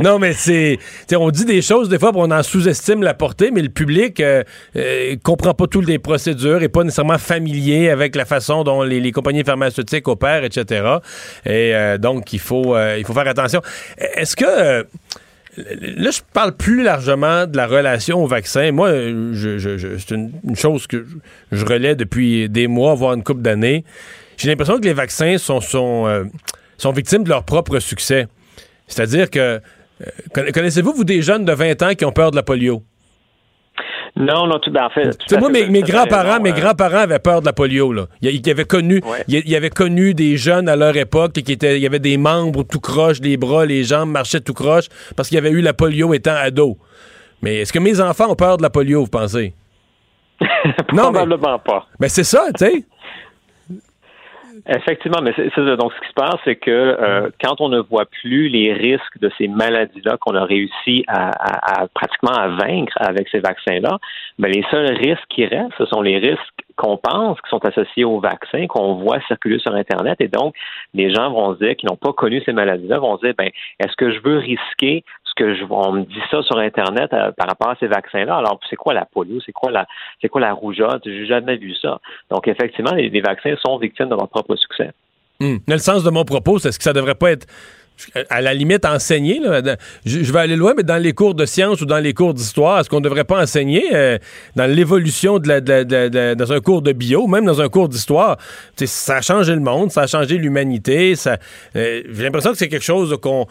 Speaker 2: non, mais c'est. On dit des choses des fois, on en sous-estime la portée, mais le public euh, euh, comprend pas toutes les procédures et pas nécessairement familier avec la façon dont les, les compagnies pharmaceutiques opèrent, etc. Et euh, donc, il faut, euh, il faut faire attention. Est-ce que. Là, je parle plus largement de la relation au vaccin. Moi, je, c'est une, chose que je, relais depuis des mois, voire une couple d'années. J'ai l'impression que les vaccins sont, sont, euh, victimes de leur propre succès. C'est-à-dire que, euh, conna- connaissez-vous, vous, des jeunes de 20 ans qui ont peur de la polio?
Speaker 14: Non, non, tout ben, en fait. tout
Speaker 2: moi,
Speaker 14: fait,
Speaker 2: mes, grands-parents, mes
Speaker 14: euh,
Speaker 2: grands-parents avaient peur de la polio. Là. Ils, ils avaient connu, ils, ils avaient connu des jeunes à leur époque qui étaient, il y avait des membres tout croche, les bras, les jambes marchaient tout croche parce qu'il y avait eu la polio étant ado. Mais est-ce que mes enfants ont peur de la polio, vous pensez? non, mais,
Speaker 14: Probablement pas.
Speaker 2: mais c'est ça, tu sais.
Speaker 14: Effectivement, mais c'est donc ce qui se passe, c'est que euh, quand on ne voit plus les risques de ces maladies-là qu'on a réussi à, pratiquement à vaincre avec ces vaccins-là, ben les seuls risques qui restent, ce sont les risques qu'on pense qui sont associés aux vaccins, qu'on voit circuler sur Internet. Et donc, les gens vont se dire, qui n'ont pas connu ces maladies-là, vont se dire, ben, est-ce que je veux risquer que je, on me dit ça sur Internet euh, par rapport à ces vaccins-là. Alors, c'est quoi la polio? C'est quoi la, c'est quoi la rougeole? J'ai jamais vu ça. Donc, effectivement, les, vaccins sont victimes de leur propre succès.
Speaker 2: Mais le sens de mon propos, c'est ce que ça devrait pas être à la limite enseigné. là, je, vais aller loin, mais dans les cours de sciences ou dans les cours d'histoire, est-ce qu'on ne devrait pas enseigner euh, dans l'évolution de dans un cours de bio, même dans un cours d'histoire, ça a changé le monde, ça a changé l'humanité. Euh, j'ai l'impression que c'est quelque chose qu'on,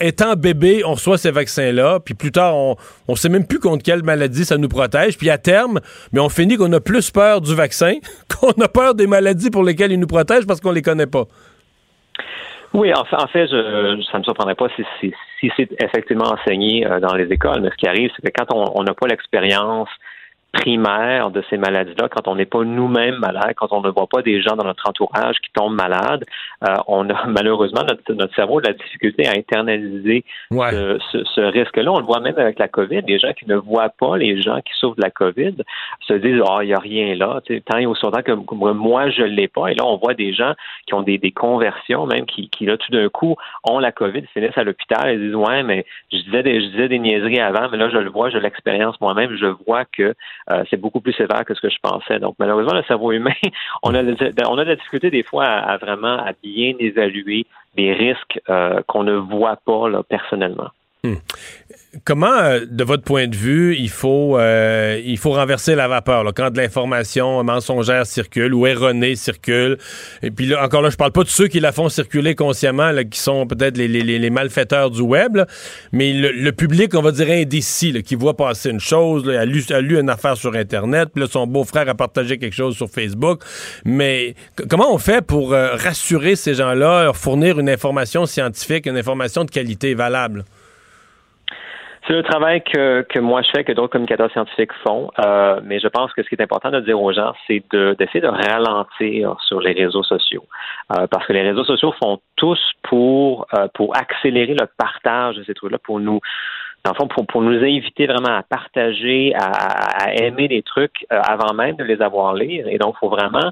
Speaker 2: étant bébé, on reçoit ces vaccins-là, puis plus tard, on, on sait même plus contre quelle maladie ça nous protège, puis à terme, mais on finit qu'on a plus peur du vaccin qu'on a peur des maladies pour lesquelles il nous protège parce qu'on les connaît pas.
Speaker 14: Oui, en fait, je, ça ne me surprendrait pas si, si, si c'est effectivement enseigné euh, dans les écoles. Mais ce qui arrive, c'est que quand on n'a pas l'expérience primaire de ces maladies-là, quand on n'est pas nous-mêmes malades, quand on ne voit pas des gens dans notre entourage qui tombent malades, euh, on a malheureusement notre, notre cerveau a de la difficulté à internaliser ce, ce- ce risque-là. On le voit même avec la COVID. Les gens qui ne voient pas les gens qui souffrent de la COVID se disent Ah, il n'y a rien là. Tu sais, tant et aussi longtemps que, moi, je ne l'ai pas. Et là, on voit des gens qui ont des, des conversions, même qui, qui, là, tout d'un coup, ont la COVID, finissent à l'hôpital et disent Ouais, mais je disais des, je disais des niaiseries avant, mais là, je le vois, je l'expérience moi-même, je vois que euh, c'est beaucoup plus sévère que ce que je pensais. Donc, malheureusement, le cerveau humain, on a, de- on a de la difficulté des fois à, à vraiment à bien évaluer les risques euh, qu'on ne voit pas là, personnellement.
Speaker 2: Hmm. Comment, euh, de votre point de vue, il faut, euh, il faut renverser la vapeur quand de l'information mensongère circule ou erronée circule? Et puis là, encore là, je parle pas de ceux qui la font circuler consciemment, qui sont peut-être les, les, les, malfaiteurs du web, mais le, public, on va dire indécis, qui voit passer une chose, a, lu, a lu une affaire sur Internet, puis son beau-frère a partagé quelque chose sur Facebook. Mais comment on fait pour euh, rassurer ces gens-là, leur fournir une information scientifique, une information de qualité valable?
Speaker 14: C'est le travail que, que moi je fais, que d'autres communicateurs scientifiques font, euh, mais je pense que ce qui est important de dire aux gens, c'est d'essayer de, ralentir sur les réseaux sociaux, euh, parce que les réseaux sociaux font tous pour euh, pour accélérer le partage de ces trucs-là, pour nous dans le fond, pour, pour nous inviter vraiment à partager, à, à aimer des trucs euh, avant même de les avoir lire. Et donc, il faut vraiment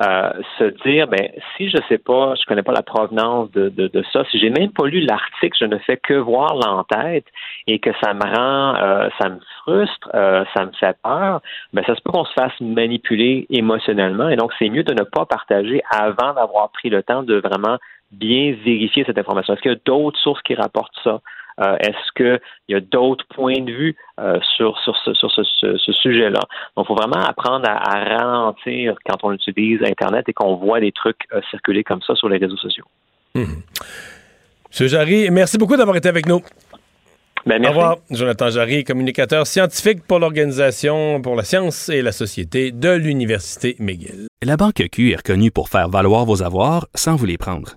Speaker 14: euh, se dire, ben, si je sais pas, je connais pas la provenance de, de, de ça, si j'ai même pas lu l'article, je ne fais que voir l'entête et que ça me rend, euh, ça me frustre, euh, ça me fait peur, ben, ça se peut qu'on se fasse manipuler émotionnellement. Et donc c'est mieux de ne pas partager avant d'avoir pris le temps de vraiment bien vérifier cette information. Est-ce qu'il y a d'autres sources qui rapportent ça? Euh, est-ce qu'il y a d'autres points de vue euh, sur, sur ce, sur ce, ce, sujet-là? Donc, il faut vraiment apprendre à, ralentir quand on utilise Internet et qu'on voit des trucs euh, circuler comme ça sur les réseaux sociaux.
Speaker 2: Hum. Monsieur Jarry, merci beaucoup d'avoir été avec nous.
Speaker 14: Ben,
Speaker 2: Au revoir, Jonathan Jarry, communicateur scientifique pour l'Organisation pour la science et la société de l'Université McGill.
Speaker 10: La Banque Q est reconnue pour faire valoir vos avoirs sans vous les prendre.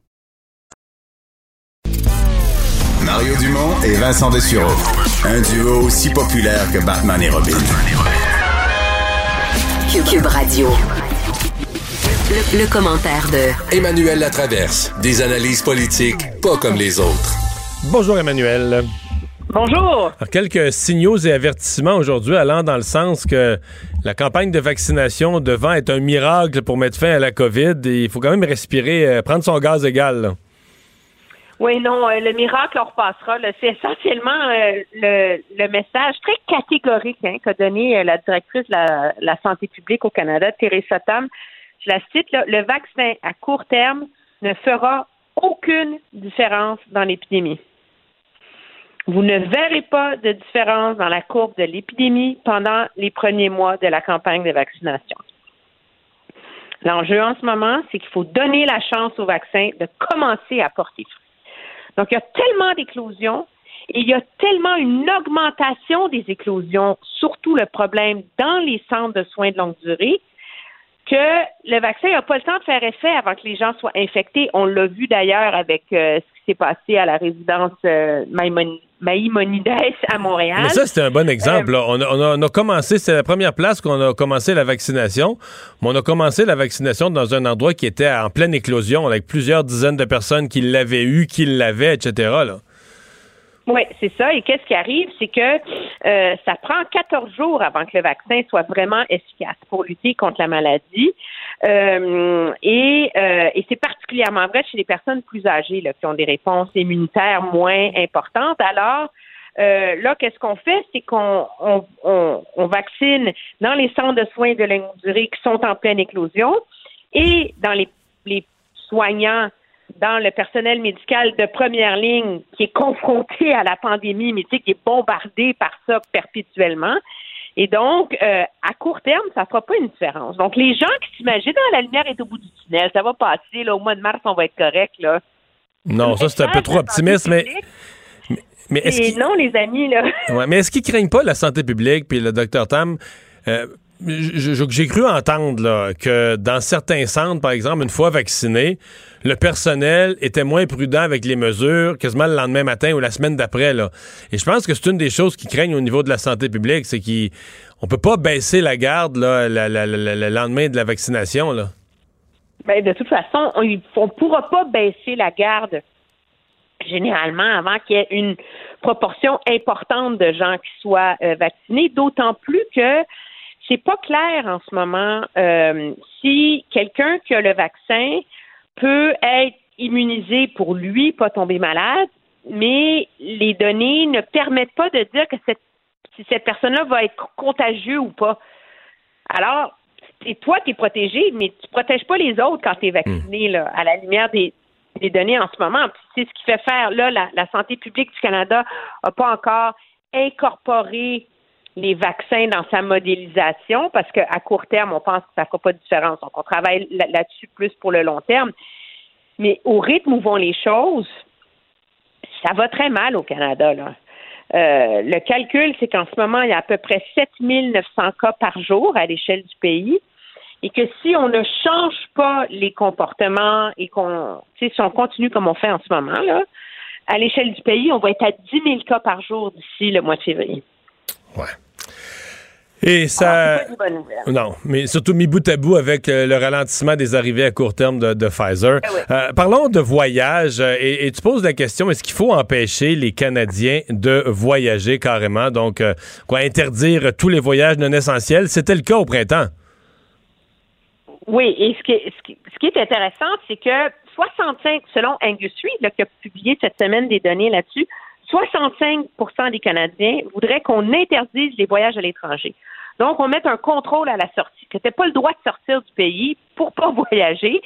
Speaker 5: Mario Dumont et Vincent Dessureau. Un duo aussi populaire que Batman et Robin.
Speaker 1: Cube Radio. Le, commentaire de
Speaker 12: Emmanuel Latraverse. Des analyses politiques pas comme les autres.
Speaker 2: Bonjour Emmanuel.
Speaker 15: Bonjour.
Speaker 2: Alors, quelques signaux et avertissements aujourd'hui allant dans le sens que la campagne de vaccination devant être un miracle pour mettre fin à la COVID, il faut quand même respirer, euh, prendre son gaz égal. Là.
Speaker 15: Oui, non, euh, le miracle, on repassera. C'est essentiellement euh, le, message très catégorique hein, qu'a donné euh, la directrice de la, santé publique au Canada, Teresa Tam. Je la cite, le vaccin à court terme ne fera aucune différence dans l'épidémie. Vous ne verrez pas de différence dans la courbe de l'épidémie pendant les premiers mois de la campagne de vaccination. L'enjeu en ce moment, c'est qu'il faut donner la chance au vaccin de commencer à porter fruit. Donc, il y a tellement d'éclosions et il y a tellement une augmentation des éclosions, surtout le problème dans les centres de soins de longue durée, que le vaccin n'a pas le temps de faire effet avant que les gens soient infectés. On l'a vu d'ailleurs avec euh, ce qui s'est passé à la résidence euh, Maïmonides à Montréal.
Speaker 2: Mais ça, c'était un bon exemple. On, a, on, a, commencé, c'est la première place qu'on a commencé la vaccination, mais on a commencé la vaccination dans un endroit qui était en pleine éclosion, avec plusieurs dizaines de personnes qui l'avaient eu, qui l'avaient, etc. Là.
Speaker 15: Oui, c'est ça. Et qu'est-ce qui arrive, c'est que euh, ça prend 14 jours avant que le vaccin soit vraiment efficace pour lutter contre la maladie. Euh, et, euh, et c'est particulièrement vrai chez les personnes plus âgées là, qui ont des réponses immunitaires moins importantes. Alors, euh, là, qu'est-ce qu'on fait? C'est qu'on on, on, on, vaccine dans les centres de soins de longue durée qui sont en pleine éclosion et dans les, les soignants dans le personnel médical de première ligne qui est confronté à la pandémie, mais qui est bombardé par ça perpétuellement. Et donc, euh, à court terme, ça ne fera pas une différence. Donc, les gens qui s'imaginent, ah, la lumière est au bout du tunnel, ça va passer, là, au mois de mars, on va être correct, là.
Speaker 2: Non, ça, c'est un peu trop optimiste, mais...
Speaker 15: mais, est non, les amis, là.
Speaker 2: Ouais, mais est-ce qu'ils craignent pas la santé publique, puis le docteur Tam... Euh, j'ai cru entendre là, que dans certains centres, par exemple, une fois vaccinés, le personnel était moins prudent avec les mesures quasiment le lendemain matin ou la semaine d'après. Et je pense que c'est une des choses qui craignent au niveau de la santé publique, c'est qu'on peut pas baisser la garde là, le lendemain de la vaccination. Là.
Speaker 15: Ben, de toute façon, on ne pourra pas baisser la garde généralement, avant qu'il y ait une proportion importante de gens qui soient euh, vaccinés, d'autant plus que c'est pas clair en ce moment euh, si quelqu'un qui a le vaccin peut être immunisé pour lui, pas tomber malade, mais les données ne permettent pas de dire que cette, si cette personne-là va être contagieuse ou pas. Alors, c'est toi qui es protégé, mais tu protèges pas les autres quand tu es vacciné, là, à la lumière des, des données en ce moment. Puis C'est ce qui fait faire, là, la, la santé publique du Canada n'a pas encore incorporé les vaccins dans sa modélisation parce qu'à court terme, on pense que ça ne fera pas de différence. Donc, on travaille là- là-dessus plus pour le long terme. Mais au rythme où vont les choses, ça va très mal au Canada. Là. Euh, le calcul, c'est qu'en ce moment, il y a à peu près 7900 cas par jour à l'échelle du pays et que si on ne change pas les comportements et qu'on, si on continue comme on fait en ce moment, là, à l'échelle du pays, on va être à 10 000 cas par jour d'ici le mois de février.
Speaker 2: Et ça.
Speaker 15: C'est pas une bonne nouvelle.
Speaker 2: Non, mais surtout mis bout à bout avec euh, le ralentissement des arrivées à court terme de, de Pfizer. Euh, parlons de voyage euh, et, et tu poses la question est-ce qu'il faut empêcher les Canadiens de voyager carrément? Donc, quoi, interdire tous les voyages non essentiels? C'était le cas au printemps.
Speaker 15: Oui, et ce qui est, ce qui, ce qui est intéressant, c'est que 65, selon Angus Reid, qui a publié cette semaine des données là-dessus, 65% des Canadiens voudraient qu'on interdise les voyages à l'étranger. Donc, on met un contrôle à la sortie, que tu n'as pas le droit de sortir du pays pour pas voyager.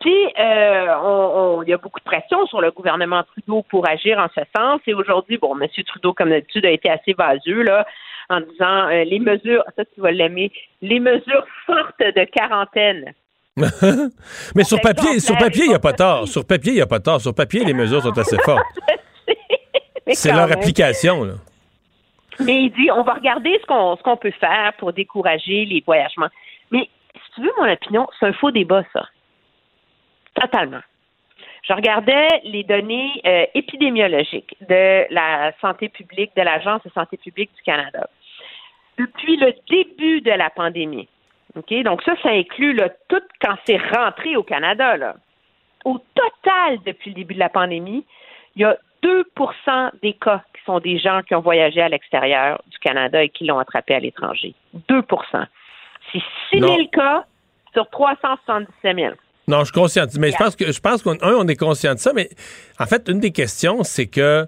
Speaker 15: Puis, euh, on- on- il y a beaucoup de pression sur le gouvernement Trudeau pour agir en ce sens. Et aujourd'hui, bon, M. Trudeau, comme d'habitude, a été assez vaseux, là, en disant euh, les mesures, ça tu vas l'aimer, les mesures fortes de quarantaine.
Speaker 2: mais sur papier, sur papier, il n'y a pas tort. Sur papier, il n'y a pas tort. Sur papier, les mesures sont assez fortes. C'est leur
Speaker 15: même.
Speaker 2: application, là.
Speaker 15: Mais il dit, on va regarder ce qu'on ce qu'on peut faire pour décourager les voyagements. Mais si tu veux mon opinion, c'est un faux débat, ça. Totalement. Je regardais les données euh, épidémiologiques de la santé publique, de l'Agence de santé publique du Canada. Depuis le début de la pandémie, OK? Donc ça, ça inclut là, tout quand c'est rentré au Canada. Là. Au total, depuis le début de la pandémie, il y a 2% des cas qui sont des gens qui ont voyagé à l'extérieur du Canada et qui l'ont attrapé à l'étranger. 2% C'est 6 000
Speaker 2: Non.
Speaker 15: cas sur 377 000.
Speaker 2: Non, je suis conscient. Mais je pense que je pense qu'on on est conscient de ça, mais en fait, une des questions, c'est que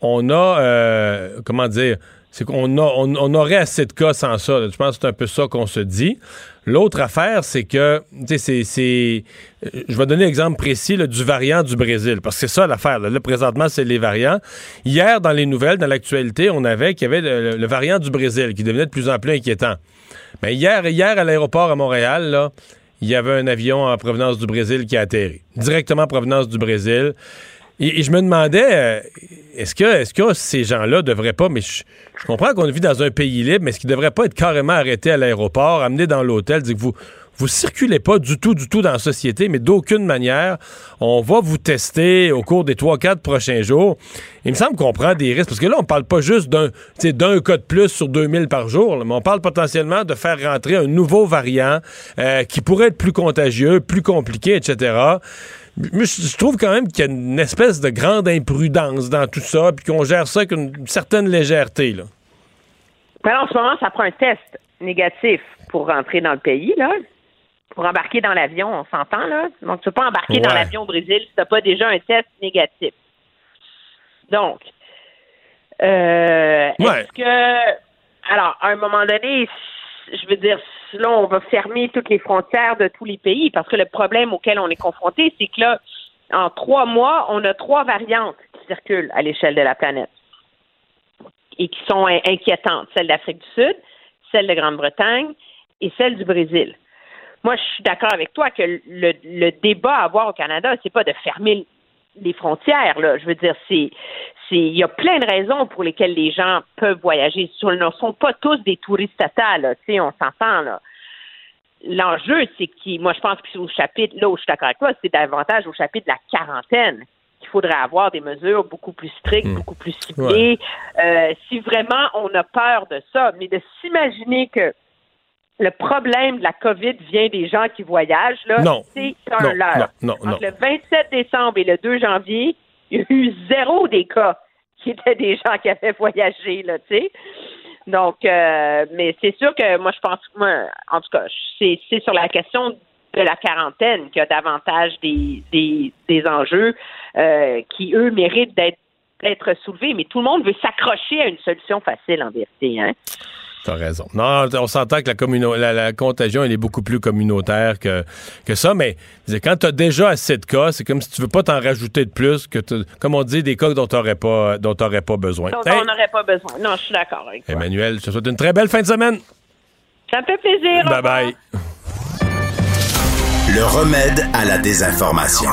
Speaker 2: on a euh, comment dire, c'est qu'on on, aurait assez de cas sans ça. Je pense que c'est un peu ça qu'on se dit. L'autre affaire, c'est que tu sais, c'est, euh, je vais donner l'exemple précis du variant du Brésil, parce que c'est ça l'affaire. Là, présentement, c'est les variants. Hier, dans les nouvelles, dans l'actualité, on avait qu'il y avait le, variant du Brésil qui devenait de plus en plus inquiétant. Mais hier, hier à l'aéroport à Montréal, il y avait un avion en provenance du Brésil qui a atterri. Directement en provenance du Brésil. Et, je me demandais, euh, est-ce que, est-ce que ces gens-là devraient pas, mais je, comprends qu'on vit dans un pays libre, mais est-ce qu'ils devraient pas être carrément arrêtés à l'aéroport, amenés dans l'hôtel, dire que vous, vous circulez pas du tout, du tout dans la société, mais d'aucune manière. On va vous tester au cours des 3-4 prochains jours. Il me semble qu'on prend des risques, parce que là, on parle pas juste d'un, cas de plus sur 2000 par jour, mais on parle potentiellement de faire rentrer un nouveau variant euh, qui pourrait être plus contagieux, plus compliqué, etc. Mais je trouve quand même qu'il y a une espèce de grande imprudence dans tout ça, puis qu'on gère ça avec une certaine légèreté. Là.
Speaker 15: Mais en ce moment, ça prend un test négatif pour rentrer dans le pays, là. Pour embarquer dans l'avion, on s'entend, là. Donc, tu ne peux pas embarquer dans l'avion au Brésil si tu n'as pas déjà un test négatif. Donc, euh,
Speaker 16: Ouais.
Speaker 15: est-ce que. Alors, à un moment donné, je veux dire, là, on va fermer toutes les frontières de tous les pays parce que le problème auquel on est confronté, c'est que là, en trois mois, on a trois variantes qui circulent à l'échelle de la planète et qui sont in- inquiétantes. Celle d'Afrique du Sud, celle de Grande-Bretagne et celle du Brésil. Moi, je suis d'accord avec toi que le, le débat à avoir au Canada, c'est pas de fermer les frontières. Là. Je veux dire, c'est, c'est, il y a plein de raisons pour lesquelles les gens peuvent voyager. Ce ne sont pas tous des touristes tata. Tu sais, on s'entend, là. L'enjeu, c'est que, moi, je pense que c'est au chapitre, là où je suis d'accord avec toi, c'est davantage au chapitre de la quarantaine qu'il faudrait avoir des mesures beaucoup plus strictes, beaucoup plus ciblées. Euh, si vraiment on a peur de ça, mais de s'imaginer que le problème de la COVID vient des gens qui voyagent, là,
Speaker 2: Non.
Speaker 15: c'est un
Speaker 2: Non,
Speaker 15: leurre.
Speaker 2: non, non,
Speaker 15: Entre
Speaker 2: non.
Speaker 15: le 27 décembre et le 2 janvier, il y a eu zéro des cas qui étaient des gens qui avaient voyagé, là, tu sais. Donc, euh, mais c'est sûr que moi, je pense, moi, en tout cas, c'est c'est sur la question de la quarantaine qu'il y a davantage des, des, des enjeux euh, qui, eux, méritent d'être d'être soulevés. Mais tout le monde veut s'accrocher à une solution facile, en vérité. Hein?
Speaker 2: T'as raison. Non, on s'entend que la, la, la contagion, elle est beaucoup plus communautaire que, que ça, mais quand tu as déjà assez de cas, c'est comme si tu veux pas t'en rajouter de plus, que t'as- comme on dit, des cas dont tu n'aurais pas, dont t'aurais pas besoin.
Speaker 15: Donc,
Speaker 2: Hey,
Speaker 15: on n'aurait pas besoin. Non, je suis d'accord avec toi.
Speaker 2: Emmanuel, je te souhaite une très belle fin de semaine.
Speaker 15: Ça me fait plaisir. au
Speaker 2: Bye
Speaker 15: revoir.
Speaker 2: bye.
Speaker 5: Le remède à la désinformation.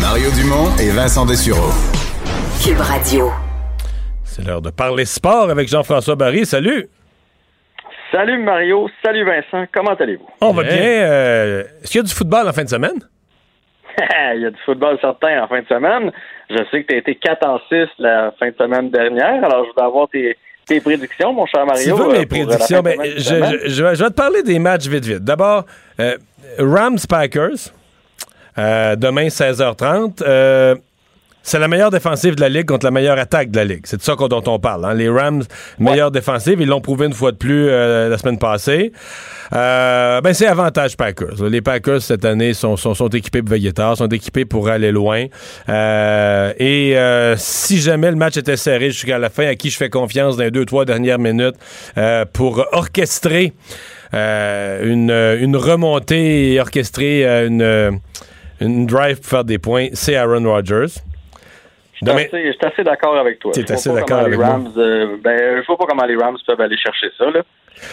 Speaker 5: Mario Dumont et Vincent Dessureau.
Speaker 1: Cube Radio.
Speaker 2: C'est l'heure de parler sport avec Jean-François Barry. Salut.
Speaker 16: Salut Mario, salut Vincent, comment allez-vous?
Speaker 2: On va bien. euh, Est-ce qu'il y a du football en fin de semaine?
Speaker 16: Il y a du football certain en fin de semaine. Je sais que tu as été 4 en 6 la fin de semaine dernière, alors je voudrais avoir tes, tes prédictions, mon cher Mario.
Speaker 2: tu veux
Speaker 16: euh,
Speaker 2: mes
Speaker 16: euh,
Speaker 2: prédictions, mais je, vais, je vais te parler des matchs vite, vite. D'abord, euh, Rams-Packers, euh, demain 16h30. C'est la meilleure défensive de la Ligue contre la meilleure attaque de la Ligue. C'est de ça dont on parle. hein. Les Rams, meilleure défensive, ils l'ont prouvé une fois de plus euh, la semaine passée. Euh, ben c'est avantage Packers. Les Packers cette année sont, sont, sont équipés pour veiller tard, sont équipés pour aller loin. Euh, et si jamais le match était serré jusqu'à la fin, à qui je fais confiance dans les deux trois dernières minutes pour orchestrer une, une remontée et orchestrer une, une drive pour faire des points, c'est Aaron Rodgers.
Speaker 16: Je suis assez, d'accord avec toi.
Speaker 2: Assez d'accord avec
Speaker 16: les
Speaker 2: moi.
Speaker 16: Rams, euh, ben, je vois pas comment les Rams peuvent aller chercher ça. Là.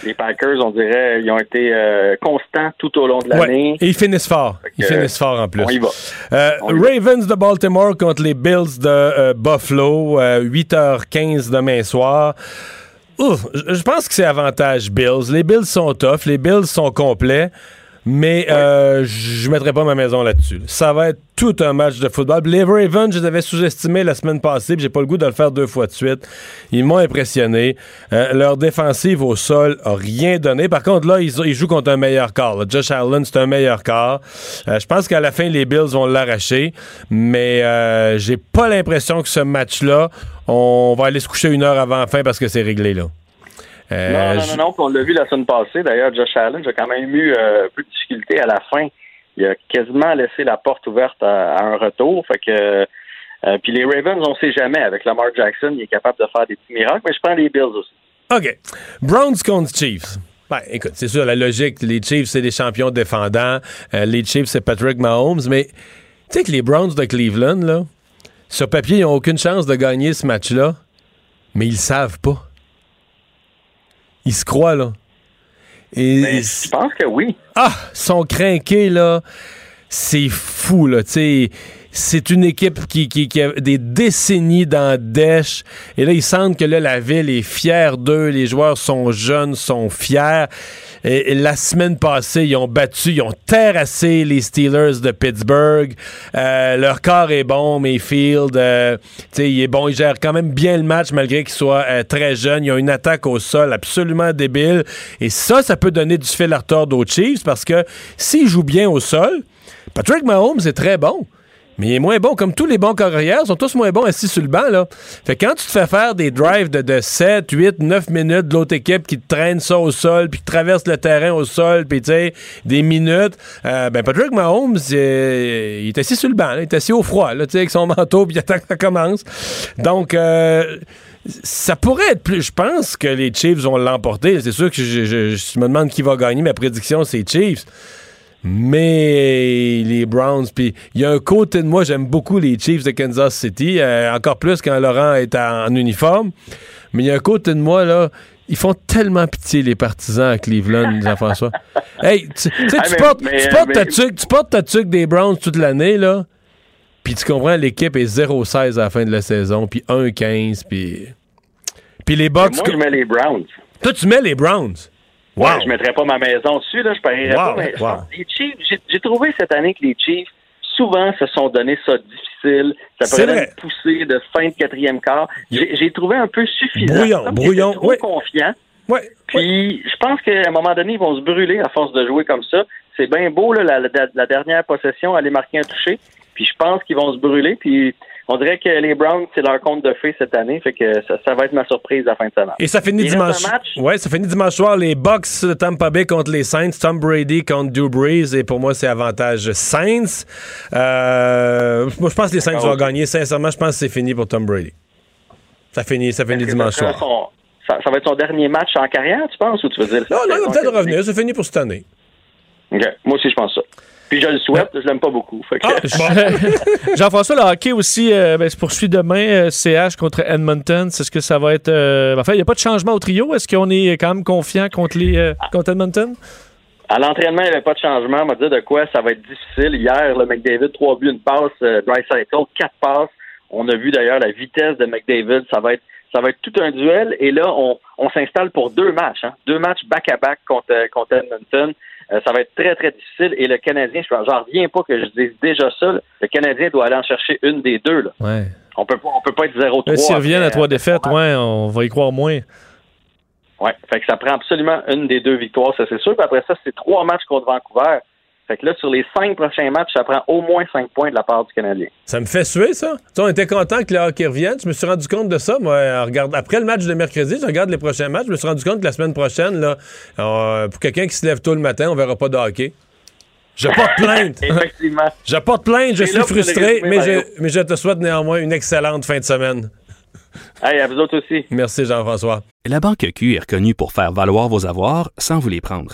Speaker 16: Les Packers, on dirait, ils ont été euh, constants tout au long de l'année.
Speaker 2: Ouais, et ils finissent fort. Ils finissent fort en plus.
Speaker 16: on y va.
Speaker 2: Euh, Ravens de Baltimore contre les Bills de euh, Buffalo, euh, 8h15 demain soir. Ouf, je pense que c'est avantage Bills. Les Bills sont tough, les Bills sont complets, mais euh, je ne mettrai pas ma maison là-dessus. Ça va être tout un match de football. Les Ravens, je les avais sous-estimés la semaine passée, j'ai pas le goût de le faire deux fois de suite. Ils m'ont impressionné. Euh, leur défensive au sol a rien donné. Par contre, là, ils, ils jouent contre un meilleur quart. là. Josh Allen, c'est un meilleur quart. Euh, je pense qu'à la fin, les Bills vont l'arracher, mais euh, j'ai pas l'impression que ce match-là, on va aller se coucher une heure avant la fin parce que c'est réglé, là. Euh,
Speaker 16: non, non, non, non, puis on l'a vu la semaine passée. D'ailleurs, Josh Allen, j'ai quand même eu euh, peu de difficulté à la fin. Il a quasiment laissé la porte ouverte à, à un retour. Fait que euh, puis les Ravens, on sait jamais. Avec Lamar Jackson, il est capable de faire des petits miracles, mais je prends les Bills aussi.
Speaker 2: OK. Browns contre Chiefs. Ben, écoute, c'est sûr, la logique, les Chiefs, c'est des champions défendants. Les Chiefs, c'est Patrick Mahomes. Mais tu sais que les Browns de Cleveland, là, sur papier, ils n'ont aucune chance de gagner ce match-là, mais ils savent pas. Ils se croient, là. Et,
Speaker 16: je pense que oui.
Speaker 2: Ah, ils sont craqués, là. C'est fou, là. Tu sais, c'est une équipe qui, qui, qui a des décennies dans Dèche. Et là, ils sentent que là, la ville est fière d'eux. Les joueurs sont jeunes, sont fiers. Et, la semaine passée, ils ont battu, ils ont terrassé les Steelers de Pittsburgh. Euh, leur corps est bon, Mayfield. euh, il est bon, il gère quand même bien le match malgré qu'il soit euh, très jeune. Ils ont une attaque au sol absolument débile. Et ça, ça peut donner du fil à retordre aux Chiefs parce que s'ils jouent bien au sol, Patrick Mahomes est très bon. Mais il est moins bon. Comme tous les bons carrières, sont tous moins bons assis sur le banc. Là. Fait que quand tu te fais faire des drives de, de 7, 8, 9 minutes de l'autre équipe qui te traîne ça au sol, puis qui traverse le terrain au sol, puis tu sais, des minutes, euh, ben Patrick Mahomes, il est assis sur le banc. il est assis au froid, là, avec son manteau, puis il attend que ça commence. Donc, euh, ça pourrait être plus. Je pense que les Chiefs vont l'emporter. C'est sûr que je- je me demande qui va gagner. Ma prédiction, c'est Chiefs. Mais les Browns, puis il y a un côté de moi, j'aime beaucoup les Chiefs de Kansas City, euh, encore plus quand Laurent est en, en uniforme. Mais il y a un côté de moi, là, ils font tellement pitié les partisans à Cleveland, Jean-François. hey, tu tu
Speaker 16: Ah,
Speaker 2: tu
Speaker 16: mais-
Speaker 2: portes,
Speaker 16: mais-
Speaker 2: tu portes ta
Speaker 16: mais-
Speaker 2: tuque, tu portes ta tuque des Browns toute l'année, là. Puis tu comprends, l'équipe est 0-16 à la fin de la saison, puis 1-15, puis... Puis les Bucks...
Speaker 16: Moi, je mets les Browns.
Speaker 2: Toi, tu mets les Browns. Wow.
Speaker 16: Ouais, je mettrais pas ma maison dessus, là, je parierais
Speaker 2: Wow,
Speaker 16: pas, mais
Speaker 2: wow.
Speaker 16: les Chiefs, j'ai- trouvé cette année que les Chiefs, souvent, se sont donné ça difficile. Ça
Speaker 2: vrai.
Speaker 16: une poussée de fin de quatrième quart. J'ai trouvé un peu suffisant.
Speaker 2: Brouillon,
Speaker 16: Comme
Speaker 2: brouillon,
Speaker 16: trop.
Speaker 2: Ouais.
Speaker 16: Puis, je pense qu'à un moment donné, ils vont se brûler à force de jouer comme ça. C'est bien beau, là, la, la- la dernière possession, aller marquer un touché. Puis je pense qu'ils vont se brûler. Puis on dirait que les Browns, c'est leur compte de fées cette année. Fait que ça, ça va être ma surprise à la fin de semaine.
Speaker 2: Et ça finit
Speaker 16: Il
Speaker 2: dimanche. Ouais, ça finit dimanche soir. Les Bucks de Tampa Bay contre les Saints. Tom Brady contre Drew Brees. Et pour moi, c'est avantage Saints. Euh, moi, je pense que les Saints vont gagner. Sincèrement, je pense que c'est fini pour Tom Brady. Ça finit, ça finit dimanche soir.
Speaker 16: son- ça, ça va être son dernier match en carrière, tu penses, ou tu veux dire?
Speaker 2: Non, non, il va
Speaker 16: saison
Speaker 2: peut-être revenir. C'est fini pour cette année.
Speaker 16: OK. Moi aussi, je pense ça. Puis je le souhaite, je l'aime pas beaucoup. Que-
Speaker 3: Jean-François, le hockey aussi euh, ben, se poursuit demain. euh, CH contre Edmonton. C'est ce que ça va être. euh, Enfin, il n'y a pas de changement au trio. Est-ce qu'on est quand même confiant contre, les, euh, contre Edmonton?
Speaker 16: À l'entraînement, il n'y avait pas de changement. On m'a dit de quoi ça va être difficile. Hier, le McDavid, trois buts, une passe, euh, Drysdale, quatre passes. On a vu d'ailleurs la vitesse de McDavid. Ça va être ça va être tout un duel. Et là, on, on s'installe pour deux matchs. hein. Deux matchs back-à-back contre, euh, contre Edmonton. Euh, ça va être très, très difficile. Et le Canadien, je j'en reviens pas que je dise déjà ça. là. Le Canadien doit aller en chercher une des deux. Là.
Speaker 3: Ouais.
Speaker 16: On peut on peut pas être 0-3.
Speaker 3: Euh, S'ils reviennent à trois défaites, ouais, on va y croire moins.
Speaker 16: Ouais, fait que ça prend absolument une des deux victoires, ça c'est sûr. Puis après ça, c'est trois matchs contre Vancouver. Fait que là, sur les cinq prochains matchs, ça prend au moins cinq points de la part du Canadien.
Speaker 2: Ça me fait suer, ça. Tu sais, on était content que le hockey revienne. Je me suis rendu compte de ça. Moi, en regard- après le match de mercredi, je regarde les prochains matchs. Je me suis rendu compte que la semaine prochaine, là, euh, pour quelqu'un qui se lève tôt le matin, on verra pas de hockey. Je porte plainte.
Speaker 16: Effectivement.
Speaker 2: Je porte plainte, je suis frustré,
Speaker 16: résumer,
Speaker 2: mais je, mais je te souhaite néanmoins une excellente fin de semaine.
Speaker 16: Hey, à vous autres aussi.
Speaker 2: Merci, Jean-François.
Speaker 10: La Banque Q est reconnue pour faire valoir vos avoirs sans vous les prendre.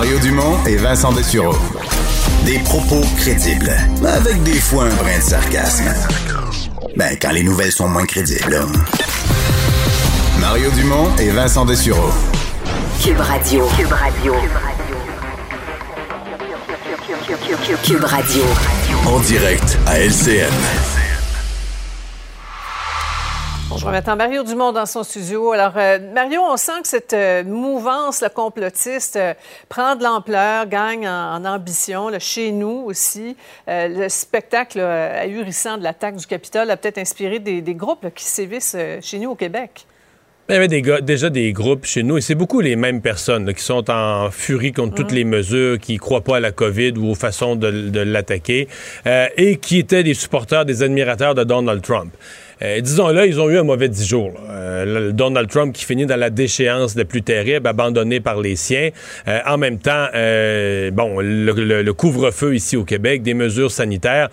Speaker 5: Mario Dumont et Vincent Dessureau. Des propos crédibles, avec des fois un brin de sarcasme. Ben, quand les nouvelles sont moins crédibles. là. Mario Dumont et Vincent Dessureau.
Speaker 1: Cube Radio. Cube Radio. Cube Radio.
Speaker 12: En direct à LCN.
Speaker 17: Bon, je remets Mario Dumont dans son studio. Alors, euh, Mario, on sent que cette euh, mouvance là, complotiste euh, prend de l'ampleur, gagne en, en ambition. là, chez nous aussi, le spectacle ahurissant de l'attaque du Capitole a peut-être inspiré des, des groupes là, qui sévissent chez nous au Québec.
Speaker 2: Il y avait des gars- déjà des groupes chez nous, et c'est beaucoup les mêmes personnes là, qui sont en furie contre toutes les mesures, qui ne croient pas à la COVID ou aux façons de, de l'attaquer, euh, et qui étaient des supporters, des admirateurs de Donald Trump. Euh, Disons-le, ils ont eu un mauvais dix jours. Euh, Donald Trump qui finit dans la déchéance la plus terrible, abandonné par les siens. Euh, en même temps, bon, le, le- le couvre-feu ici au Québec, des mesures sanitaires.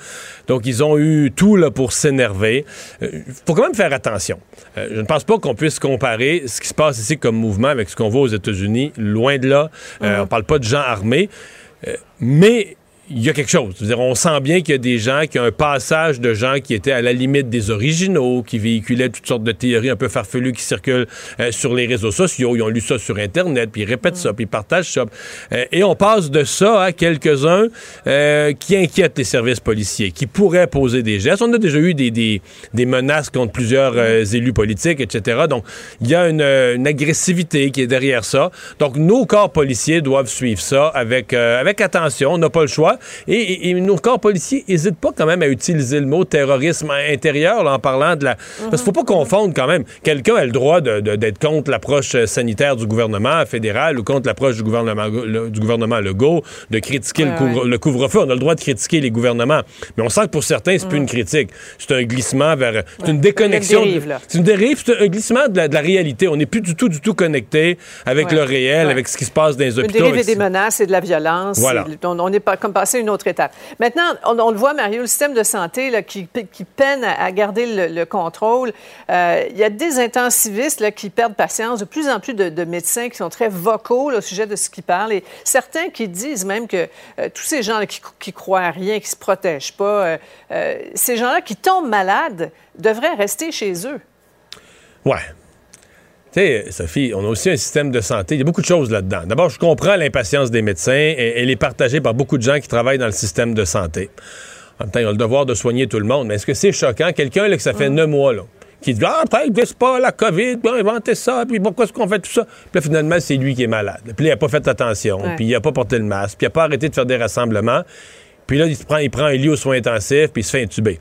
Speaker 2: Donc, ils ont eu tout là, pour s'énerver. Il faut quand même faire attention. Je ne pense pas qu'on puisse comparer ce qui se passe ici comme mouvement avec ce qu'on voit aux États-Unis. Loin de là. Euh, On parle pas de gens armés. Mais il y a quelque chose. On sent bien qu'il y a des gens, qu'il y a un passage de gens qui étaient à la limite des originaux, qui véhiculaient toutes sortes de théories un peu farfelues qui circulent euh, sur les réseaux sociaux. Ils ont lu ça sur Internet, puis ils répètent ça, puis ils partagent ça. Euh, et on passe de ça à quelques-uns euh, qui inquiètent les services policiers, qui pourraient poser des gestes. On a déjà eu des, menaces contre plusieurs élus politiques, etc. Donc, il y a une, agressivité qui est derrière ça. Donc, nos corps policiers doivent suivre ça avec attention. On n'a pas le choix. Et, et- et nos corps policiers n'hésitent pas quand même à utiliser le mot terrorisme intérieur là, en parlant de la... Parce qu'il faut pas confondre quand même. Quelqu'un a le droit de- de- d'être contre l'approche euh, sanitaire du gouvernement fédéral ou contre l'approche du gouvernement, le- du gouvernement Legault, de critiquer le
Speaker 17: Ouais,
Speaker 2: couvre- le couvre-feu. On a le droit de critiquer les gouvernements. Mais on sent que pour certains, c'est plus une critique. C'est un glissement vers... C'est une déconnexion.
Speaker 17: Une dérive.
Speaker 2: C'est une dérive, c'est un glissement de la, de la réalité. On n'est plus du tout, du tout connecté avec le réel, avec ce qui se passe dans les
Speaker 17: Une
Speaker 2: hôpitaux.
Speaker 17: dérive et
Speaker 2: avec-
Speaker 17: des menaces et de la violence.
Speaker 2: Voilà.
Speaker 17: Et On, on est pas, comme passé à une autre étape. Maintenant, on, le voit, Mario, le système de santé qui, peine à, garder le, le contrôle. Euh, Il y a des intensivistes là, qui perdent patience, de plus en plus de, de médecins qui sont très vocaux au sujet de ce qu'ils parlent. Et certains qui disent même que euh, tous ces gens qui, qui croient à rien, qui se protègent pas, euh, ces gens-là qui tombent malades devraient rester chez eux.
Speaker 2: Ouais. Tu sais, Sophie, on a aussi un système de santé. Il y a beaucoup de choses là-dedans. D'abord, je comprends l'impatience des médecins et elle est partagée par beaucoup de gens qui travaillent dans le système de santé. En même temps, ils ont le devoir de soigner tout le monde. Mais est-ce que c'est choquant? Quelqu'un là, que ça fait neuf mois, là, qui dit Ah, peut-être pas la COVID, puis on a inventé ça, puis pourquoi est-ce qu'on fait tout ça? Puis là, finalement, c'est lui qui est malade. Puis là, il n'a pas fait attention,
Speaker 17: Ouais.
Speaker 2: puis il n'a pas porté le masque, puis il n'a pas arrêté de faire des rassemblements. Puis là, il, se prend, il prend un lit aux soins intensifs, puis il se fait intuber.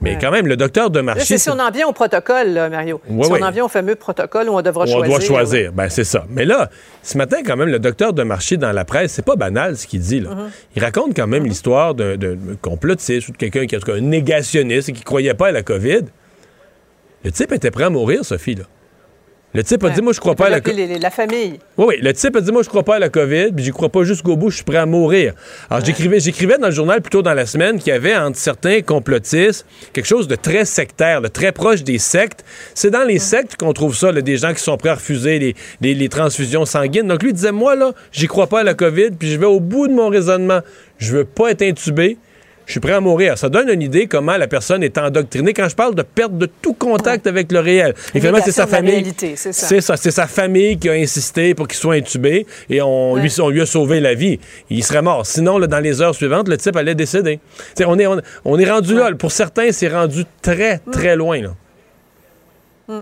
Speaker 2: Mais
Speaker 17: Ouais.
Speaker 2: quand même, le docteur de marché.
Speaker 17: c'est si on en vient au protocole, là, Mario.
Speaker 2: Ouais,
Speaker 17: si
Speaker 2: ouais.
Speaker 17: on en vient au fameux protocole où on devra
Speaker 2: on
Speaker 17: choisir.
Speaker 2: doit choisir. Ben, c'est ça. Mais là, ce matin, quand même, le docteur de marché dans la presse, c'est pas banal ce qu'il dit. Là.
Speaker 17: Mhm.
Speaker 2: Il raconte quand même l'histoire d'un complotiste ou de quelqu'un qui est un négationniste et qui croyait pas à la COVID. Le type était prêt à mourir, Sophie. Là. Le type a dit, moi, je crois pas à la COVID.
Speaker 17: la famille.
Speaker 2: Oui, oui. Le type a dit, moi, je crois pas à la COVID, puis j'y crois pas jusqu'au bout, je suis prêt à mourir. Alors, j'écrivais, j'écrivais dans le journal plus tôt dans la semaine qu'il y avait entre certains complotistes quelque chose de très sectaire, de très proche des sectes. C'est dans les sectes qu'on trouve ça, là, des gens qui sont prêts à refuser les, les- les transfusions sanguines. Donc, lui disait, moi, là, j'y crois pas à la COVID, puis je vais au bout de mon raisonnement. Je veux pas être intubé. Je suis prêt à mourir. Ça donne une idée comment la personne est endoctrinée quand je parle de perte de tout contact avec le réel. Et finalement, c'est sa famille.
Speaker 17: c'est ça.
Speaker 2: Sa famille qui a insisté pour qu'il soit intubé et on, lui, on lui a sauvé la vie. Il serait mort. Sinon, là, dans les heures suivantes, le type allait décéder. T'sais, on, est, on, on est rendu là. Pour certains, c'est rendu très, très loin. Là.
Speaker 17: Hmm.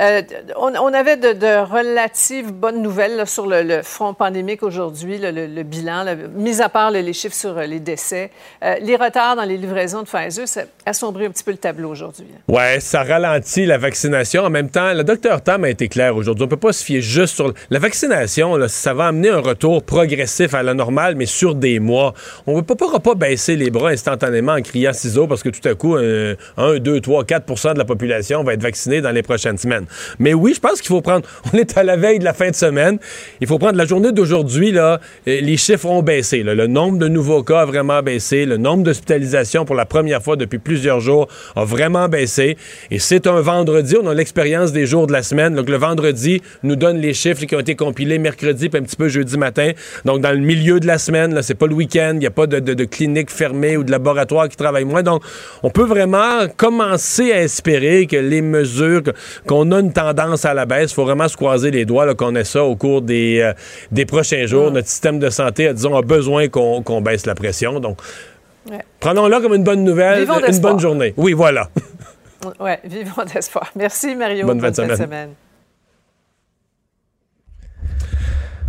Speaker 17: Euh, on, avait de, de relatives bonnes nouvelles sur le, front pandémique aujourd'hui, le, bilan, mis à part les chiffres sur euh, les décès. Euh, les retards dans les livraisons de Pfizer, ça assombrit un petit peu le tableau aujourd'hui.
Speaker 2: Ouais, ça ralentit la vaccination. En même temps, le docteur Tam a été clair aujourd'hui. On peut pas se fier juste sur la vaccination. Ça va amener un retour progressif à la normale, mais sur des mois. On ne pourra pas baisser les bras instantanément en criant ciseaux parce que tout à coup, un, 1, 2, 3, 4 de la population va être vaccinée dans les prochaines semaines. Mais oui, je pense qu'il faut prendre. On est à la veille de la fin de semaine. Il faut prendre la journée d'aujourd'hui. Là, les chiffres ont baissé. Le nombre de nouveaux cas a vraiment baissé. Le nombre d'hospitalisations pour la première fois depuis plusieurs jours a vraiment baissé. Et c'est un vendredi. On a l'expérience des jours de la semaine. Donc, le vendredi nous donne les chiffres qui ont été compilés mercredi puis un petit peu jeudi matin. Donc, dans le milieu de la semaine, là, c'est pas le week-end. Il n'y a pas de, de, de clinique fermée ou de laboratoire qui travaille moins. Donc, on peut vraiment commencer à espérer que les mesures, que- qu'on a une tendance à la baisse. Il faut vraiment se croiser les doigts qu'on ait ça au cours des, euh, des prochains jours. Notre système de santé, a, disons, a besoin qu'on baisse la pression. Donc,
Speaker 17: Ouais.
Speaker 2: prenons-le comme une bonne nouvelle,
Speaker 17: Vivons
Speaker 2: une bonne journée. Oui, voilà.
Speaker 17: Oui, vivons d'espoir. Merci, Mario.
Speaker 2: Bonne fin de semaine.
Speaker 17: semaine.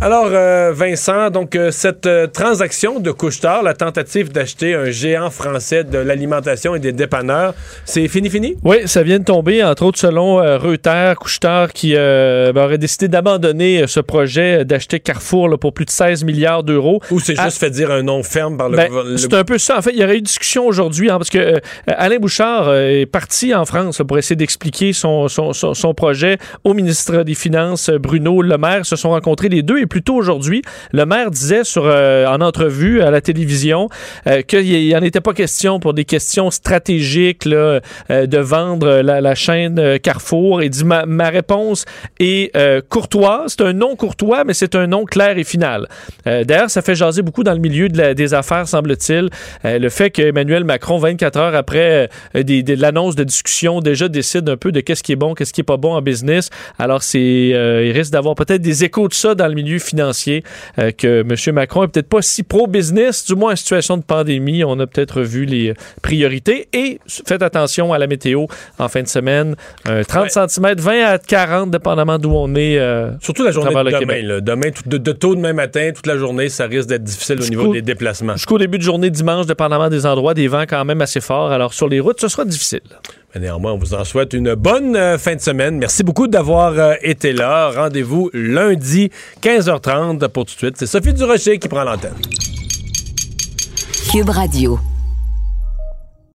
Speaker 2: Alors, euh, Vincent, donc euh, cette euh, transaction de Couche-Tard, la tentative d'acheter un géant français de l'alimentation et des dépanneurs, c'est fini, fini?
Speaker 3: Oui, ça vient de tomber, entre autres selon euh, Reuters, Couchetard qui euh, ben, aurait décidé d'abandonner euh, ce projet d'acheter Carrefour là, pour plus de 16 milliards d'euros.
Speaker 2: Ou c'est juste fait dire un nom ferme par le
Speaker 3: ben,
Speaker 2: le-
Speaker 3: c'est un peu ça. En fait, il y aurait eu discussion aujourd'hui hein, parce que euh, Alain Bouchard est parti en France là, pour essayer d'expliquer son, son, son, son projet au ministre des Finances, Bruno Le Maire. Se sont rencontrés les deux et plus tôt aujourd'hui, le maire disait sur, euh, en entrevue à la télévision euh, qu'il n'y en était pas question pour des questions stratégiques euh, de vendre la, chaîne euh, Carrefour. Il dit ma, réponse est courtoise. C'est un non courtois, mais c'est un non clair et final. D'ailleurs, ça fait jaser beaucoup dans le milieu des affaires, semble-t-il. Le fait qu'Emmanuel Macron, 24 heures après l'annonce de discussion, déjà décide un peu de qu'est-ce qui est bon, qu'est-ce qui est pas bon en business. Alors, c'est, il risque d'avoir peut-être des échos de ça dans le milieu financier, euh, que M. Macron est peut-être pas si pro-business, du moins en situation de pandémie. On a peut-être vu les priorités. Et faites attention à la météo en fin de semaine. Euh, 30 cm, 20 à 40, dépendamment d'où on est. euh,
Speaker 2: Surtout la journée de
Speaker 3: le
Speaker 2: demain. Là. Demain, tout- de, de tôt demain matin, toute la journée, ça risque d'être difficile au niveau des déplacements.
Speaker 3: Jusqu'au début de journée dimanche, dépendamment des endroits, des vents quand même assez forts. Alors sur les routes, ce sera difficile.
Speaker 2: Néanmoins, on vous en souhaite une bonne euh, fin de semaine. Merci beaucoup d'avoir euh, été là. Rendez-vous lundi, 15h30 pour tout de suite. C'est Sophie Durocher qui prend l'antenne.
Speaker 1: Cube Radio.